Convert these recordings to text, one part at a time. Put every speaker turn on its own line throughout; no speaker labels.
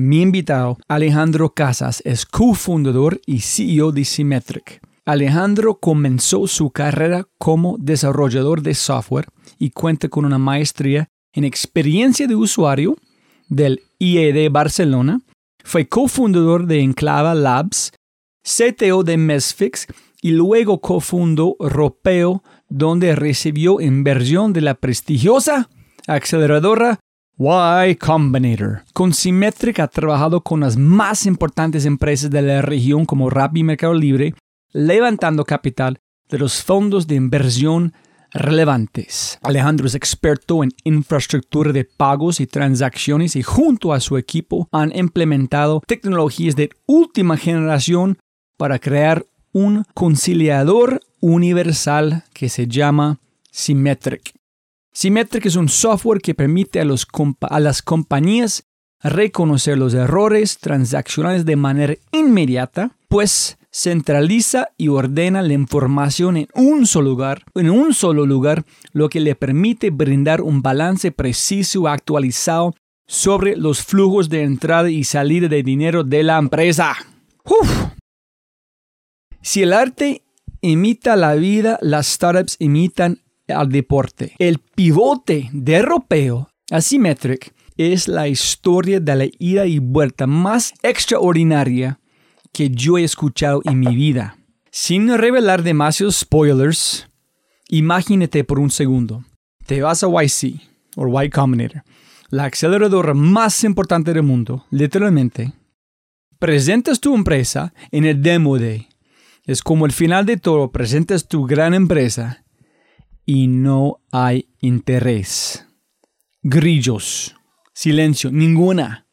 Mi invitado, Alejandro Casas, es cofundador y CEO de Symmetric. Alejandro comenzó su carrera como desarrollador de software y cuenta con una maestría en experiencia de usuario del IED Barcelona. Fue cofundador de Enclava Labs CTO de Mesfix y luego cofundó Ropeo, donde recibió inversión de la prestigiosa aceleradora Y Combinator. Con Symmetric ha trabajado con las más importantes empresas de la región como Rappi y Mercado Libre, levantando capital de los fondos de inversión relevantes. Alejandro es experto en infraestructura de pagos y transacciones y junto a su equipo han implementado tecnologías de última generación para crear un conciliador universal que se llama Symmetric. Symmetric es un software que permite a, las compañías reconocer los errores transaccionales de manera inmediata, pues centraliza y ordena la información en un solo lugar, en un solo lugar, lo que le permite brindar un balance preciso y actualizado sobre los flujos de entrada y salida de dinero de la empresa. Si el arte imita la vida, las startups imitan al deporte. El pivote de Ropeo Asymmetric es la historia de la ida y vuelta más extraordinaria que yo he escuchado en mi vida. Sin revelar demasiados spoilers, imagínate por un segundo. Te vas a YC, o Y Combinator, la aceleradora más importante del mundo, literalmente, presentas tu empresa en el Demo Day. Es como el final de todo, presentas tu gran empresa y no hay interés. Grillos, silencio, ninguna.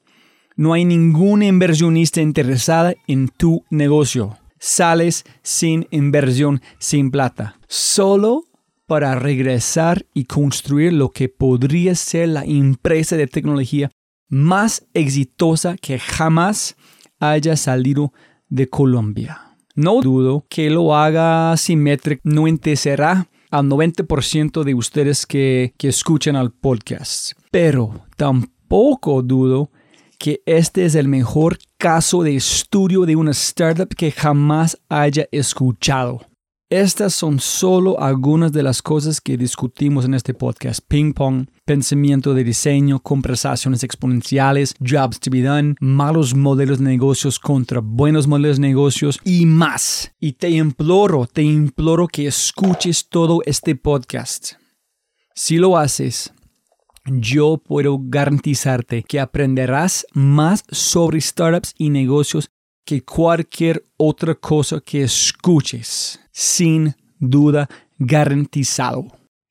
No hay ninguna inversionista interesada en tu negocio. Sales sin inversión, sin plata. Solo para regresar y construir lo que podría ser la empresa de tecnología más exitosa que jamás haya salido de Colombia. No dudo que lo haga Symmetric no interesará al 90% de ustedes que, que escuchan al podcast. Pero tampoco dudo que este es el mejor caso de estudio de una startup que jamás haya escuchado. Estas son solo algunas de las cosas que discutimos en este podcast. Ping pong, pensamiento de diseño, conversaciones exponenciales, jobs to be done, malos modelos de negocios contra buenos modelos de negocios y más. Y te imploro, te imploro que escuches todo este podcast. Si lo haces, yo puedo garantizarte que aprenderás más sobre startups y negocios que cualquier otra cosa que escuches. Sin duda garantizado.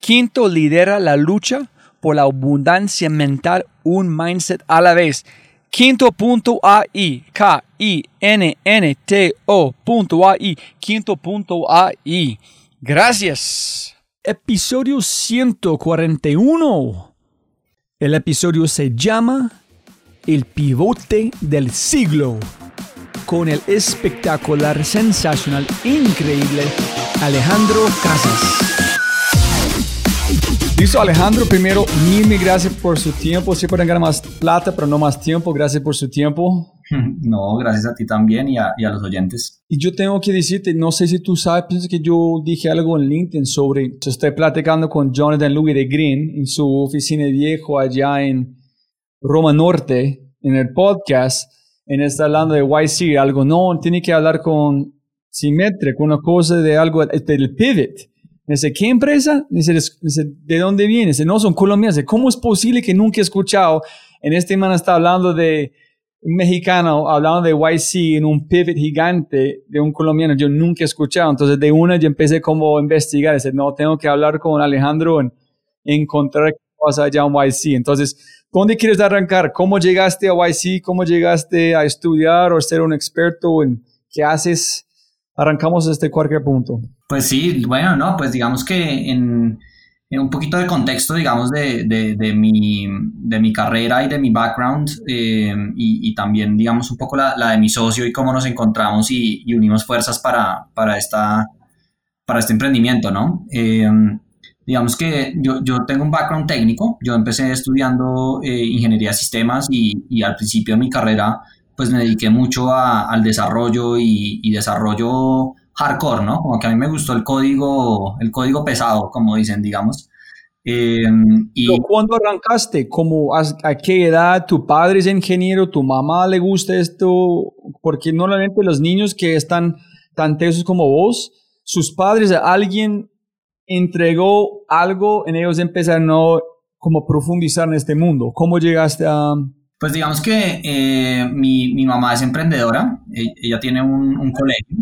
Quinto lidera la lucha por la abundancia mental, un mindset a la vez. Quinto.ai, K-I-N-N-T-O.ai, quinto.ai. Gracias. Episodio 141. El episodio se llama El pivote del siglo con el espectacular, sensacional, increíble Alejandro Casas. Listo, Alejandro, primero, mil, gracias por su tiempo. Sí pueden ganar más plata, pero no más tiempo. Gracias por su tiempo.
No, gracias a ti también y a, y a los oyentes.
Y yo tengo que decirte, no sé si tú sabes, pienso que yo dije algo en LinkedIn sobre, estoy platicando con Jonathan Louis de Green en su oficina viejo allá en Roma Norte, en el podcast en está hablando de YC, algo no, tiene que hablar con Symmetric, una cosa de algo del pivot. Dice, ¿qué empresa? Dice, ¿de dónde viene? Dice, no, son colombianos. ¿Cómo es posible que nunca he escuchado? En este man está hablando de un mexicano, hablando de YC en un pivot gigante de un colombiano. Yo nunca he escuchado. Entonces, de una yo empecé como a investigar. Dice, no, tengo que hablar con Alejandro en encontrar qué pasa allá en YC. Entonces, ¿Dónde quieres arrancar? ¿Cómo llegaste a YC? ¿Cómo llegaste a estudiar o ser un experto en qué haces? Arrancamos desde cualquier punto.
Pues sí, bueno, no, pues digamos que en, un poquito de contexto, digamos, de, de, mi, de mi carrera y de mi background eh, y, también, digamos, un poco la, la, de mi socio y cómo nos encontramos y, unimos fuerzas para, para, esta, para este emprendimiento, ¿no? Eh, digamos que yo, yo tengo un background técnico, yo empecé estudiando eh, ingeniería de sistemas y, y, al principio de mi carrera pues me dediqué mucho a, al desarrollo y, y, desarrollo hardcore, ¿no? Como que a mí me gustó el código, el código pesado, como dicen, digamos.
Eh, y ¿Cuándo arrancaste? ¿Cómo, a, ¿A qué edad? ¿Tu padre es ingeniero? ¿Tu mamá le gusta esto? Porque normalmente los niños que están tan tesos como vos, sus padres, alguien entregó algo en ellos empezaron a como profundizar en este mundo. ¿Cómo llegaste a...?
Pues digamos que eh, mi, mi, mamá es emprendedora, e, ella tiene un, colegio,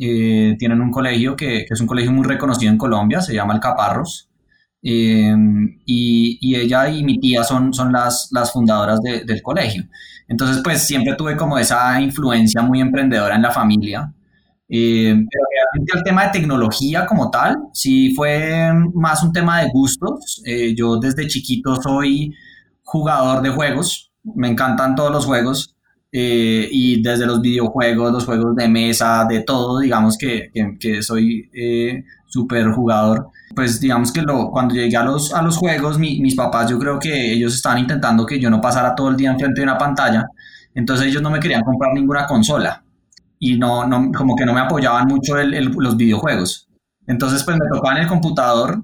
eh, tienen un colegio que, que, es un colegio muy reconocido en Colombia, se llama El Caparros, eh, y, y, ella y mi tía son, son las, las fundadoras de, del colegio. Entonces, pues siempre tuve como esa influencia muy emprendedora en la familia. Eh, pero realmente el tema de tecnología como tal, sí fue más un tema de gustos. Eh, yo desde chiquito soy jugador de juegos, me encantan todos los juegos. Eh, y desde los videojuegos, los juegos de mesa, de todo, digamos que, que, soy súper jugador. Pues digamos que lo, cuando llegué a los, a los juegos, mi, mis papás yo creo que ellos estaban intentando que yo no pasara todo el día enfrente de una pantalla, entonces ellos no me querían comprar ninguna consola y no, no como que no me apoyaban mucho el, los videojuegos. Entonces pues me tocaba en el computador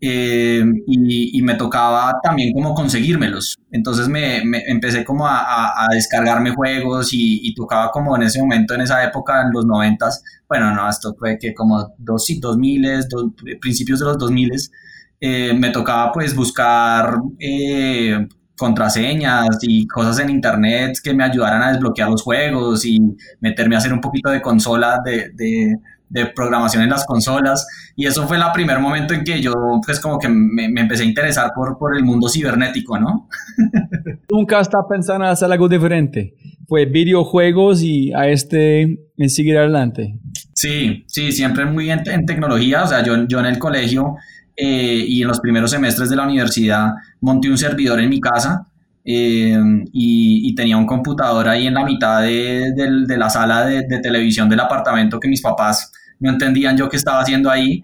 eh, y, y, me tocaba también como conseguírmelos. Entonces me, me empecé como a, a, a, descargarme juegos y, y, tocaba como en ese momento, en esa época, en los noventas, bueno, no, esto fue que como dos, dos miles, dos, principios de los dos miles, eh, me tocaba pues buscar eh, contraseñas y cosas en internet que me ayudaran a desbloquear los juegos y meterme a hacer un poquito de consola de, de, de programación en las consolas y eso fue el primer momento en que yo pues como que me, me empecé a interesar por, por el mundo cibernético, ¿no?
Nunca está pensando en hacer algo diferente. Fue videojuegos y a este en seguir adelante.
Sí, sí, siempre muy en, en tecnología, o sea, yo, yo en el colegio eh, y en los primeros semestres de la universidad monté un servidor en mi casa eh, y, y, tenía un computador ahí en la mitad de, de, de la sala de, de, televisión del apartamento que mis papás no entendían yo qué estaba haciendo ahí,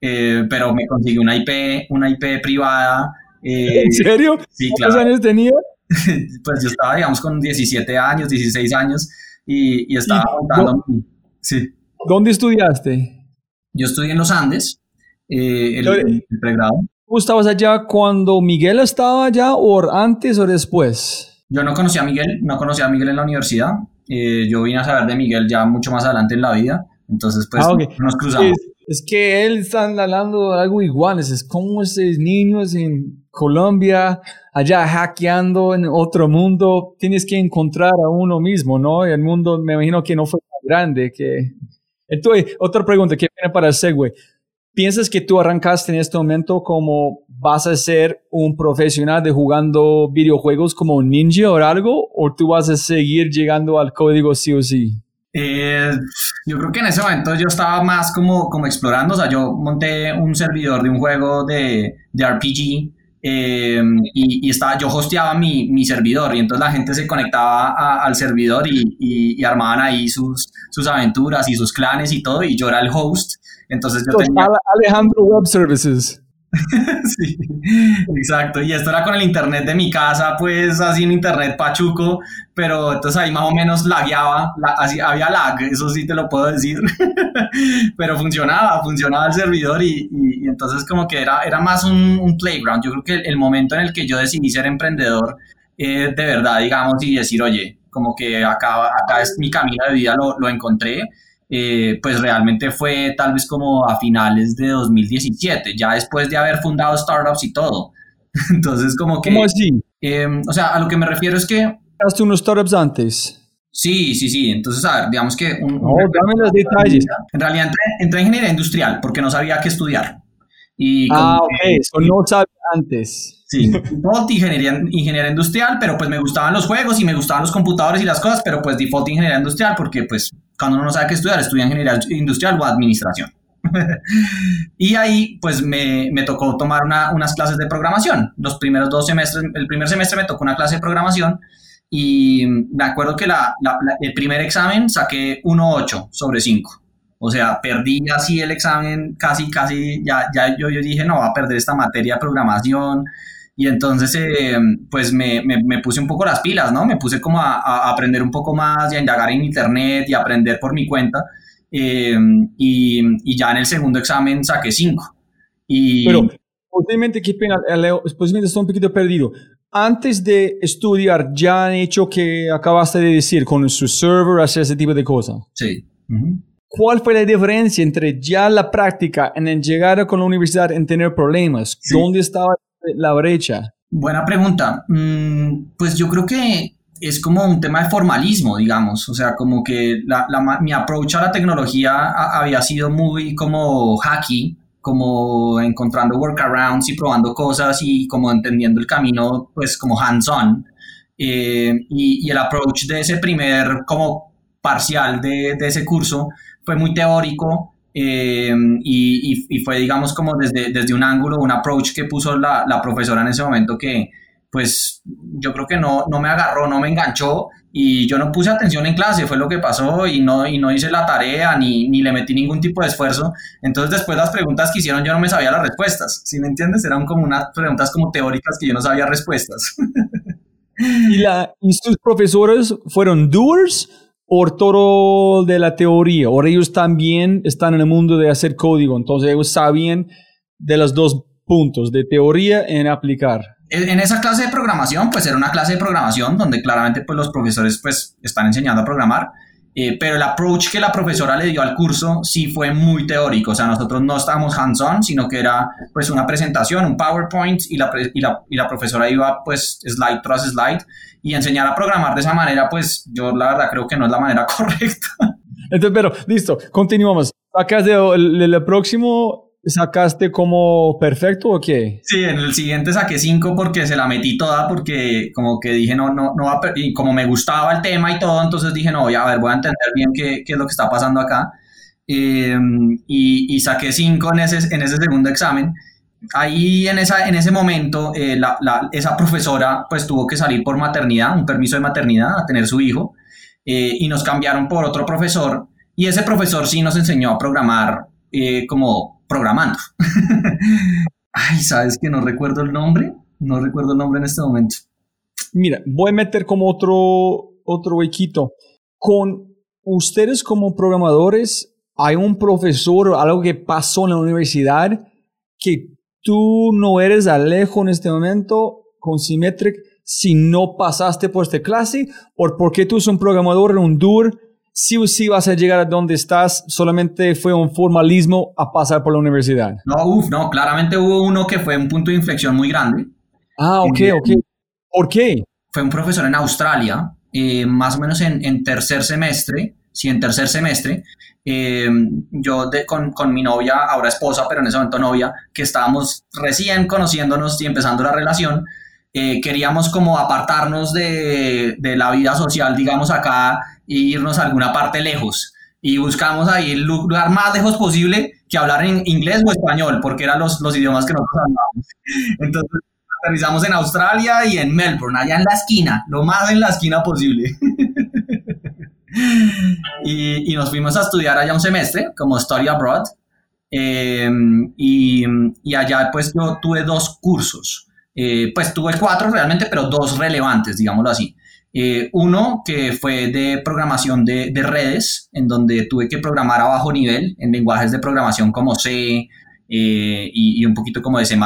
eh, pero me conseguí una IP, una IP privada.
¿En serio?
Sí,
¿Cuántos años tenía?
pues yo estaba, digamos, con 17 años, 16 años y, y estaba montando. Sí.
¿Dónde estudiaste?
Yo estudié en los Andes eh, el, el, el, pregrado.
¿Tú estabas allá cuando Miguel estaba allá o antes o después?
Yo no conocí a Miguel, no conocí a Miguel en la universidad. Eh, yo vine a saber de Miguel ya mucho más adelante en la vida. Entonces, pues ah, okay. nos cruzamos.
Es, es, que él está hablando de algo igual. Es, como esos niños en Colombia, allá hackeando en otro mundo. Tienes que encontrar a uno mismo, ¿no? El mundo, me imagino que no fue tan grande. que Entonces, otra pregunta que viene para el segue. ¿Piensas que tú arrancaste en este momento como vas a ser un profesional de jugando videojuegos como un ninja o algo? ¿O tú vas a seguir llegando al código sí o sí?
Eh, yo creo que en ese momento yo estaba más como, como explorando, o sea, yo monté un servidor de un juego de, de RPG eh, y, y, estaba, yo hosteaba mi, mi, servidor y entonces la gente se conectaba a, al servidor y, y, y, armaban ahí sus, sus aventuras y sus clanes y todo y yo era el host entonces yo tenía...
Alejandro Web Services.
sí, exacto. Y esto era con el internet de mi casa, pues así en internet pachuco, pero entonces ahí más o menos lagueaba, la, así, había lag, eso sí te lo puedo decir, pero funcionaba, funcionaba el servidor y, y, entonces como que era, era más un, un, playground. Yo creo que el momento en el que yo decidí ser emprendedor, eh, de verdad, digamos, y decir, oye, como que acá, acá es mi camino de vida, lo, lo encontré eh, pues realmente fue tal vez como a finales de 2017, ya después de haber fundado startups y todo. Entonces, como que...
¿Cómo así?
Eh, o sea, a lo que me refiero es que...
¿Haste unos startups antes?
Sí, sí, sí. Entonces, a ver, digamos que... Un,
no, dame los detalles.
En realidad entré, entré, en ingeniería industrial porque no sabía qué estudiar. Y
ah, ok, eso no sabía antes.
Sí, default ingeniería, ingeniería industrial, pero pues me gustaban los juegos y me gustaban los computadores y las cosas, pero pues default ingeniería industrial porque pues cuando uno no sabe qué estudiar, estudia ingeniería industrial o administración. y ahí pues me, me tocó tomar una, unas clases de programación. Los primeros dos semestres, el primer semestre me tocó una clase de programación y me acuerdo que la, la, la, el primer examen saqué 1.8 sobre 5. O sea, perdí así el examen, casi, casi, ya, ya yo, yo dije, no, va a perder esta materia de programación. Y entonces, eh, pues me, me, me, puse un poco las pilas, ¿no? Me puse como a, a, aprender un poco más y a indagar en internet y a aprender por mi cuenta. Eh, y, y, ya en el segundo examen saqué 5. Y...
Pero, posiblemente, qué pena, Leo, posiblemente estoy un poquito perdido. Antes de estudiar, ya han hecho que acabaste de decir con su server, hacer ese tipo de cosas.
Sí. Uh -huh.
¿Cuál fue la diferencia entre ya la práctica en el llegar con la universidad en tener problemas? Sí. ¿Dónde estaba la brecha?
Buena pregunta. Mm, pues yo creo que es como un tema de formalismo, digamos. O sea, como que la, mi approach a la tecnología había sido muy como hacky. como encontrando workarounds y probando cosas y como entendiendo el camino, pues como hands-on. Eh, y, el approach de ese primer como parcial de ese curso fue muy teórico eh, y, y, fue, digamos, como desde, desde un ángulo, un approach que puso la, la, profesora en ese momento que, pues, yo creo que no, no me agarró, no me enganchó y yo no puse atención en clase, fue lo que pasó y no, y no hice la tarea ni, ni le metí ningún tipo de esfuerzo. Entonces, después las preguntas que hicieron, yo no me sabía las respuestas, ¿sí me entiendes? Eran como unas preguntas como teóricas que yo no sabía respuestas.
¿Y, la, ¿Y sus profesores fueron doers por todo de la teoría, o ellos también están en el mundo de hacer código, entonces ellos sabían de los dos puntos, de teoría en aplicar.
En esa clase de programación, pues era una clase de programación donde claramente pues los profesores pues están enseñando a programar, eh, pero el approach que la profesora le dio al curso sí fue muy teórico, o sea, nosotros no estábamos hands-on, sino que era pues una presentación, un PowerPoint y la, y la, y la profesora iba pues slide tras slide y enseñar a programar de esa manera, pues yo la verdad creo que no es la manera correcta.
Entonces, pero listo, continuamos. Acá el, el próximo ¿Sacaste como perfecto o qué?
Sí, en el siguiente saqué cinco porque se la metí toda, porque como que dije, no, no, no va a y como me gustaba el tema y todo, entonces dije, no, ya a ver, voy a entender bien qué, qué es lo que está pasando acá. Em, y, y, saqué cinco en ese, en ese segundo examen. Ahí en, esa, en ese momento, eh, la, la, esa profesora pues tuvo que salir por maternidad, un permiso de maternidad, a tener su hijo, eh, y nos cambiaron por otro profesor, y ese profesor sí nos enseñó a programar eh, como programando. Ay, ¿sabes que no recuerdo el nombre? No recuerdo el nombre en este momento.
Mira, voy a meter como otro, otro huequito. Con ustedes como programadores, ¿hay un profesor algo que pasó en la universidad que tú no eres alejo en este momento con Symmetric si no pasaste por esta clase? ¿O porque tú eres un programador en un DUR sí o sí vas a llegar a donde estás, solamente fue un formalismo a pasar por la universidad.
No, uff, no, claramente hubo uno que fue un punto de inflexión muy grande.
Ah, ok, ok. ¿Por qué?
Fue un profesor en Australia, eh, más o menos en, tercer semestre, sí, en tercer semestre, eh, yo de, con, con, mi novia, ahora esposa, pero en ese momento novia, que estábamos recién conociéndonos y empezando la relación, eh, queríamos como apartarnos de, de, la vida social, digamos, acá e irnos a alguna parte lejos. Y buscamos ahí el lugar más lejos posible que hablar en inglés o español, porque eran los, los idiomas que nosotros hablábamos. Entonces, aterrizamos en Australia y en Melbourne, allá en la esquina, lo más en la esquina posible. y, y, nos fuimos a estudiar allá un semestre como Story Abroad. Eh, y, y allá pues yo tuve dos cursos. Eh, pues tuve cuatro realmente, pero dos relevantes, digámoslo así. Eh, uno que fue de programación de, redes, en donde tuve que programar a bajo nivel en lenguajes de programación como C eh, y, un poquito como de C,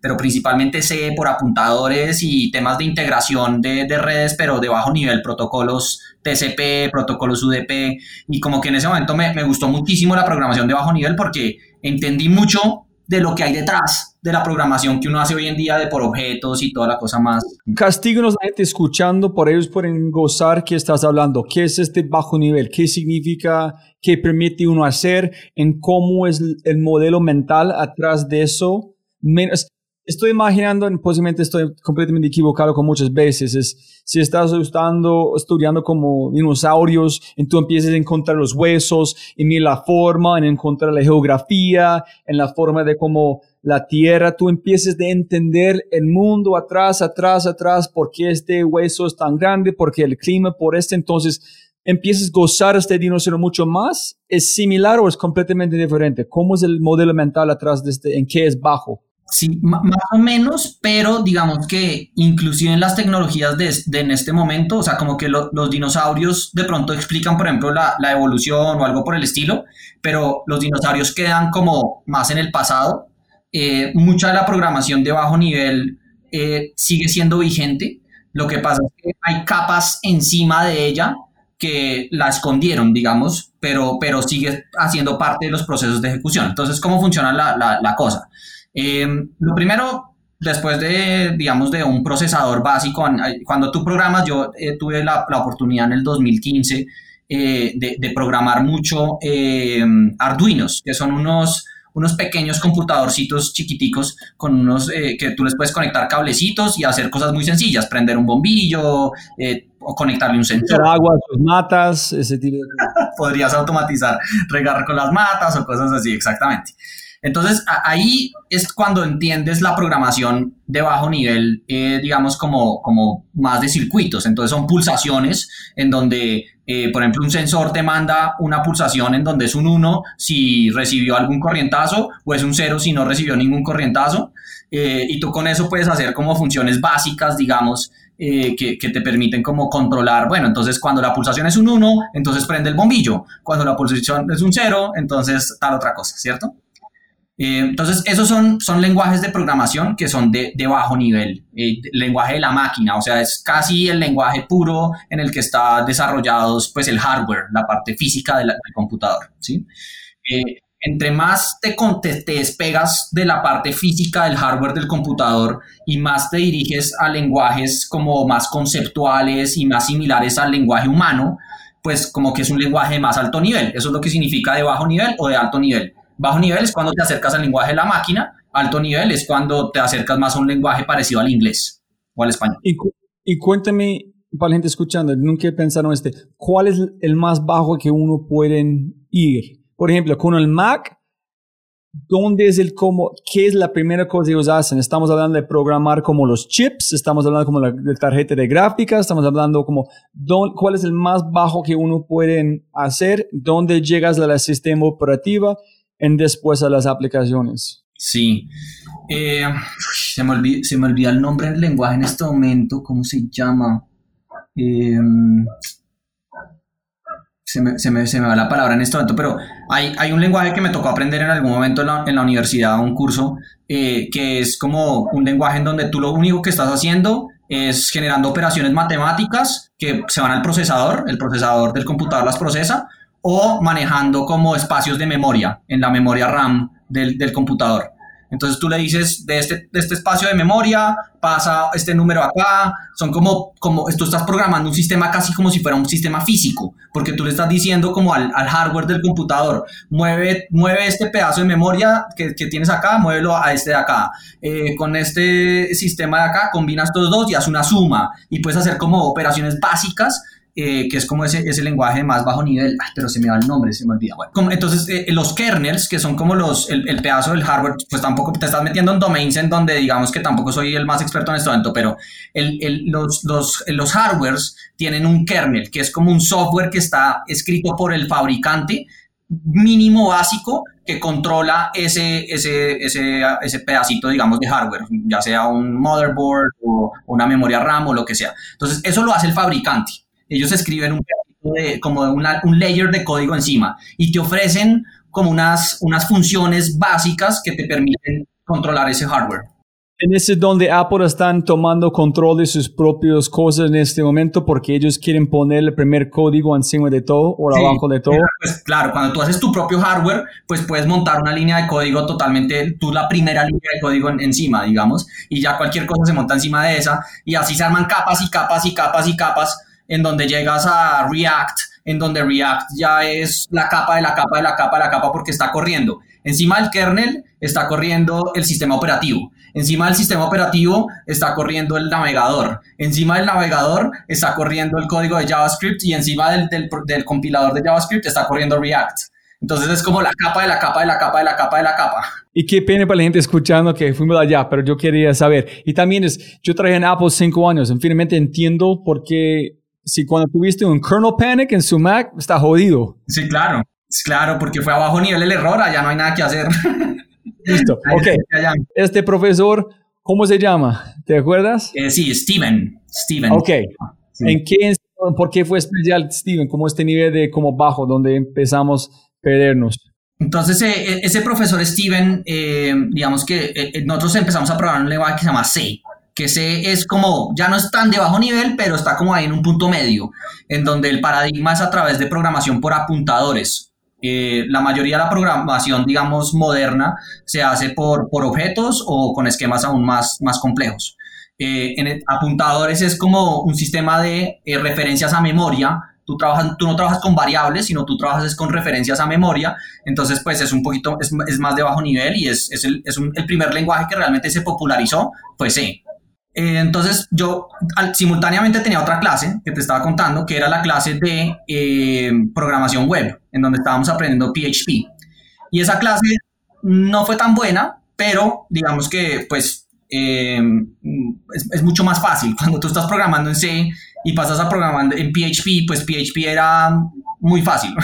pero principalmente C por apuntadores y temas de integración de, redes, pero de bajo nivel, protocolos TCP, protocolos UDP. Y como que en ese momento me, me gustó muchísimo la programación de bajo nivel porque entendí mucho de lo que hay detrás de la programación que uno hace hoy en día de por objetos y toda la cosa más.
Castíganos la gente escuchando, por ellos pueden gozar que estás hablando. ¿Qué es este bajo nivel? ¿Qué significa? ¿Qué permite uno hacer? ¿En cómo es el modelo mental atrás de eso? Menos, estoy imaginando, posiblemente estoy completamente equivocado con muchas veces, es si estás estudiando, como dinosaurios, y tú empiezas a encontrar los huesos, en la forma, en encontrar la geografía, en la forma de cómo la tierra, tú empieces a entender el mundo atrás, atrás, atrás, por qué este hueso es tan grande, porque el clima, por este, entonces empiezas a gozar este dinosaurio mucho más, ¿es similar o es completamente diferente? ¿Cómo es el modelo mental atrás de este, en qué es bajo?
Sí, más o menos, pero digamos que inclusive en las tecnologías de, en este momento, o sea, como que los dinosaurios de pronto explican, por ejemplo, la, evolución o algo por el estilo, pero los dinosaurios quedan como más en el pasado. Eh, mucha de la programación de bajo nivel eh, sigue siendo vigente. Lo que pasa es que hay capas encima de ella que la escondieron, digamos, pero, pero sigue haciendo parte de los procesos de ejecución. Entonces, ¿cómo funciona la, la, la cosa? Eh, lo primero, después de, digamos, de un procesador básico, cuando tú programas, yo eh, tuve la, la, oportunidad en el 2015 eh, de, de, programar mucho Arduinos, que son unos, unos pequeños computadorcitos chiquiticos con unos eh, que tú les puedes conectar cablecitos y hacer cosas muy sencillas, prender un bombillo eh, o conectarle un sensor.
agua sus matas, ese tipo de
Podrías automatizar, regar con las matas o cosas así, exactamente. Entonces ahí es cuando entiendes la programación de bajo nivel, eh, digamos, como, como más de circuitos. Entonces son pulsaciones en donde, eh, por ejemplo, un sensor te manda una pulsación en donde es un 1 si recibió algún corrientazo o es un 0 si no recibió ningún corrientazo. Eh, y tú con eso puedes hacer como funciones básicas, digamos, que, que, te permiten como controlar, bueno, entonces cuando la pulsación es un 1, entonces prende el bombillo, cuando la pulsación es un 0, entonces tal otra cosa, ¿cierto? Eh, entonces, esos son, son lenguajes de programación que son de, bajo nivel, eh, lenguaje de la máquina, o sea, es casi el lenguaje puro en el que está desarrollado pues, el hardware, la parte física del computador. Eh, entre más te, te, te, despegas de la parte física del hardware del computador y más te diriges a lenguajes como más conceptuales y más similares al lenguaje humano, pues como que es un lenguaje de más alto nivel. Eso es lo que significa de bajo nivel o de alto nivel. Bajo nivel es cuando te acercas al lenguaje de la máquina, alto nivel es cuando te acercas más a un lenguaje parecido al inglés o al español.
Y, y cuéntame, para la gente escuchando, nunca pensaron este, ¿cuál es el más bajo que uno puede ir? Por ejemplo, con el Mac, ¿dónde es el cómo? ¿Qué es la primera cosa que ellos hacen? Estamos hablando de programar como los chips, estamos hablando como la, tarjeta de gráfica, estamos hablando como cuál es el más bajo que uno puede hacer, dónde llegas a la sistema operativa en después a las aplicaciones.
Sí. Eh, se, me olvida, se, me olvida, el nombre del lenguaje en este momento. ¿Cómo se llama? Eh, se, me, se, me, se, me, va la palabra en este momento, pero hay, hay, un lenguaje que me tocó aprender en algún momento en la, en la universidad, un curso, eh, que es como un lenguaje en donde tú lo único que estás haciendo es generando operaciones matemáticas que se van al procesador, el procesador del computador las procesa, o manejando como espacios de memoria en la memoria RAM del, del computador. Entonces tú le dices, de este, este espacio de memoria pasa este número acá, son como, como, tú estás programando un sistema casi como si fuera un sistema físico, porque tú le estás diciendo como al, al hardware del computador, mueve, mueve este pedazo de memoria que, que tienes acá, muévelo a este de acá. Eh, con este sistema de acá combinas estos dos y haces una suma y puedes hacer como operaciones básicas eh, que es como ese, ese lenguaje más bajo nivel, pero se me va el nombre, se me olvida. Entonces, eh, los kernels, que son como los, el, el, pedazo del hardware, pues tampoco te estás metiendo en domains en donde digamos que tampoco soy el más experto en este momento, pero el, el, los, los, los hardwares tienen un kernel, que es como un software que está escrito por el fabricante mínimo básico que controla ese, ese, ese, ese, pedacito, digamos, de hardware, ya sea un motherboard o una memoria RAM o lo que sea. Entonces, eso lo hace el fabricante ellos escriben un de, como un layer de código encima y te ofrecen como unas, unas funciones básicas que te permiten controlar ese hardware.
En ese es donde Apple están tomando control de sus propias cosas en este momento porque ellos quieren poner el primer código encima de todo o abajo de todo.
Pues claro, cuando tú haces tu propio hardware, pues puedes montar una línea de código totalmente, tú la primera línea de código encima, digamos, y ya cualquier cosa se monta encima de esa y así se arman capas y capas y capas y capas en donde llegas a React, en donde React ya es la capa de la capa de la capa de la capa porque está corriendo. Encima del kernel está corriendo el sistema operativo. Encima del sistema operativo está corriendo el navegador. Encima del navegador está corriendo el código de JavaScript y encima del, del, compilador de JavaScript está corriendo React. Entonces es como la capa de la capa de la capa de la capa de la capa.
Y qué pena para la gente escuchando que fuimos allá, pero yo quería saber. Y también es, yo traje en Apple cinco años, en finalmente entiendo por qué si cuando tuviste un kernel panic en su Mac, está jodido.
Sí, claro. Claro, porque fue a bajo nivel el error, allá no hay nada que hacer.
Listo. ok. Este profesor, ¿cómo se llama? ¿Te acuerdas?
Eh, sí, Steven. Steven.
Ok. ¿En qué, ¿Por qué fue especial Steven? ¿Cómo este nivel de como bajo, donde empezamos a perdernos?
Entonces, eh, eh, ese profesor Steven, digamos que nosotros empezamos a probar un lenguaje que se llama C que C es como, ya no es tan de bajo nivel, pero está como ahí en un punto medio, en donde el paradigma es a través de programación por apuntadores. Eh, la mayoría de la programación, digamos, moderna se hace por, por objetos o con esquemas aún más, más complejos. Eh, en apuntadores es como un sistema de eh, referencias a memoria tú, trabajas, tú no trabajas con variables, sino tú trabajas con referencias a memoria, entonces pues es un poquito, es, es más de bajo nivel y es, es, el, es un, el, primer lenguaje que realmente se popularizó, pues sí. Eh, entonces yo simultáneamente tenía otra clase que te estaba contando, que era la clase de eh, programación web, en donde estábamos aprendiendo PHP. Y esa clase no fue tan buena, pero digamos que pues eh, es, es, mucho más fácil. Cuando tú estás programando en C y pasas a programando en PHP, pues PHP era muy fácil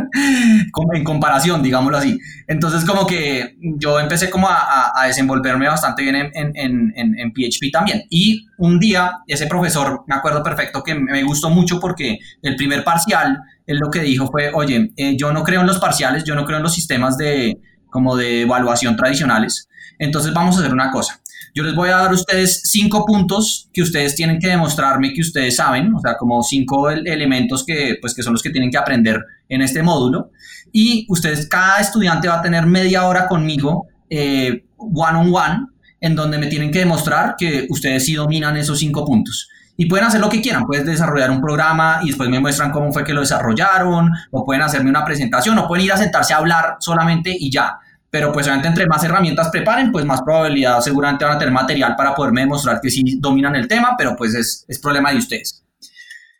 en comparación, digámoslo así. Entonces como que yo empecé como a, a desenvolverme bastante bien en, en, en, en, PHP también. Y un día ese profesor, me acuerdo perfecto que me gustó mucho porque el primer parcial, él lo que dijo fue, oye, eh, yo no creo en los parciales, yo no creo en los sistemas de como de evaluación tradicionales. Entonces vamos a hacer una cosa. Yo les voy a dar a ustedes cinco puntos que ustedes tienen que demostrarme que ustedes saben, o sea, como cinco elementos que, pues, que son los que tienen que aprender en este módulo. Y ustedes, cada estudiante va a tener media hora conmigo, eh, one on one, en donde me tienen que demostrar que ustedes sí dominan esos cinco puntos. Y pueden hacer lo que quieran, pueden desarrollar un programa y después me muestran cómo fue que lo desarrollaron, o pueden hacerme una presentación, o pueden ir a sentarse a hablar solamente y ya pero pues obviamente entre más herramientas preparen, pues más probabilidad seguramente van a tener material para poderme demostrar que sí dominan el tema, pero pues es, es problema de ustedes.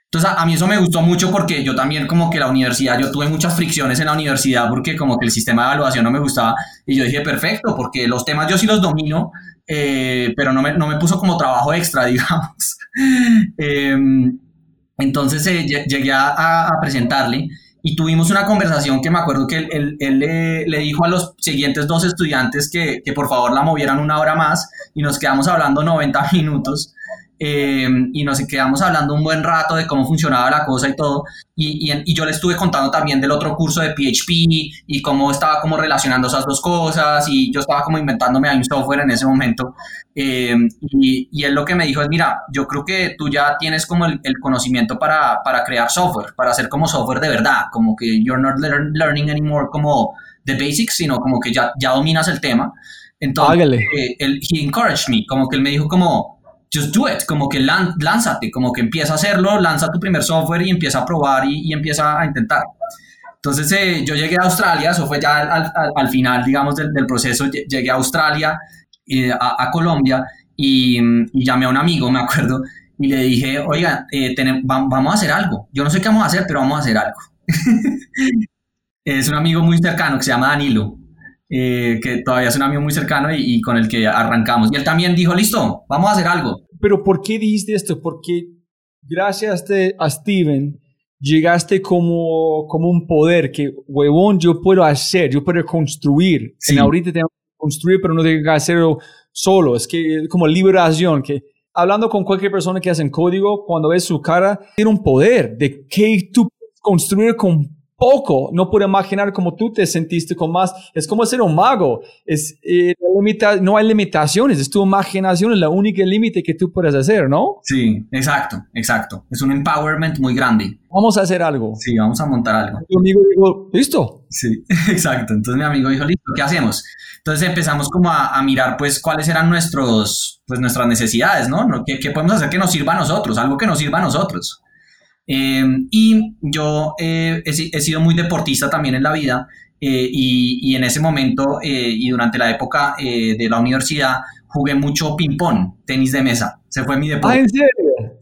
Entonces a, mí eso me gustó mucho porque yo también como que la universidad, yo tuve muchas fricciones en la universidad porque como que el sistema de evaluación no me gustaba y yo dije, perfecto, porque los temas yo sí los domino, eh, pero no me, no me, puso como trabajo extra, digamos. eh, entonces eh, llegué a presentarle y tuvimos una conversación que me acuerdo que él, él, le, le, dijo a los siguientes dos estudiantes que, que, por favor la movieran una hora más y nos quedamos hablando 90 minutos eh, y nos quedamos hablando un buen rato de cómo funcionaba la cosa y todo. Y, y, y, yo le estuve contando también del otro curso de PHP y cómo estaba como relacionando esas dos cosas y yo estaba como inventándome un software en ese momento. Eh, y, y, él lo que me dijo es, mira, yo creo que tú ya tienes como el, el conocimiento para, para, crear software, para hacer como software de verdad, como que you're not learn, learning anymore como the basics, sino como que ya, ya dominas el tema. Entonces, eh, él, he encouraged me, como que él me dijo como, just do it, como que lánzate, como que empieza a hacerlo, lanza tu primer software y empieza a probar y, y empieza a intentar. Entonces eh, yo llegué a Australia, eso fue ya al, al, al final, digamos, del, del, proceso, llegué a Australia, eh, a, a, Colombia y, y, llamé a un amigo, me acuerdo, y le dije, oiga, eh, tenemos, vamos a hacer algo. Yo no sé qué vamos a hacer, pero vamos a hacer algo. es un amigo muy cercano que se llama Danilo. Eh, que todavía es un amigo muy cercano y, y, con el que arrancamos. Y él también dijo, listo, vamos a hacer algo.
Pero ¿por qué dijiste esto? Porque gracias a Steven llegaste como, como un poder que, huevón, yo puedo hacer, yo puedo construir. Sí. En ahorita tengo que construir, pero no tengo que hacerlo solo. Es que como liberación, que hablando con cualquier persona que hace código, cuando ves su cara, tiene un poder de que tú construir con poco. No puedo imaginar cómo tú te sentiste con más. Es como ser un mago. Es, eh, limita, no hay limitaciones. Es tu imaginación, es la única límite que tú puedes hacer, ¿no?
Sí, exacto, exacto. Es un empowerment muy grande.
Vamos a hacer algo.
Sí, vamos a montar algo.
Mi amigo dijo, listo.
Sí, exacto. Entonces mi amigo dijo, listo, ¿qué hacemos? Entonces empezamos como a, a mirar, pues, cuáles eran nuestros, pues, nuestras necesidades, ¿no? ¿Qué, ¿Qué podemos hacer que nos sirva a nosotros? Algo que nos sirva a nosotros. Eh, y yo eh, he, he, sido muy deportista también en la vida eh, y, y, en ese momento eh, y durante la época eh, de la universidad jugué mucho ping-pong, tenis de mesa. Se fue mi deporte.
¿Ah, en serio?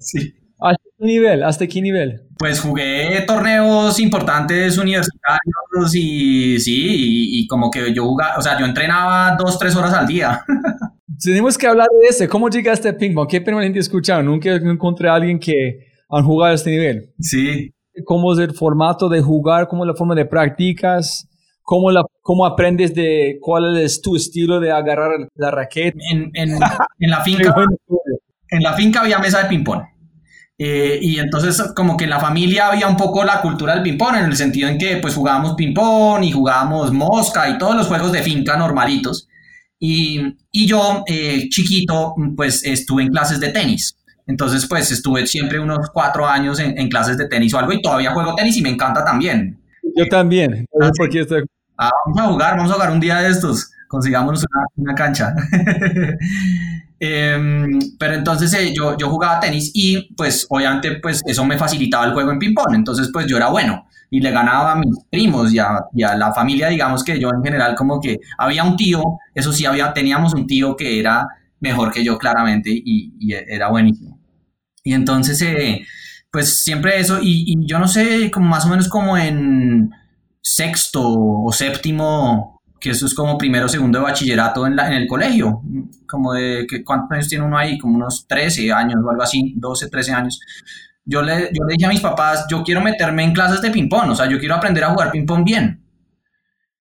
Sí.
¿Hasta qué nivel? ¿Hasta qué nivel?
Pues jugué torneos importantes universitarios y sí, y, y como que yo jugaba, o sea, yo entrenaba dos, tres horas al día.
Tenemos que hablar de eso. ¿Cómo llegaste a ping-pong? ¿Qué permanente escucharon? Nunca encontré a alguien que han jugado a este nivel.
Sí.
¿Cómo es el formato de jugar? ¿Cómo es la forma de prácticas? ¿Cómo, la, ¿Cómo aprendes de cuál es tu estilo de agarrar la raqueta?
En, en, en la finca en la finca había mesa de ping-pong. Eh, y entonces como que en la familia había un poco la cultura del ping-pong, en el sentido en que pues jugábamos ping-pong y jugábamos mosca y todos los juegos de finca normalitos. Y, y yo, eh, chiquito, pues estuve en clases de tenis. Entonces, pues estuve siempre unos cuatro años en, en, clases de tenis o algo y todavía juego tenis y me encanta también.
Yo también.
Ah, sí. estoy... ah, vamos a jugar, vamos a jugar un día de estos. Consigámonos una, una cancha. Em, pero entonces eh, yo, yo jugaba tenis y pues obviamente pues eso me facilitaba el juego en ping-pong, entonces pues yo era bueno y le ganaba a mis primos y a, y a, la familia, digamos que yo en general como que había un tío, eso sí, había, teníamos un tío que era mejor que yo claramente y, y era buenísimo. Y entonces, eh, pues siempre eso, y, yo no sé, como más o menos como en sexto o séptimo, que eso es como primero o segundo de bachillerato en, el colegio, como de, que, ¿cuántos años tiene uno ahí? Como unos 13 años o algo así, 12, 13 años. Yo le, yo le dije a mis papás, yo quiero meterme en clases de ping-pong, o sea, yo quiero aprender a jugar ping-pong bien.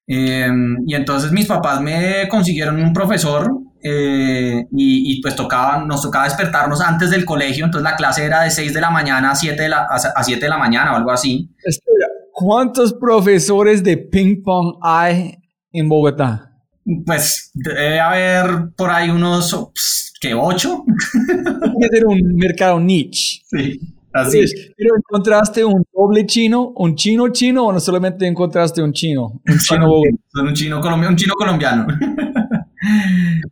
Eh, y entonces mis papás me consiguieron un profesor eh, y, y, pues tocaba, nos tocaba despertarnos antes del colegio, entonces la clase era de 6 de la mañana a 7 de la, a 7 de la mañana o algo así.
Espera, ¿cuántos profesores de ping pong hay en Bogotá?
Pues debe haber por ahí unos. ¿Ocho?
Tiene que ser un mercado niche.
Sí. Así es.
¿Pero encontraste un doble chino, un chino chino o no solamente encontraste un chino? Un chino,
un chino colombiano. Un chino colombiano.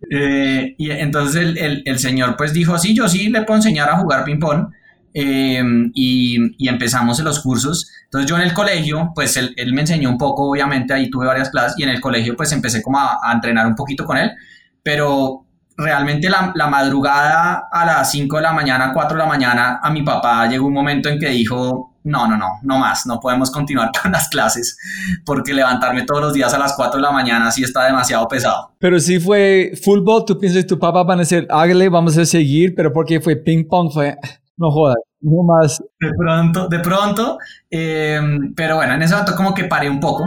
Eh, y entonces el, el, señor pues dijo, sí, yo sí le puedo enseñar a jugar ping-pong. Eh, y, y, empezamos en los cursos. Entonces yo en el colegio, pues él, él, me enseñó un poco, obviamente ahí tuve varias clases y en el colegio pues empecé como a entrenar un poquito con él, pero realmente la, la, madrugada a las 5 de la mañana, 4 de la mañana, a mi papá llegó un momento en que dijo, no, no, no, no más, no podemos continuar con las clases porque levantarme todos los días a las 4 de la mañana sí está demasiado pesado.
Pero si fue fútbol, tú piensas tu papá van a decir, hágale, vamos a seguir, pero porque fue ping pong, fue, no jodas, no más.
De pronto, de pronto, eh, pero bueno, en ese momento como que paré un poco.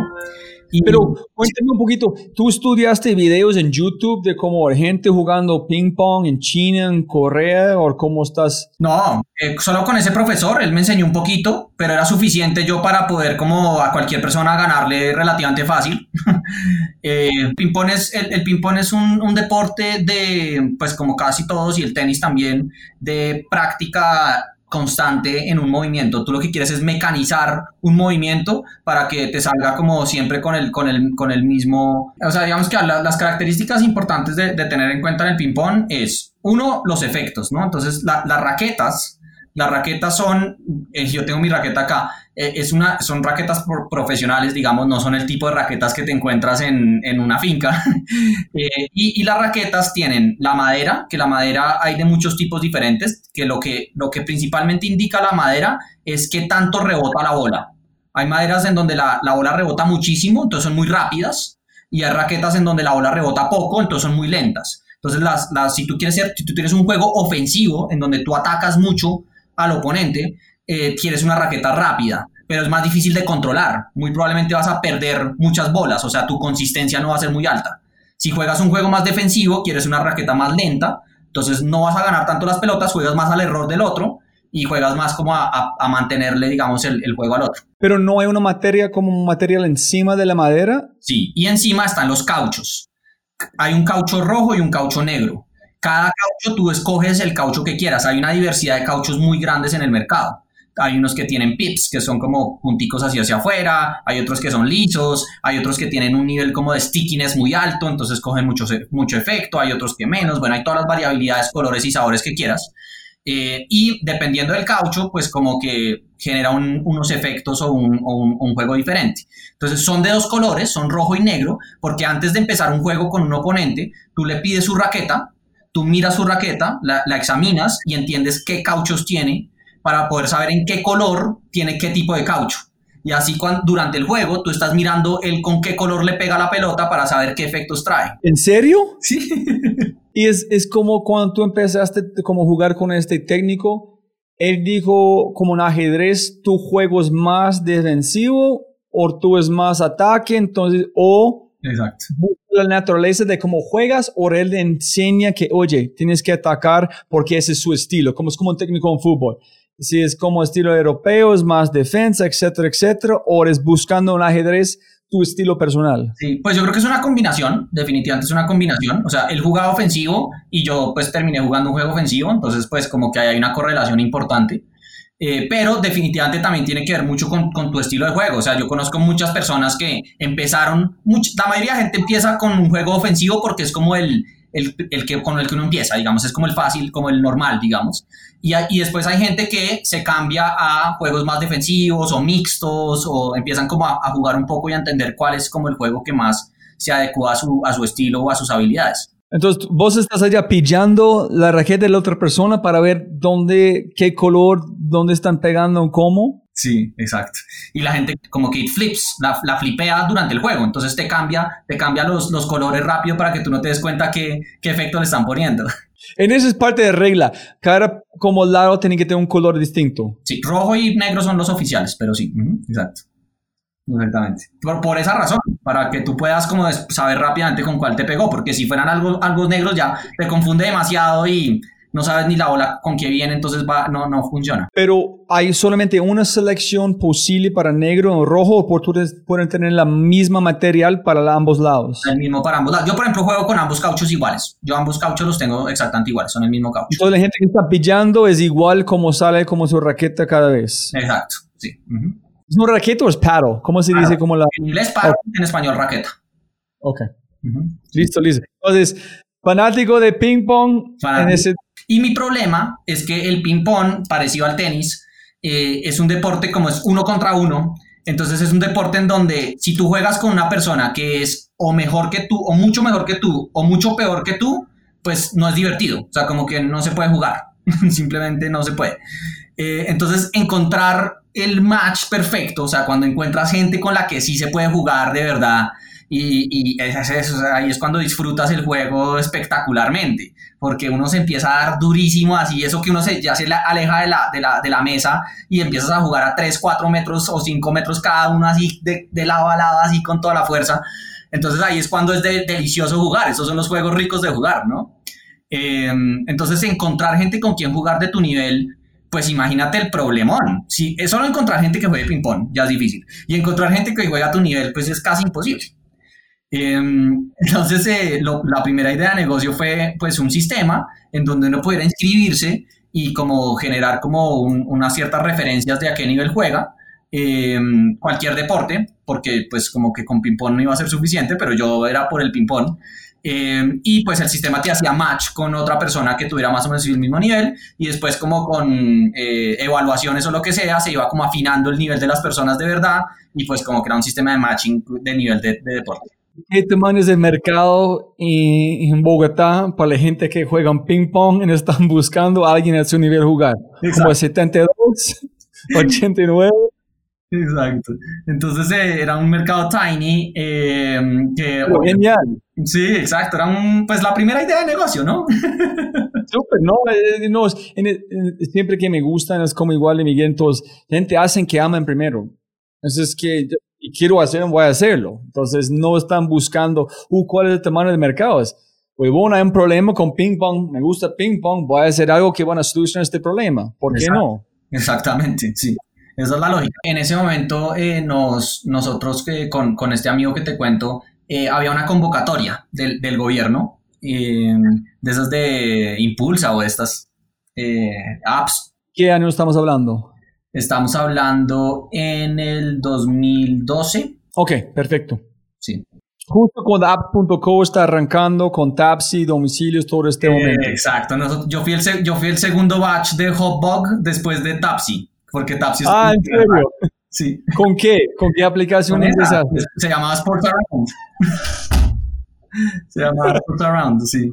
Y, Pero cuéntame un poquito, ¿tú estudiaste videos en YouTube de cómo gente jugando ping pong en China, en Corea, o cómo estás?
No, eh, solo con ese profesor, él me enseñó un poquito, pero era suficiente yo para poder como a cualquier persona ganarle relativamente fácil. eh, ping -pong es, el, el ping pong es un, un deporte de, pues como casi todos, y el tenis también, de práctica constante en un movimiento. Tú lo que quieres es mecanizar un movimiento para que te salga como siempre con el, con el, con el mismo... O sea, digamos que la, las características importantes de, tener en cuenta en el ping-pong es, uno, los efectos, ¿no? Entonces, la, las raquetas, las raquetas son, eh, yo tengo mi raqueta acá, eh, es una, son raquetas profesionales, digamos, no son el tipo de raquetas que te encuentras en, en una finca. eh, y, y, las raquetas tienen la madera, que la madera hay de muchos tipos diferentes, que lo que, lo que principalmente indica la madera es que tanto rebota la bola. Hay maderas en donde la, la bola rebota muchísimo, entonces son muy rápidas, y hay raquetas en donde la bola rebota poco, entonces son muy lentas. Entonces, las, las, si, tú quieres ser, si tú tienes un juego ofensivo en donde tú atacas mucho al oponente, eh, quieres una raqueta rápida, pero es más difícil de controlar. Muy probablemente vas a perder muchas bolas, o sea, tu consistencia no va a ser muy alta. Si juegas un juego más defensivo, quieres una raqueta más lenta, entonces no vas a ganar tanto las pelotas, juegas más al error del otro y juegas más como a, a, a mantenerle, digamos, el, el, juego al otro.
Pero no hay una materia como un material encima de la madera.
Sí, y encima están los cauchos. Hay un caucho rojo y un caucho negro. Cada caucho tú escoges el caucho que quieras. Hay una diversidad de cauchos muy grandes en el mercado hay unos que tienen pips, que son como punticos hacia hacia afuera, hay otros que son lisos, hay otros que tienen un nivel como de stickiness muy alto, entonces cogen mucho, mucho efecto, hay otros que menos, bueno, hay todas las variabilidades, colores y sabores que quieras. Eh, y dependiendo del caucho, pues como que genera un, unos efectos o, un, juego diferente. Entonces son de dos colores, son rojo y negro, porque antes de empezar un juego con un oponente, tú le pides su raqueta, tú miras su raqueta, la examinas y entiendes qué cauchos tiene para poder saber en qué color tiene qué tipo de caucho. Y así cuando, durante el juego tú estás mirando el con qué color le pega la pelota para saber qué efectos trae.
¿En serio?
Sí.
y es, es como cuando tú empezaste como jugar con este técnico, él dijo como un ajedrez, tu juego es más defensivo o tú es más ataque, entonces, o
Exacto.
la naturaleza de cómo juegas o él le enseña que, oye, tienes que atacar porque ese es su estilo, como es como un técnico en fútbol si es como estilo europeo, es más defensa, etcétera, etcétera, o eres buscando un ajedrez tu estilo personal?
Sí, pues yo creo que es una combinación, definitivamente es una combinación. O sea, él jugaba ofensivo y yo pues terminé jugando un juego ofensivo, entonces pues como que hay una correlación importante. Eh, pero definitivamente también tiene que ver mucho con, tu estilo de juego. O sea, yo conozco muchas personas que empezaron, much, la mayoría de gente empieza con un juego ofensivo porque es como el, el, el, que, con el que uno empieza, digamos, es como el fácil, como el normal, digamos. Y, y después hay gente que se cambia a juegos más defensivos o mixtos o empiezan como a, a, jugar un poco y a entender cuál es como el juego que más se adecua a su, a su estilo o a sus habilidades.
Entonces, vos estás allá pillando la raqueta de la otra persona para ver dónde, qué color, dónde están pegando, cómo.
Sí, exacto. Y la gente como que flips, la, la, flipea durante el juego. Entonces te cambia, te cambia los, los colores rápido para que tú no te des cuenta qué, qué efecto le están poniendo.
En eso es parte de regla. Cada como lado tiene que tener un color distinto.
Sí, rojo y negro son los oficiales, pero sí, uh -huh, exacto. Exactamente. Por, por, esa razón, para que tú puedas como saber rápidamente con cuál te pegó, porque si fueran algo, algo negros ya te confunde demasiado y no sabes ni la bola con qué viene, entonces va, no, no funciona.
Pero hay solamente una selección posible para negro o rojo, o pueden tener la misma material para ambos lados.
El mismo para ambos lados. Yo, por ejemplo, juego con ambos cauchos iguales. Yo ambos cauchos los tengo exactamente iguales, son el mismo caucho.
Toda la gente que está pillando es igual como sale como su raqueta cada vez.
Exacto, sí. Uh -huh.
¿Es un raqueta o es paddle? ¿Cómo se dice? Como la...
En inglés paddle, en español raqueta.
Ok. Uh -huh. Listo, listo. Entonces, fanático de ping pong en ese...
Y mi problema es que el ping pong, parecido al tenis, eh, es un deporte como es uno contra uno. Entonces es un deporte en donde si tú juegas con una persona que es o mejor que tú, o mucho mejor que tú, o mucho peor que tú, pues no es divertido. O sea, como que no se puede jugar. Simplemente no se puede. Eh, entonces encontrar el match perfecto, o sea, cuando encuentras gente con la que sí se puede jugar de verdad, y, es ahí es cuando disfrutas el juego espectacularmente, porque uno se empieza a dar durísimo así, eso que uno se, ya se aleja de la, de, la, de la mesa y empiezas a jugar a 3, 4 metros o 5 metros cada uno así de, de lado a lado, así con toda la fuerza. Entonces ahí es cuando es de, delicioso jugar, esos son los juegos ricos de jugar, ¿no? Eh, entonces encontrar gente con quien jugar de tu nivel pues imagínate el problemón. Si es solo encontrar gente que juegue ping-pong, ya es difícil. Y encontrar gente que juega a tu nivel, pues es casi imposible. Eh, entonces, eh, la primera idea de negocio fue pues un sistema en donde uno pudiera inscribirse y como generar como un, unas ciertas referencias de a qué nivel juega. Eh, cualquier deporte, porque pues como que con ping-pong no iba a ser suficiente, pero yo era por el ping-pong. Eh, y pues el sistema te hacía match con otra persona que tuviera más o menos el mismo nivel y después como con eh, evaluaciones o lo que sea se iba como afinando el nivel de las personas de verdad y pues como que era un sistema de matching de nivel de deporte.
¿Qué tamaño es el mercado en Bogotá para la gente que juega ping pong y están buscando a alguien a su nivel jugar? Exacto. Como 72, 89.
Exacto. Entonces eh, era un mercado tiny. Eh, que,
genial.
Sí, exacto. Era un, pues la primera idea de negocio, ¿no?
Súper, no, eh, no en, en, siempre que me gustan es como igual Miguel, entonces, gente hacen que amen primero. Entonces, que y quiero hacerlo, voy a hacerlo. Entonces, no están buscando, uh, ¿cuál es el tamaño del mercado? Es, bueno, hay un problema con ping pong, me gusta ping pong, voy a hacer algo que van a solucionar este problema. ¿Por qué
Exacto.
no?
Exactamente, sí. Esa es la lógica. En ese momento, eh, nos, nosotros eh, con, con, este amigo que te cuento, eh, había una convocatoria del, del gobierno, de esas de Impulsa o de estas apps.
¿Qué año estamos hablando?
Estamos hablando en el 2012.
Ok, perfecto.
Sí.
Justo cuando app.co está arrancando con Tapsi, domicilios, todo este momento.
exacto. Nosotros, yo, fui el, yo fui el segundo batch de Hotbug después de Tapsi. Porque Tapsi es
Ah, ¿en serio?
Sí.
¿Con qué? ¿Con qué aplicación empezaste?
Se llamaba Sports Around. Se llamaba Sports Around, sí.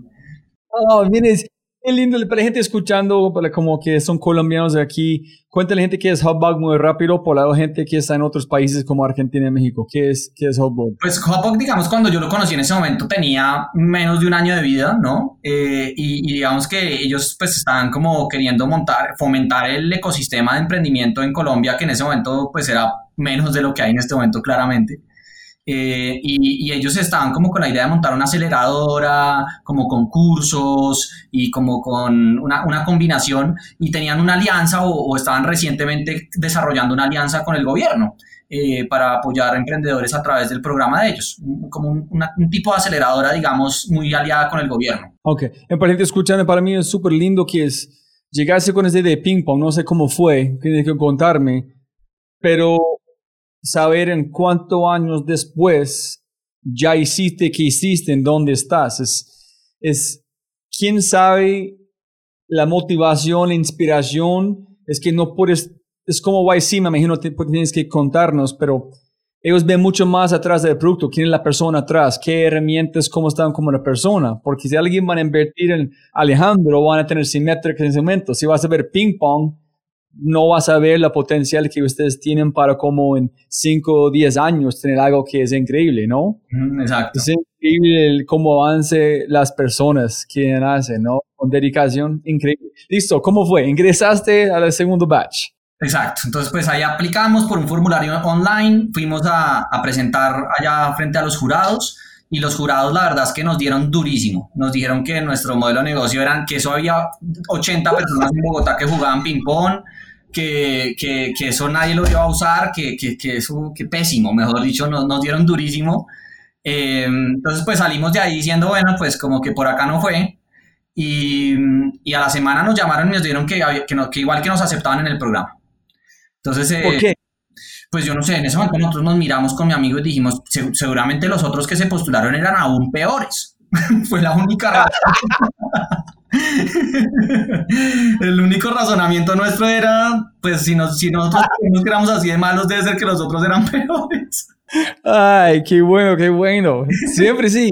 Oh, vienes. Qué lindo para la gente escuchando, para como que son colombianos de aquí. Cuéntale gente que es Hubbug muy rápido, por la gente que está en otros países como Argentina y México. ¿Qué es, qué es Hubbug?
Pues Hubbug, digamos, cuando yo lo conocí en ese momento tenía menos de un año de vida, ¿no? Eh, y, y, digamos que ellos pues estaban como queriendo montar, fomentar el ecosistema de emprendimiento en Colombia, que en ese momento pues era menos de lo que hay en este momento claramente. Eh, y, y, ellos estaban como con la idea de montar una aceleradora, como con cursos y como con una, una combinación y tenían una alianza o, o, estaban recientemente desarrollando una alianza con el gobierno eh, para apoyar a emprendedores a través del programa de ellos, como un, una, un tipo de aceleradora, digamos, muy aliada con el gobierno.
Ok, en gente escuchando, para mí es súper lindo que es con ese de ping pong, no sé cómo fue, tienes que contarme, pero saber en cuántos años después ya hiciste, qué hiciste, en dónde estás. Es, es, quién sabe la motivación, la inspiración, es que no puedes, es como YC, me imagino que tienes que contarnos, pero ellos ven mucho más atrás del producto, quién es la persona atrás, qué herramientas, cómo están como la persona, porque si alguien va a invertir en Alejandro, van a tener simétricas en ese momento, si vas a ver ping pong, no vas a ver la potencial que ustedes tienen para como en 5 o 10 años tener algo que es increíble, ¿no?
Exacto.
Es increíble cómo avance las personas que hacen, ¿no? Con dedicación, increíble. Listo, ¿cómo fue? ¿Ingresaste al segundo batch?
Exacto, entonces pues ahí aplicamos por un formulario online, fuimos a, a presentar allá frente a los jurados y los jurados la verdad es que nos dieron durísimo, nos dijeron que nuestro modelo de negocio eran que eso había 80 personas en Bogotá que jugaban ping pong, que, que, que, eso nadie lo iba a usar, que, que, que eso, que pésimo, mejor dicho, nos, nos dieron durísimo. Eh, entonces, pues salimos de ahí diciendo, bueno, pues como que por acá no fue. Y, y a la semana nos llamaron y nos dijeron que, que, no, que, igual que nos aceptaban en el programa. Entonces, eh,
¿por qué?
Pues yo no sé, en ese momento nosotros nos miramos con mi amigo y dijimos, seguramente los otros que se postularon eran aún peores. fue la única razón. el único razonamiento nuestro era, pues si, nos, si nosotros nos éramos así de malos, debe ser que los otros eran peores.
Ay, qué bueno, qué bueno. Siempre sí.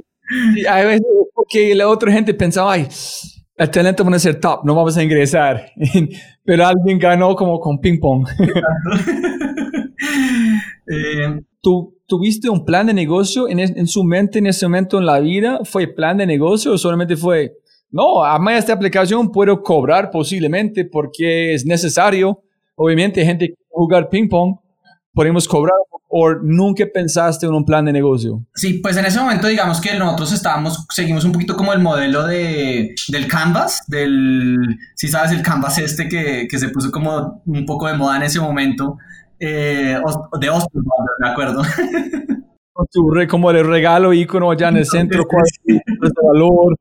Y a veces porque la otra gente pensaba, ay, el talento va a ser top, no vamos a ingresar. Pero alguien ganó como con ping pong. eh, ¿Tú tuviste un plan de negocio en, en, su mente en ese momento en la vida? ¿Fue plan de negocio o solamente fue, no, a más esta aplicación puedo cobrar posiblemente porque es necesario? Obviamente, gente que jugar ping pong, podemos cobrar o nunca pensaste en un plan de negocio?
Sí, pues en ese momento digamos que nosotros estábamos, seguimos un poquito como el modelo de, del Canvas, del, si sabes, el Canvas este que, que, se puso como un poco de moda en ese momento, eh, de Austin, me acuerdo.
Como el regalo ícono allá en el centro, cuál es el valor,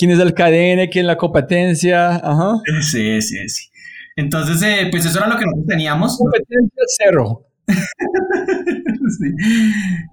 quién es el cadena, quién es la competencia, ajá.
Sí, sí, sí. Entonces, eh, pues eso era lo que nosotros teníamos.
Competencia cero.
sí.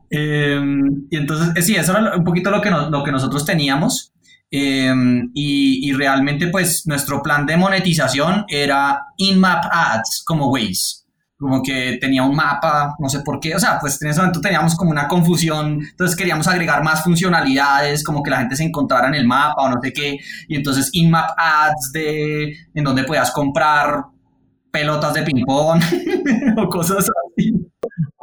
eh, y entonces, eh, sí, eso era un poquito lo que, no, lo que nosotros teníamos. Eh, y, y, realmente, pues, nuestro plan de monetización era in-map ads, como Waze. Como que tenía un mapa, no sé por qué, o sea, pues en ese momento teníamos como una confusión, entonces queríamos agregar más funcionalidades, como que la gente se encontrara en el mapa o no sé qué, y entonces in-map ads de, en donde podías comprar pelotas de ping-pong o cosas así.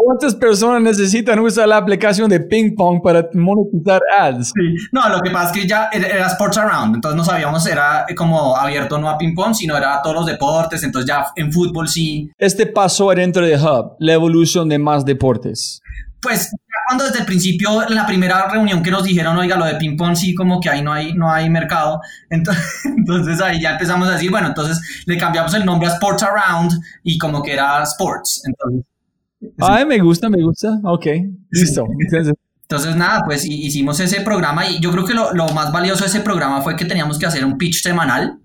¿Cuántas personas necesitan usar la aplicación de ping pong para monetizar ads?
Sí. No, lo que pasa es que ya era Sports Around, entonces no sabíamos era como abierto no a ping pong, sino era a todos los deportes, entonces ya en fútbol sí.
Este paso adentro de Hub, la evolución de más deportes.
Pues cuando desde el principio, en la primera reunión que nos dijeron, oiga, lo de ping pong sí, como que ahí no hay, no hay mercado, entonces, entonces ahí ya empezamos a decir, bueno, entonces le cambiamos el nombre a Sports Around y como que era Sports, entonces
Ay, me gusta, me gusta. Ok, listo.
Entonces, Entonces, nada, pues hicimos ese programa y yo creo que lo, lo, más valioso de ese programa fue que teníamos que hacer un pitch semanal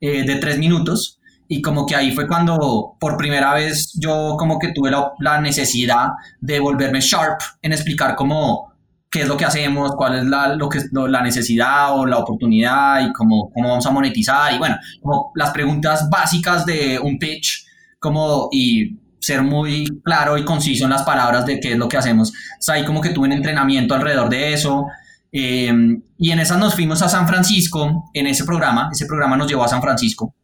eh, de tres minutos y como que ahí fue cuando por primera vez yo como que tuve la, la necesidad de volverme sharp en explicar cómo qué es lo que hacemos, cuál es la, lo que, lo, la necesidad o la oportunidad y cómo, cómo vamos a monetizar y bueno, como las preguntas básicas de un pitch como y ser muy claro y conciso en las palabras de qué es lo que hacemos. O sea, ahí como que tuve un entrenamiento alrededor de eso. Eh, y en esas nos fuimos a San Francisco, en ese programa. Ese programa nos llevó a San Francisco.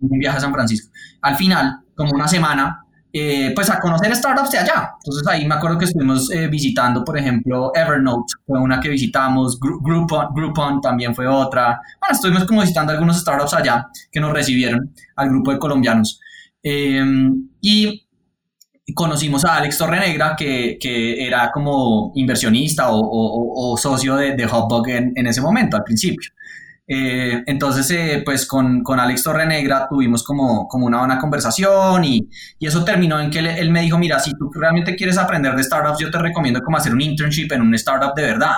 Un viaje a San Francisco. Al final, como una semana, eh, pues a conocer startups de allá. Entonces ahí me acuerdo que estuvimos eh, visitando, por ejemplo, Evernote, fue una que visitamos, Groupon, Groupon también fue otra. Bueno, estuvimos como visitando algunos startups allá que nos recibieron al grupo de colombianos. Eh, y conocimos a Alex Torrenegra, que, que era como inversionista o, o, o socio de, de en, en, ese momento, al principio. Eh, entonces, eh, pues con, con, Alex Torrenegra tuvimos como, como una buena conversación y, y eso terminó en que él, él, me dijo, mira, si tú realmente quieres aprender de startups, yo te recomiendo como hacer un internship en un startup de verdad.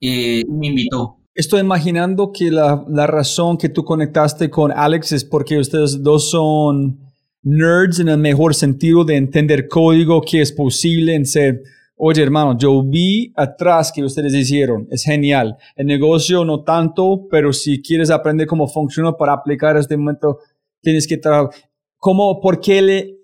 Eh, me invitó.
Estoy imaginando que la, la razón que tú conectaste con Alex es porque ustedes dos son nerds en el mejor sentido de entender código, que es posible en ser oye hermano, yo vi atrás que ustedes hicieron, es genial. El negocio no tanto, pero si quieres aprender cómo funciona para aplicar este momento, tienes que trabajar. ¿Cómo, por qué le,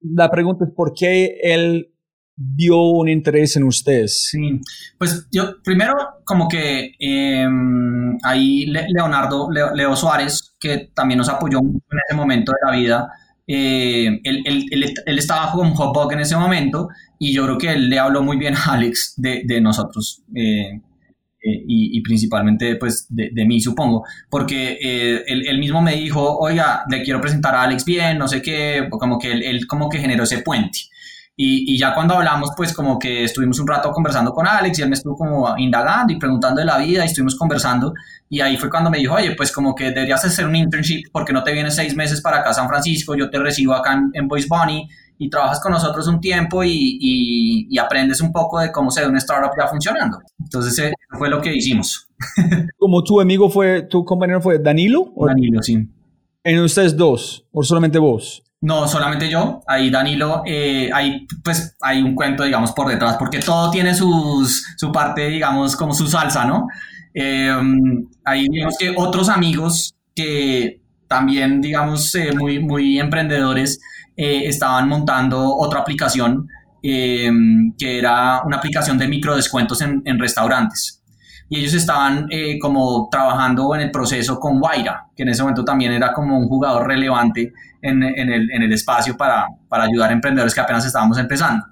la pregunta es por qué él vio un interés en ustedes?
Sí, pues yo primero como que em, ahí Leonardo, Leo, Suárez, que también nos apoyó en ese momento de la vida, eh, él, él, él, estaba con Hotbug en ese momento y yo creo que él le habló muy bien a Alex de, nosotros. Eh, eh, y, principalmente pues de, mí supongo, porque eh, él, mismo me dijo, oiga, le quiero presentar a Alex bien, no sé qué, como que él, él como que generó ese puente. Y, y, ya cuando hablamos, pues como que estuvimos un rato conversando con Alex y él me estuvo como indagando y preguntando de la vida y estuvimos conversando. Y ahí fue cuando me dijo, oye, pues como que deberías hacer un internship porque no te vienes seis meses para acá a San Francisco, yo te recibo acá en, en Boys Bunny y trabajas con nosotros un tiempo y, y, aprendes un poco de cómo se ve una startup ya funcionando. Entonces, eso fue lo que hicimos.
¿Como tu amigo fue, tu compañero fue Danilo?
Danilo, sí.
¿En ustedes dos o solamente vos?
No, solamente yo. Ahí Danilo, eh, ahí pues hay un cuento, digamos, por detrás, porque todo tiene sus, su parte, digamos, como su salsa, ¿no? Eh, ahí digamos que otros amigos que también, digamos, eh, muy, muy emprendedores, eh, estaban montando otra aplicación eh, que era una aplicación de microdescuentos en, en restaurantes. Y ellos estaban eh, como trabajando en el proceso con Guaira, que en ese momento también era como un jugador relevante en, el, espacio para, para, ayudar a emprendedores que apenas estábamos empezando.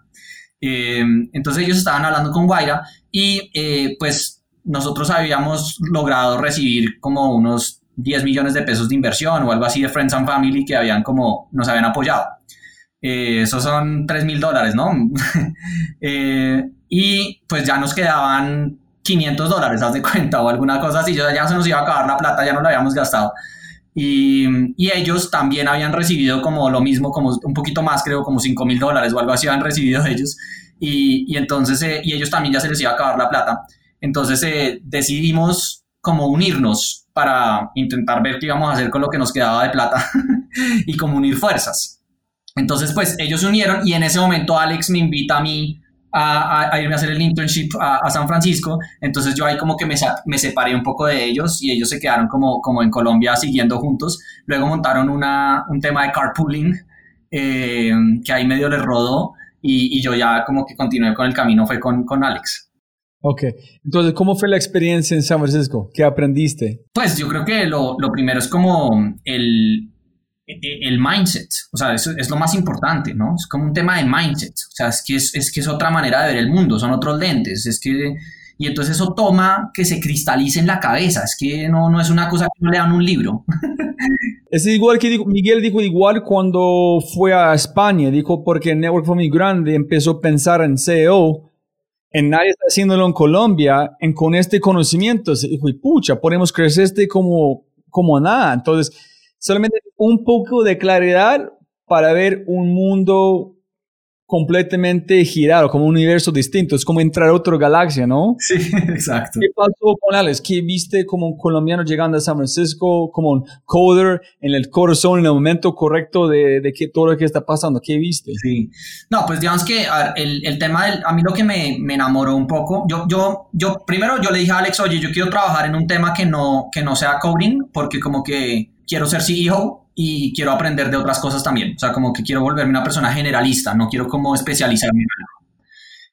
entonces ellos estaban hablando con Guaira y pues nosotros habíamos logrado recibir como unos 10 millones de pesos de inversión o algo así de Friends and Family que habían como nos habían apoyado. Eh, esos son 3 mil dólares, ¿no? Eh, y pues ya nos quedaban 500 dólares, haz de cuenta, o alguna cosa así, ya, se nos iba a acabar la plata, ya no la habíamos gastado. Y, y, ellos también habían recibido como lo mismo, como un poquito más, creo, como 5 mil dólares o algo así habían recibido ellos. Y, y entonces, eh, y ellos también ya se les iba a acabar la plata. Entonces decidimos como unirnos para intentar ver qué íbamos a hacer con lo que nos quedaba de plata y como unir fuerzas. Entonces, pues ellos se unieron y en ese momento Alex me invita a mí a, irme a hacer el internship a, San Francisco. Entonces yo ahí como que me, me, separé un poco de ellos y ellos se quedaron como, como en Colombia siguiendo juntos. Luego montaron una, un tema de carpooling eh, que ahí medio les rodó y, y, yo ya como que continué con el camino, fue con, con Alex.
Ok, entonces, ¿cómo fue la experiencia en San Francisco? ¿Qué aprendiste?
Pues yo creo que lo, lo primero es como el, el mindset, o sea, eso es lo más importante, ¿no? Es como un tema de mindset, o sea, es que es, es, que es otra manera de ver el mundo, son otros lentes, es que, y entonces eso toma que se cristalice en la cabeza, es que no, no es una cosa que no le dan un libro.
Es igual que dijo, Miguel dijo igual cuando fue a España, dijo porque network fue muy grande, empezó a pensar en CEO en nadie está haciéndolo en Colombia, en, con este conocimiento, dijo, pucha, podemos crecer este como, como nada. Entonces, solamente un poco de claridad para ver un mundo completamente girado, como un universo distinto. Es como entrar a otra galaxia, ¿no?
Sí, exacto.
¿Qué pasó con Alex? ¿Qué viste como un colombiano llegando a San Francisco, como un coder en el corazón, en el momento correcto de, de qué, todo lo que está pasando? ¿Qué viste?
Sí. No, pues digamos que el, el, tema del, a mí lo que me, me, enamoró un poco, yo, yo, yo, primero yo le dije a Alex, oye, yo quiero trabajar en un tema que no, que no sea coding, porque como que quiero ser CEO y quiero aprender de otras cosas también. O sea, como que quiero volverme una persona generalista, no quiero como especializarme.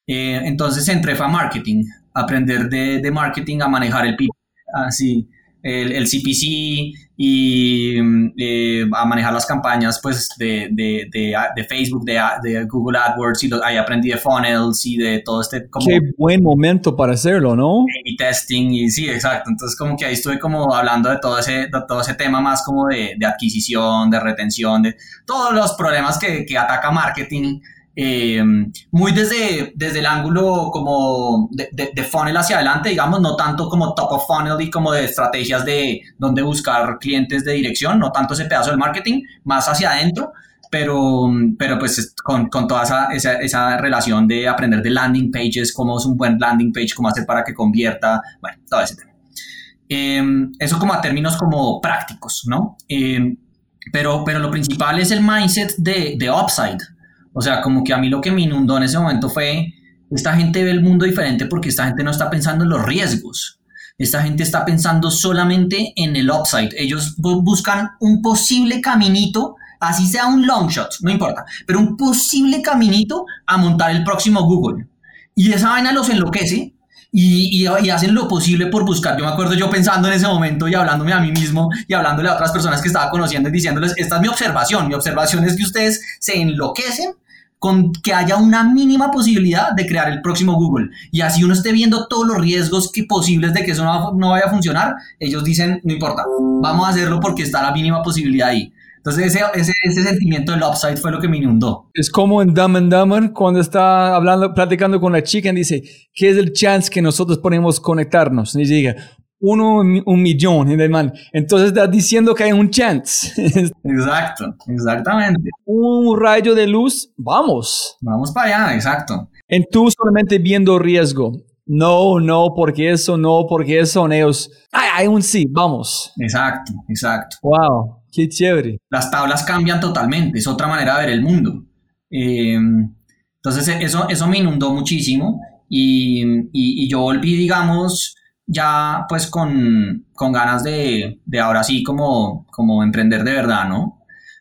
Eh, entonces entré a marketing, aprender de, de, marketing a manejar el people, así, el, el CPC y eh, a manejar las campañas pues de, de, de Facebook, de, Google AdWords y ahí aprendí de funnels y de todo este...
Como, Qué buen momento para hacerlo, ¿no?
Y testing y sí, exacto. Entonces como que ahí estuve como hablando de todo ese, de todo ese tema más como de, adquisición, de retención, de todos los problemas que, que ataca marketing eh, muy desde, desde el ángulo como de, de, funnel hacia adelante, digamos, no tanto como top of funnel y como de estrategias de dónde buscar clientes de dirección, no tanto ese pedazo del marketing, más hacia adentro, pero, pero pues con, con toda esa, esa, esa, relación de aprender de landing pages, cómo es un buen landing page, cómo hacer para que convierta, bueno, todo ese tema. Eh, eso como a términos como prácticos, ¿no? Eh, pero, pero lo principal es el mindset de, de upside, o sea, como que a mí lo que me inundó en ese momento fue Esta gente ve el mundo diferente porque esta gente no está pensando en los riesgos. Esta gente está pensando solamente en el upside. Ellos buscan un posible caminito, así sea un long shot, no importa, pero un posible caminito a montar el próximo Google. Y esa vaina los enloquece y, y, hacen lo posible por buscar. Yo me acuerdo yo pensando en ese momento y hablándome a mí mismo y hablándole a otras personas que estaba conociendo y diciéndoles, esta es mi observación. Mi observación es que ustedes se enloquecen con que haya una mínima posibilidad de crear el próximo Google. Y así uno esté viendo todos los riesgos que posibles de que eso no, no vaya a funcionar, ellos dicen, no importa, vamos a hacerlo porque está la mínima posibilidad ahí. Entonces ese, ese, ese, sentimiento del upside fue lo que me inundó.
Es como en Dumb and Dumber cuando está hablando, platicando con la chica y dice, ¿qué es el chance que nosotros podemos conectarnos? Y dice, uno un millón en el man. Entonces está diciendo que hay un chance.
Exacto, exactamente.
Un rayo de luz, vamos.
Vamos para allá, exacto.
En tú solamente viendo riesgo. No, no, porque eso, no, porque eso, ellos. Ay, hay un sí, vamos.
Exacto, exacto.
Wow, qué chévere.
Las tablas cambian totalmente, es otra manera de ver el mundo. Eh, entonces, eso, eso me inundó muchísimo y, y, y yo volví, digamos, ya pues con, con ganas de, de, ahora sí como, como emprender de verdad, ¿no?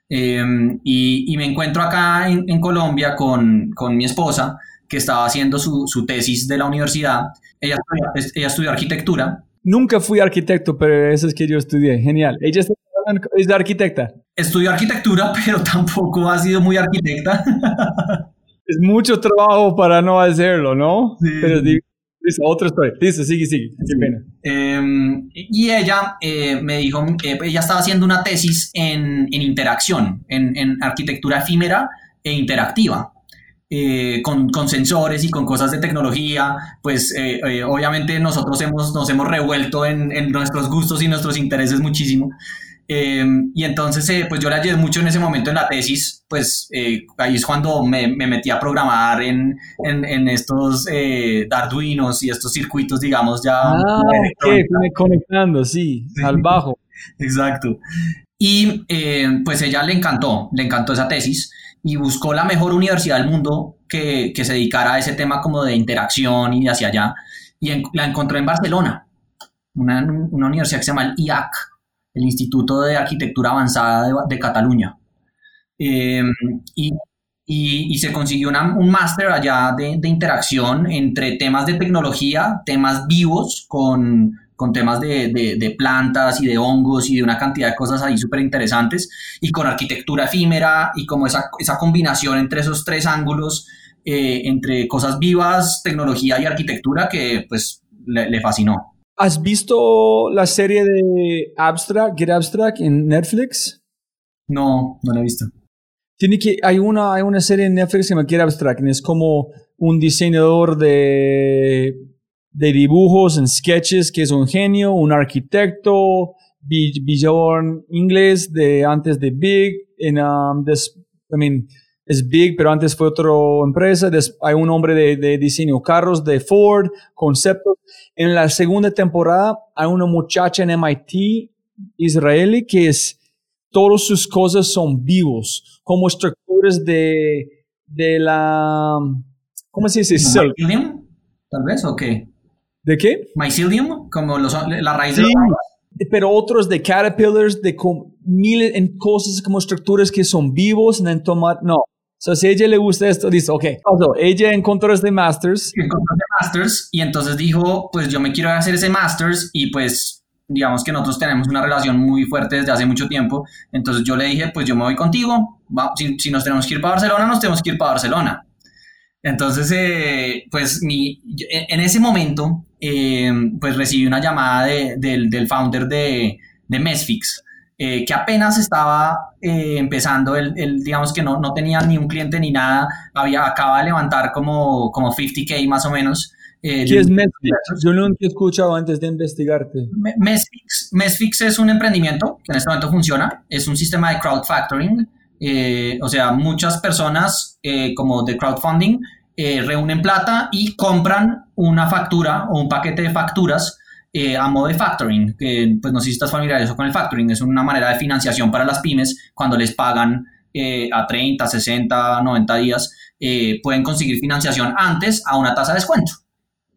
Em, y, y, me encuentro acá en, en Colombia con, con, mi esposa, que estaba haciendo su, su tesis de la universidad. Ella, ella estudió arquitectura.
Nunca fui arquitecto, pero eso es que yo estudié. Genial. Ella es de arquitecta.
Estudió arquitectura, pero tampoco ha sido muy arquitecta.
es mucho trabajo para no hacerlo, ¿no? Sí. Pero Dice, otra historia. Dice, sigue, sigue. Qué pena.
Eh, y ella eh, me dijo, eh, ella estaba haciendo una tesis en, en interacción, en, en, arquitectura efímera e interactiva. Eh, con, con, sensores y con cosas de tecnología, pues obviamente nosotros hemos, nos hemos revuelto en, en nuestros gustos y nuestros intereses muchísimo. Eh, y entonces, eh, pues yo le ayudé mucho en ese momento en la tesis, pues eh, ahí es cuando me, me, metí a programar en, en, en estos Arduinos y estos circuitos, digamos, ya.
Ah, conectando, sí, sí, al bajo.
Exacto. Y pues ella le encantó, le encantó esa tesis y buscó la mejor universidad del mundo que, que se dedicara a ese tema como de interacción y hacia allá. Y en, la encontró en Barcelona, una, una universidad que se llama el IAC, el Instituto de Arquitectura Avanzada de, Cataluña. Eh, y, se consiguió un máster allá de, interacción entre temas de tecnología, temas vivos, con, con temas de, plantas y de hongos y de una cantidad de cosas ahí súper interesantes, y con arquitectura efímera y como esa, esa combinación entre esos tres ángulos, eh, entre cosas vivas, tecnología y arquitectura, que pues le fascinó.
¿Has visto la serie de Abstract, Get Abstract en Netflix?
No, no la he visto.
Tiene que, hay, una, hay una serie en Netflix que se llama Get Abstract, es como un diseñador de, de dibujos en sketches que es un genio, un arquitecto, Bjorn inglés de antes de Big, en, um, I mean, es Big, pero antes fue otra empresa. hay un hombre de, de, diseño carros de Ford, conceptos. En la segunda temporada hay una muchacha en MIT israelí que es, todas sus cosas son vivos, como estructuras de, de la, ¿cómo se dice?
Mycelium, tal vez, o qué?
¿De qué?
Mycelium, como los, la raíz
sí,
de
pero otros de caterpillars, de miles en cosas como estructuras que son vivos, en tomar, no. So, si a ella le gusta esto, dice, ok. Also, ella encontró este Masters.
Encontró este Masters y entonces dijo, pues yo me quiero hacer ese Masters y pues digamos que nosotros tenemos una relación muy fuerte desde hace mucho tiempo. Entonces yo le dije, pues yo me voy contigo. Va, si, si, nos tenemos que ir para Barcelona, nos tenemos que ir para Barcelona. Entonces, eh, pues mi, en ese momento, eh, pues recibí una llamada de, del, del founder de, de Mesfix eh, que apenas estaba eh, empezando, el, el, digamos que no, no tenía ni un cliente ni nada, había, acaba de levantar como, como 50k más o menos.
Eh, ¿Qué es Mesfix? Yo no he escuchado antes de investigarte.
Mesfix, Mesfix es un emprendimiento que en este momento funciona, es un sistema de crowd factoring, eh, o sea, muchas personas como de crowdfunding reúnen plata y compran una factura o un paquete de facturas eh, a modo de factoring, que pues no sé si estás familiarizado con el factoring, es una manera de financiación para las pymes cuando les pagan eh, a 30, 60, 90 días, eh, pueden conseguir financiación antes a una tasa de descuento,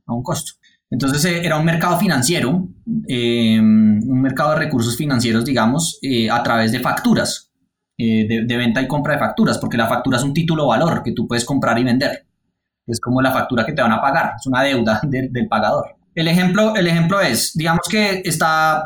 a un costo. Entonces eh, era un mercado financiero, un mercado de recursos financieros, digamos, a través de facturas, de, venta y compra de facturas, porque la factura es un título valor que tú puedes comprar y vender. Es como la factura que te van a pagar, es una deuda del pagador. El ejemplo, el ejemplo es, digamos que está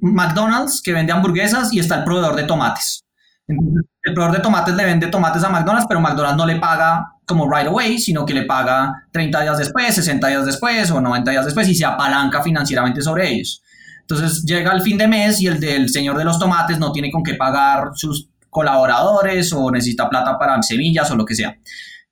McDonald's que vende hamburguesas y está el proveedor de tomates. El proveedor de tomates le vende tomates a McDonald's, pero McDonald's no le paga como right away, sino que le paga 30 días después, 60 días después o 90 días después y se apalanca financieramente sobre ellos. Entonces llega el fin de mes y el del señor de los tomates no tiene con qué pagar sus colaboradores o necesita plata para semillas o lo que sea.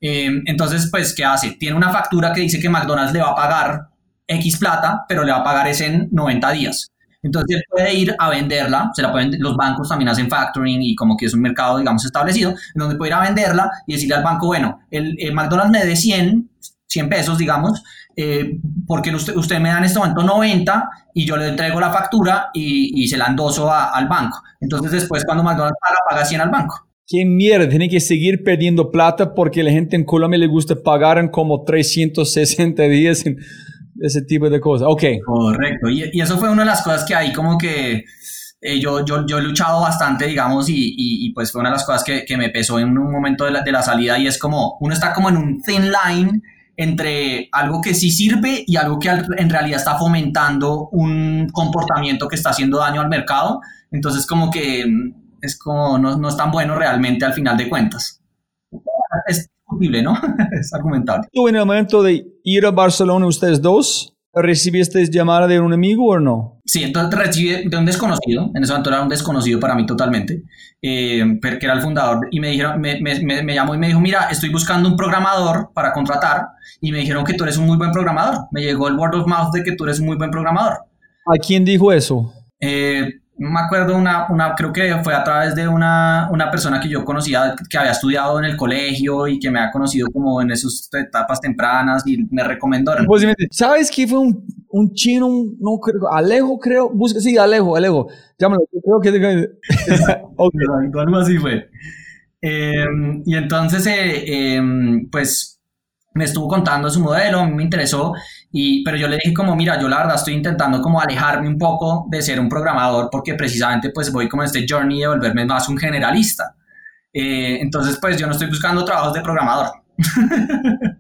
Em, entonces, pues, ¿qué hace? Tiene una factura que dice que McDonald's le va a pagar X plata, pero le va a pagar ese en 90 días. Entonces él puede ir a venderla, se la pueden, los bancos también hacen factoring y como que es un mercado, digamos, establecido, en donde puede ir a venderla y decirle al banco, bueno, el, McDonald's me dé 100, 100 pesos, digamos, eh, porque usted, usted me da en este momento 90 y yo le entrego la factura y, y se la endoso al banco. Entonces después cuando McDonald's paga, paga 100 al banco.
¿Qué mierda? Tiene que seguir perdiendo plata porque la gente en Colombia le gusta pagar en como 360 días. En ese tipo de cosas. Ok.
Correcto. Y, y, eso fue una de las cosas que ahí como que eh, yo, yo, yo, he luchado bastante, digamos, y, y, pues fue una de las cosas que, que me pesó en un momento de la, de la, salida y es como, uno está como en un thin line entre algo que sí sirve y algo que en realidad está fomentando un comportamiento que está haciendo daño al mercado. Entonces como que es como, no, no es tan bueno realmente al final de cuentas. Es, ¿no? es argumentable.
¿Tú en el momento de ir a Barcelona ustedes dos, recibiste llamada de un amigo o no?
Sí, entonces recibí de un desconocido, en ese momento era un desconocido para mí totalmente, eh, que era el fundador, y me, dijeron, me, me, me, llamó y me dijo, mira, estoy buscando un programador para contratar, y me dijeron que tú eres un muy buen programador. Me llegó el word of mouth de que tú eres un muy buen programador.
¿A quién dijo eso?
Eh, me acuerdo, una, una, creo que fue a través de una, una persona que yo conocía, que había estudiado en el colegio y que me ha conocido como en esas etapas tempranas y me recomendó.
¿Sabes qué fue un, un chino, no creo, Alejo creo, busca, sí, Alejo, Alejo, llámalo, creo que...
okay. Algo así fue. Eh, y entonces, eh, eh, pues me estuvo contando su modelo, a mí me interesó, y, pero yo le dije como, mira, yo la verdad estoy intentando como alejarme un poco de ser un programador porque precisamente pues voy como en este journey de volverme más un generalista. Eh, entonces pues yo no estoy buscando trabajos de programador.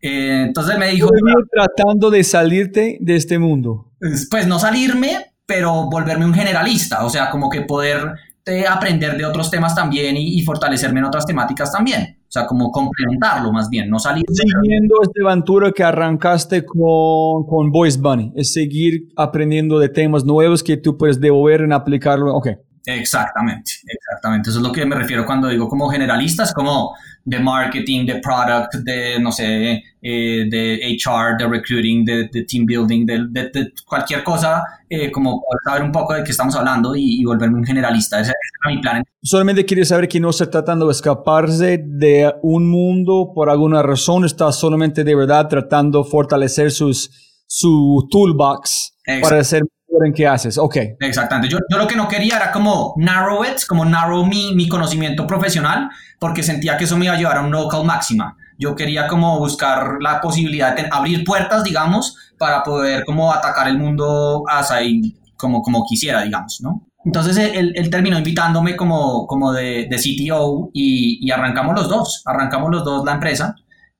eh, entonces me dijo...
Estoy tratando de salirte de este mundo.
Pues no salirme, pero volverme un generalista, o sea, como que poder de aprender de otros temas también y, fortalecerme en otras temáticas también. O sea, como complementarlo más bien, no salir.
Siguiendo esta aventura que arrancaste con, con Voice Bunny, es seguir aprendiendo de temas nuevos que tú puedes devolver en aplicarlo. Ok.
Exactamente, exactamente. Eso es lo que me refiero cuando digo como generalistas, como de marketing, de product, de, no sé, eh, de HR, de recruiting, de, team building, de, cualquier cosa, eh, como saber un poco de qué estamos hablando y, volverme un generalista. Ese, era mi plan.
Solamente quería saber que no está tratando de escaparse de un mundo por alguna razón, está solamente de verdad tratando de fortalecer sus, su toolbox para hacer en qué haces, ok.
Exactamente. Yo, yo, lo que no quería era como narrow it, como narrow mi, mi conocimiento profesional, porque sentía que eso me iba a llevar a un local máxima. Yo quería como buscar la posibilidad de abrir puertas, digamos, para poder como atacar el mundo así como, como quisiera, digamos, ¿no? Entonces él, él, terminó invitándome como, como de, de CTO y, y, arrancamos los dos, arrancamos los dos la empresa